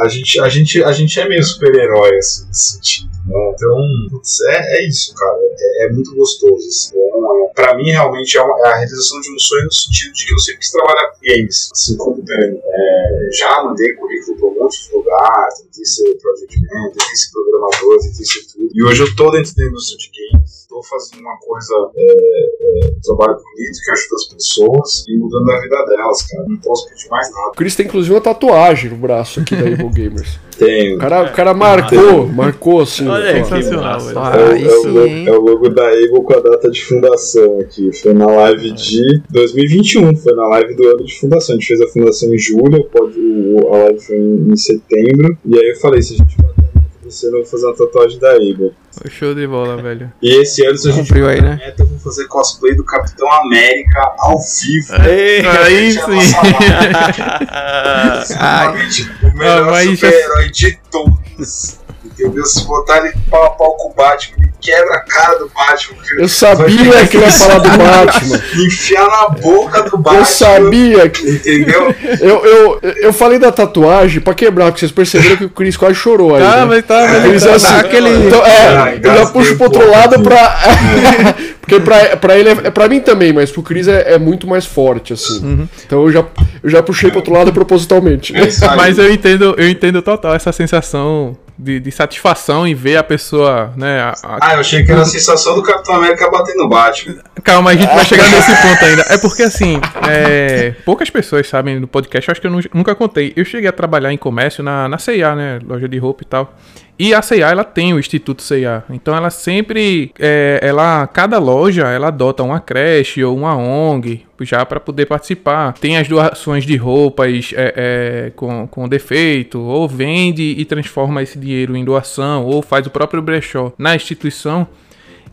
D: A gente, a gente, a gente é meio super-herói, assim, nesse sentido, né? Então, putz, é, é isso, cara. É, é muito gostoso. Assim. É, pra mim, realmente, é, uma- é a realização de um sonho no sentido de que eu sempre quis trabalhar com games, assim como o Dani. É, já mandei currículo pra um monte de lugar, tentei ser project manager, tentei ser programador, tentei ser tudo. E hoje eu tô dentro da indústria de games, tô fazendo uma coisa, é, é, um trabalho bonito que ajuda as pessoas e mudando a vida delas, cara. Não posso pedir mais nada.
E: O Chris tem inclusive uma tatuagem no braço aqui da Evil Gamers. *laughs*
D: Tenho.
E: O cara, o cara marcou, marcou assim.
A: Olha aí,
B: Sensacional.
C: Ah,
D: É, é o
C: sim,
D: logo, é o logo da Able com a data de fundação aqui. Foi na live de 2021, foi na live do ano de fundação. A gente fez a fundação em julho, pode, a live foi em, em setembro. E aí eu falei: se a gente bater eu vou fazer uma tatuagem da Able.
B: Show de bola, velho.
D: E esse ano, se a gente
C: Cumpriu aí,
D: a
C: né?
D: meta, eu vou fazer cosplay do Capitão América ao vivo.
A: Ei,
B: Aí
D: é *laughs*
B: sim.
D: live. Exatamente, o melhor
B: Ah, já-
D: super-herói de todos. Entendeu? Se botar ele pau a pau com o Batman, ele quebra a cara do Batman.
E: Eu sabia que ele ia falar do Batman. *laughs*
D: enfiar na boca do Batman.
E: Eu sabia que.
D: Entendeu?
E: Eu, eu, eu falei da tatuagem pra quebrar, porque vocês perceberam que o Chris quase chorou aí.
B: Tá,
E: né?
B: mas tá, mas
E: Eles
B: tá,
E: assim,
B: aquele.
E: então, é,
D: Ah,
E: eu já puxo pro outro lado pra. *laughs* Porque pra, pra ele é, é pra mim também, mas pro Chris é, é muito mais forte, assim. Então eu já, eu já puxei pro outro lado propositalmente.
D: É.
B: Mas eu entendo, eu entendo total essa sensação de, de satisfação em ver a pessoa, né? a- a-
D: Ah, eu achei que era a sensação do Capitão América batendo no Batman.
B: Calma, a gente vai chegar nesse *laughs* ponto ainda. É porque assim, é, poucas pessoas sabem no podcast, eu acho que eu nu- nunca contei. Eu cheguei a trabalhar em comércio na, na C&A, né? Loja de roupa e tal. E a C&A, ela tem o Instituto C&A. Então ela sempre, é, ela, cada loja, ela adota uma creche ou uma ONG já para poder participar. Tem as doações de roupas é, é, com, com defeito, ou vende e transforma esse dinheiro em doação, ou faz o próprio brechó na instituição.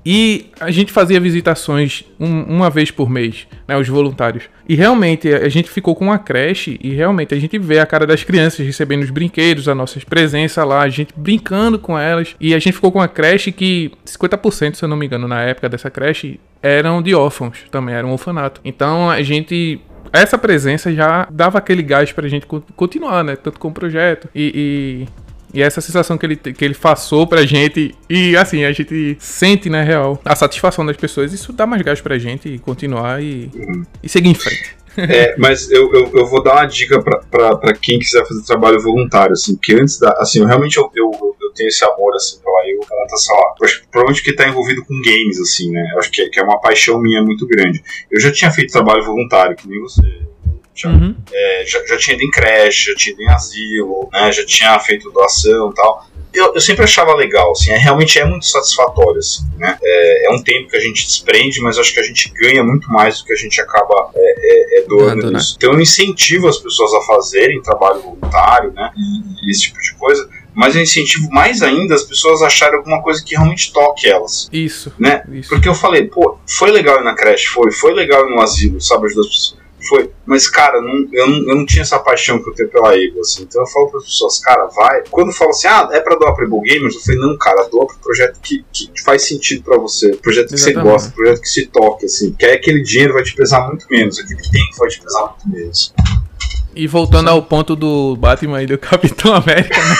B: E a gente fazia visitações um- uma vez por mês, né, os voluntários. E realmente a gente ficou com uma creche e realmente a gente vê a cara das crianças recebendo os brinquedos, a nossa presença lá, a gente brincando com elas. E a gente ficou com uma creche que 50%, se eu não me engano, na época dessa creche, eram de órfãos também, era um orfanato. Então a gente essa presença já dava aquele gás pra gente con- continuar, né? Tanto com o projeto e, e, e essa sensação que ele, que ele passou pra gente. E assim, a gente sente, na real, a satisfação das pessoas. Isso dá mais gás pra gente continuar e, e seguir em frente. *laughs*
D: É, mas eu, eu, eu vou dar uma dica pra quem quiser fazer trabalho voluntário, assim, que antes da. Assim, eu realmente eu, eu, eu tenho esse amor, assim, pela eu, ela tá, sei lá, acho provavelmente que tá envolvido com games, assim, né? Acho que, é- que é uma paixão minha muito grande. Eu já tinha feito trabalho voluntário, que nem você. Já,
B: Uhum.
D: é, já, já tinha ido em creche, já tinha ido em asilo, né? Já tinha feito doação e tal. Eu, eu sempre achava legal, assim, é, realmente é muito satisfatório, assim, né? É, é um tempo que a gente desprende, mas acho que a gente ganha muito mais do que a gente acaba é, é, é, doando
C: né?
D: nisso. Então eu incentivo as pessoas a fazerem trabalho voluntário, né? E, e esse tipo de coisa. Mas eu incentivo mais ainda as pessoas a acharem alguma coisa que realmente toque elas,
B: Isso.
D: né?
B: Isso.
D: Porque eu falei, pô, foi legal ir na creche, foi, foi legal ir no asilo, sabe, ajudar as pessoas. Foi, mas cara, não- eu, não, eu não tinha essa paixão que eu tenho pela Ego, assim. Então eu falo para as pessoas, cara, vai. Quando falo assim, ah, é pra doar pra Ebo Gamers, eu falei, não, cara, doa pro projeto que, que faz sentido pra você, projeto que
B: Exatamente.
D: você gosta, projeto que se toque, assim. Que aí aquele dinheiro vai te pesar muito menos, aquele tempo vai te pesar muito menos.
B: E voltando ao ponto do Batman e do Capitão América, né?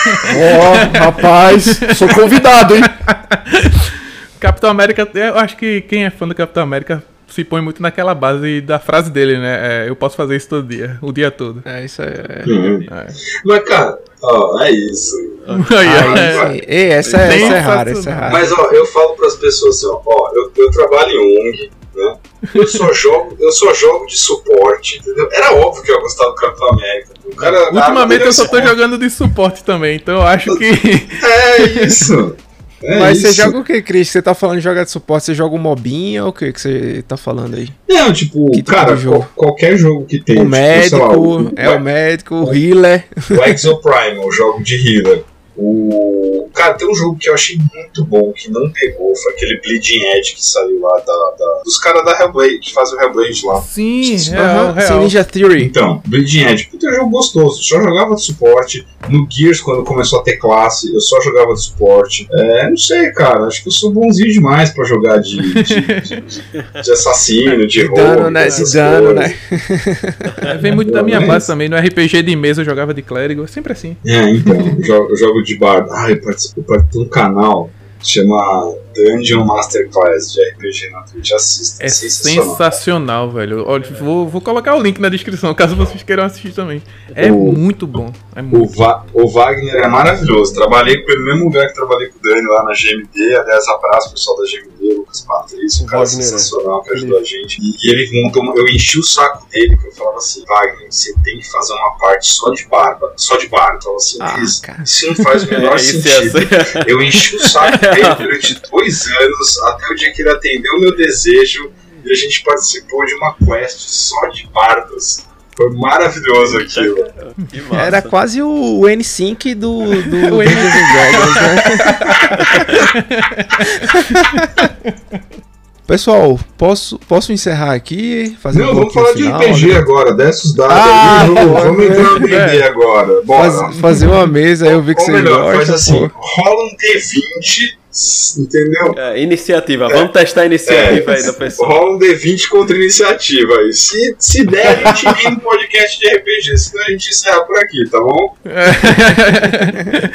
B: *laughs*
E: Ó, rapaz, sou convidado, hein? *laughs*
B: Capitão América, eu acho que quem é fã do Capitão América se põe muito naquela base da frase dele, né? É, eu posso fazer isso todo dia, o dia todo.
C: É, isso aí. É.
D: Uhum.
B: É.
D: Mas, cara, ó, é isso. *laughs*
B: Aí, é.
C: Ei, essa, é- essa é rara, essa é rara.
D: Mas ó, eu falo pras pessoas assim, ó, ó, eu, eu trabalho em ONG, né? Eu só *laughs* jogo, eu só jogo de suporte, entendeu? Era óbvio que eu ia gostar do Capitão América. O cara,
B: Ultimamente
D: ah,
B: eu só tô
D: beleza.
B: jogando de suporte também, então eu acho *laughs* que.
D: É isso. É
C: Mas você
D: isso.
C: joga o que, Cris? Você tá falando de jogar de suporte, você joga um mobinha ou o que que você tá falando aí?
D: Não, tipo,
C: Que tipo
D: cara,
C: de jogo?
D: qual- qualquer jogo que tem.
C: O
D: tipo,
C: médico,
D: lá, o,
C: é o médico, o healer.
D: o Exoprime, o jogo de healer. O... Cara, tem um jogo que eu achei muito bom, que não pegou, foi aquele Bleeding Edge que saiu lá da, da- dos caras da Hellblade, que fazem o Hellblade lá.
B: Sim,
C: Aham,
B: real,
C: sim,
B: real.
C: Ninja Theory.
D: Então, Bleeding Edge, puta jogo gostoso. Só jogava de suporte. No Gears, quando começou a ter classe, eu só jogava de suporte. É, não sei, cara. Acho que eu sou bonzinho demais pra jogar de, de, de- de- de assassino, de,
C: De
D: roubo.
C: dano, né? De dano,
D: coisas.
C: né?
B: Vem muito da minha
D: É
B: base também. No RPG de mesa eu jogava de clérigo, é sempre assim.
D: É, então, eu jogo, jogo de bardo. Ah, eu participo, participo de um canal que chama Dungeon Masterclass de RPG na Twitch. Assista.
B: É
D: sensacional.
B: sensacional, velho. Olha, vou, vou colocar o link na descrição caso vocês queiram assistir também. É
D: O-
B: muito bom. É
D: O,
B: muito.
D: Va- o Wagner é maravilhoso. Trabalhei com ele no mesmo lugar que trabalhei com o Dani lá na GMD. Aliás, abraço pessoal da GMD, Lucas Patrício, um
E: O
D: cara
E: Wagner,
D: sensacional que ajudou a gente. E, ele montou. uma- Eu enchi o saco dele, que eu falava assim: Wagner, você tem que fazer uma parte só de barba. Só de barba. Eu falava assim:
C: Ah,
D: isso, isso não faz o *laughs* menor
A: isso
D: sentido.
A: é
D: Eu enchi o saco *laughs* dele durante dois anos, até o dia que ele atendeu o meu desejo e a gente participou de uma quest só de barbas. Foi maravilhoso aquilo.
A: Que massa.
C: Era quase o N5 do, do *laughs* Dungeons and Dragons, né? *laughs* Pessoal, posso, posso encerrar aqui? Fazer
D: Não,
C: um
D: vamos falar de
C: final,
D: RPG
C: né?
D: agora, desce os dados
C: Ah,
D: aí, vamos, vamos entrar no
B: é.
D: D&D agora. Bora.
C: Faz- fazer uma mesa, aí eu vi que
D: Ou
C: você
D: melhor,
C: gosta.
D: faz assim,
C: pô.
D: rola um D20, entendeu?
A: É, iniciativa, vamos testar a iniciativa aí da pessoa.
D: Rola um D20 contra iniciativa aí. Se, se der, a gente vem no podcast de RPG, senão a gente encerra por aqui, tá bom? *laughs*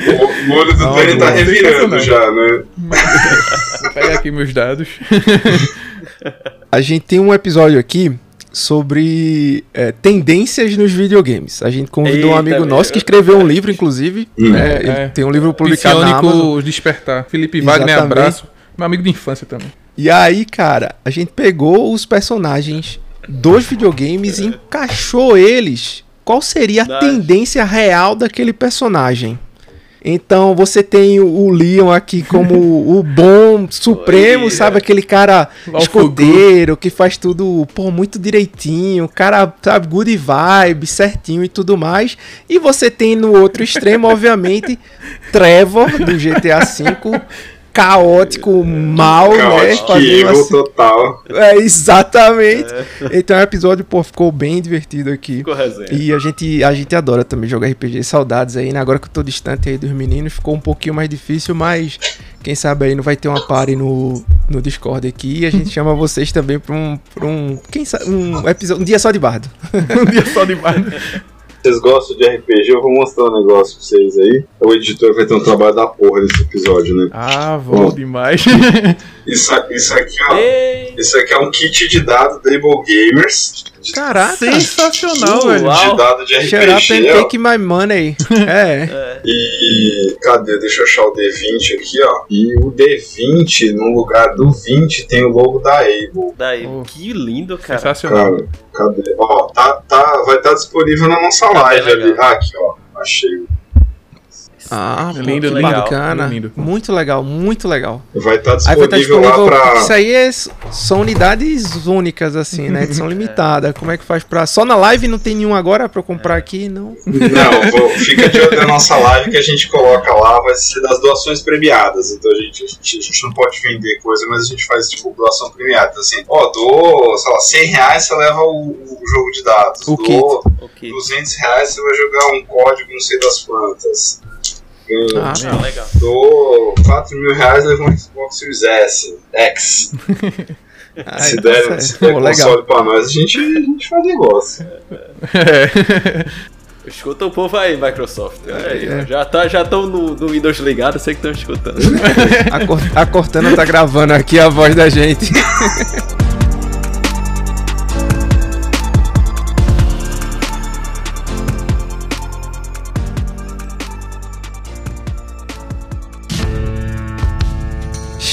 D: O, o olho do
C: Não,
D: Dani tá revirando já, né?
B: Vou pegar aqui meus dados. *laughs*
C: A gente tem um episódio aqui sobre é, tendências nos videogames. A gente convidou um
A: Eita,
C: amigo
A: meu.
C: nosso que escreveu um livro, inclusive.
D: Hum.
C: É, ele
B: É.
C: tem um livro publicado na Amazon.
B: Psionico Despertar. Felipe Wagner,
C: Exatamente.
B: abraço. Meu amigo de infância também.
C: E aí, cara, a gente pegou os personagens dos videogames e encaixou eles. Qual seria a tendência real daquele personagem? Então você tem o- Leon aqui como o bom supremo,
A: Oi,
C: sabe? Aquele cara escudeiro que faz tudo, pô, muito direitinho, cara, sabe, good vibe, certinho e tudo mais. E você tem no outro extremo, obviamente, Trevor do GTA V caótico, mal, né? Fazendo
D: evil
C: assim-
D: total.
C: É, exatamente. Então o episódio, pô, ficou bem divertido aqui.
A: Ficou resenha.
C: E a gente, a gente adora também jogar RPG. Saudades aí, né? Agora que eu tô distante aí dos meninos, ficou um pouquinho mais difícil, mas quem sabe aí não vai ter uma party no, no Discord aqui. E a gente chama vocês também pra um. Pra um quem sabe? Um episódio. Um dia só de bardo. *laughs*
B: Um dia só de bardo.
D: Vocês gostam de RPG? Eu vou mostrar um negócio pra vocês aí. O editor vai ter um trabalho da porra nesse episódio, né?
B: Ah, vou demais.
D: Isso, isso aqui, ó.
A: Ei,
D: Isso aqui é um kit de dados da Able Gamers. De,
C: Caraca!
B: Sensacional,
A: Uau.
B: velho.
D: de dado de
C: Shut up and
D: RPG,
C: take my money. *laughs* É.
D: E cadê? Deixa eu achar o D20 aqui, ó. E o D20, no lugar do 20, tem o logo da Able.
A: daí,
B: Oh.
A: que lindo, cara.
B: Sensacional.
D: Cara, cadê? Ó, tá, tá, vai estar disponível na nossa live
A: legal.
D: ali. Ah, aqui, ó. Achei.
C: Ah, pô,
B: Lindo,
C: que
A: legal.
C: bacana.
B: Lindo.
C: Muito legal, muito legal.
D: Vai estar
C: Aí vai estar
D: disponível lá
C: disponível.
D: pra.
C: Isso aí é- são unidades únicas, assim, né? Edição *laughs* limitada. Como é que faz pra. Só na live não tem nenhum agora pra eu comprar aqui, não?
D: Não, vou- fica de olho na nossa live que a gente coloca lá, vai ser das doações premiadas. Então a gente, a gente, a gente não pode vender coisa, mas a gente faz tipo doação premiada. Então, Assim, ó, dou, sei lá, 100 reais você leva o, o jogo de dados.
C: O
D: dou
A: Ok.
D: 200 reais você vai jogar um código não sei das quantas. Ganho.
C: Ah,
A: Ah, legal.
D: Dou 4 mil reais leva um Xbox Series S, X.
C: Aí, *laughs*
D: se
C: tá
D: der,
C: certo.
D: se der
C: Pô, legal.
D: console pra nós, a gente, a gente faz negócio.
B: É.
A: Escuta o povo aí, Microsoft. Aí,
C: É.
A: Já tá, já estão no, no Windows ligado, sei que estão escutando. *laughs*
C: A, Cor- a Cortana tá gravando aqui a voz da gente. *laughs*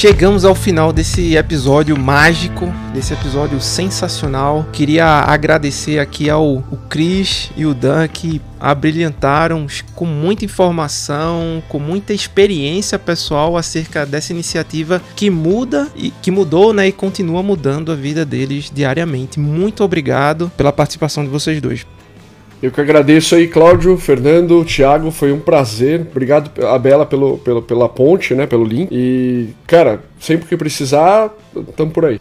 C: Chegamos ao final desse episódio mágico, desse episódio sensacional. Queria agradecer aqui ao o Cris e o Dan que abrilhantaram com muita informação, com muita experiência pessoal acerca dessa iniciativa que muda e que mudou, né, e continua mudando a vida deles diariamente. Muito obrigado pela participação de vocês dois.
E: Eu que agradeço aí, Cláudio, Fernando, Thiago, foi um prazer. Obrigado a Bela pelo, pelo, pela ponte, né, pelo link. E, cara, sempre que precisar, tamo por aí.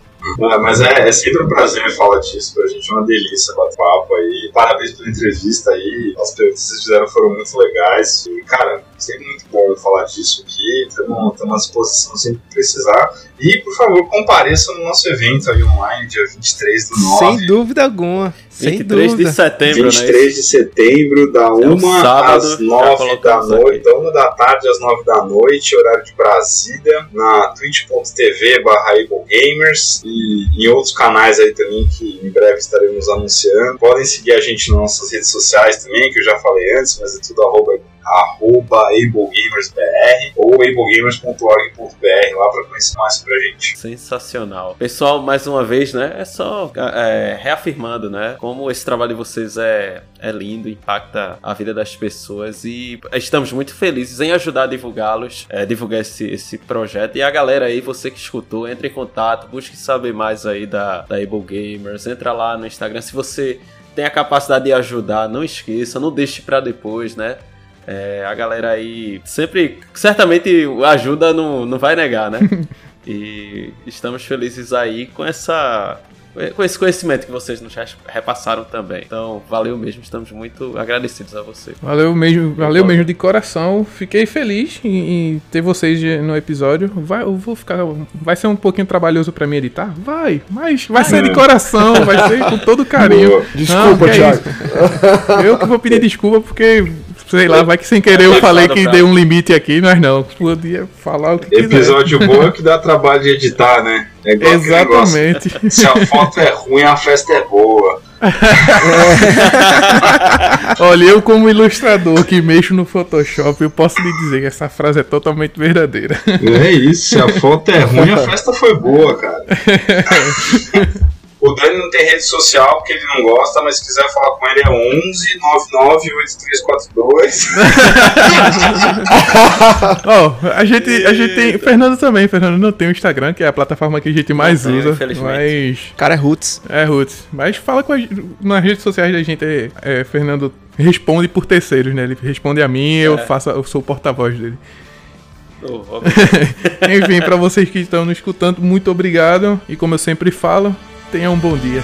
D: Ah, mas é, é sempre um prazer falar disso, pra gente é uma delícia bater papo aí. Parabéns pela entrevista aí, as perguntas que vocês fizeram foram muito legais. E, cara, sempre muito bom falar disso aqui, estamos à disposição sempre que precisar. E, por favor, compareçam no nosso evento aí online, dia 23 do 9.
C: Sem dúvida alguma. Sem
A: 23 de
C: dúvida.
A: setembro, né?
D: 23 de setembro, da 1
A: um sábado,
D: às
A: já
D: 9 da noite, da 1 da tarde às 9 da noite, horário de Brasília, na twitch.tv barra Gamers e em outros canais aí também que em breve estaremos anunciando. Podem seguir a gente nas nossas redes sociais também, que eu já falei antes, mas é tudo arroba arroba ablegamersbr ou ablegamers.org.br lá para conhecer mais sobre a gente.
A: Sensacional. Pessoal, mais uma vez, né? É só é, reafirmando, né? Como esse trabalho de vocês é, é lindo, impacta a vida das pessoas e estamos muito felizes em ajudar a divulgá-los, é, divulgar esse, esse projeto. E a galera aí, você que escutou, entre em contato, busque saber mais aí da, da Able Gamers, entra lá no Instagram. Se você tem a capacidade de ajudar, não esqueça, não deixe pra depois, né? É, a galera aí sempre, certamente ajuda não, não vai negar, né? *laughs* e estamos felizes aí com essa com esse conhecimento que vocês nos repassaram também. Então, valeu mesmo, estamos muito agradecidos a você.
B: Valeu mesmo, valeu mesmo de coração. Fiquei feliz em, em ter vocês no episódio. Vai, eu vou ficar, vai ser um pouquinho trabalhoso pra mim editar? Vai, mas vai ser de coração, vai ser com todo *laughs* carinho.
D: Boa.
E: Desculpa,
B: que é
E: Thiago.
B: isso. Eu que vou pedir desculpa porque sei lá, vai que sem querer eu falei que dei um limite aqui, mas não, podia falar o que quiser.
D: Episódio bom é que dá trabalho de editar, né? É.
B: Exatamente.
D: Se a foto é ruim, a festa é boa. *laughs*
B: Olha, eu como ilustrador que mexo no Photoshop, eu posso lhe dizer que essa frase é totalmente verdadeira.
D: É isso, se a foto é ruim, a festa foi boa, cara. *laughs* O Dani não tem rede social porque ele não gosta, mas se quiser falar com ele é 11 99 8342.
B: Ó, a gente, a gente tem. Fernando também, Fernando não tem o Instagram, que é a plataforma que a gente mais
A: Não
B: usa. Mas.
C: O cara é roots.
B: É, Roots. Mas fala com a gente. Nas redes sociais da gente, é, é, Fernando responde por terceiros, né? Ele responde a mim, eu
A: É.
B: faço, eu sou o porta-voz dele.
A: Robert. *laughs*
B: Enfim, pra vocês que estão nos escutando, muito obrigado. E como eu sempre falo, tenham um bom dia.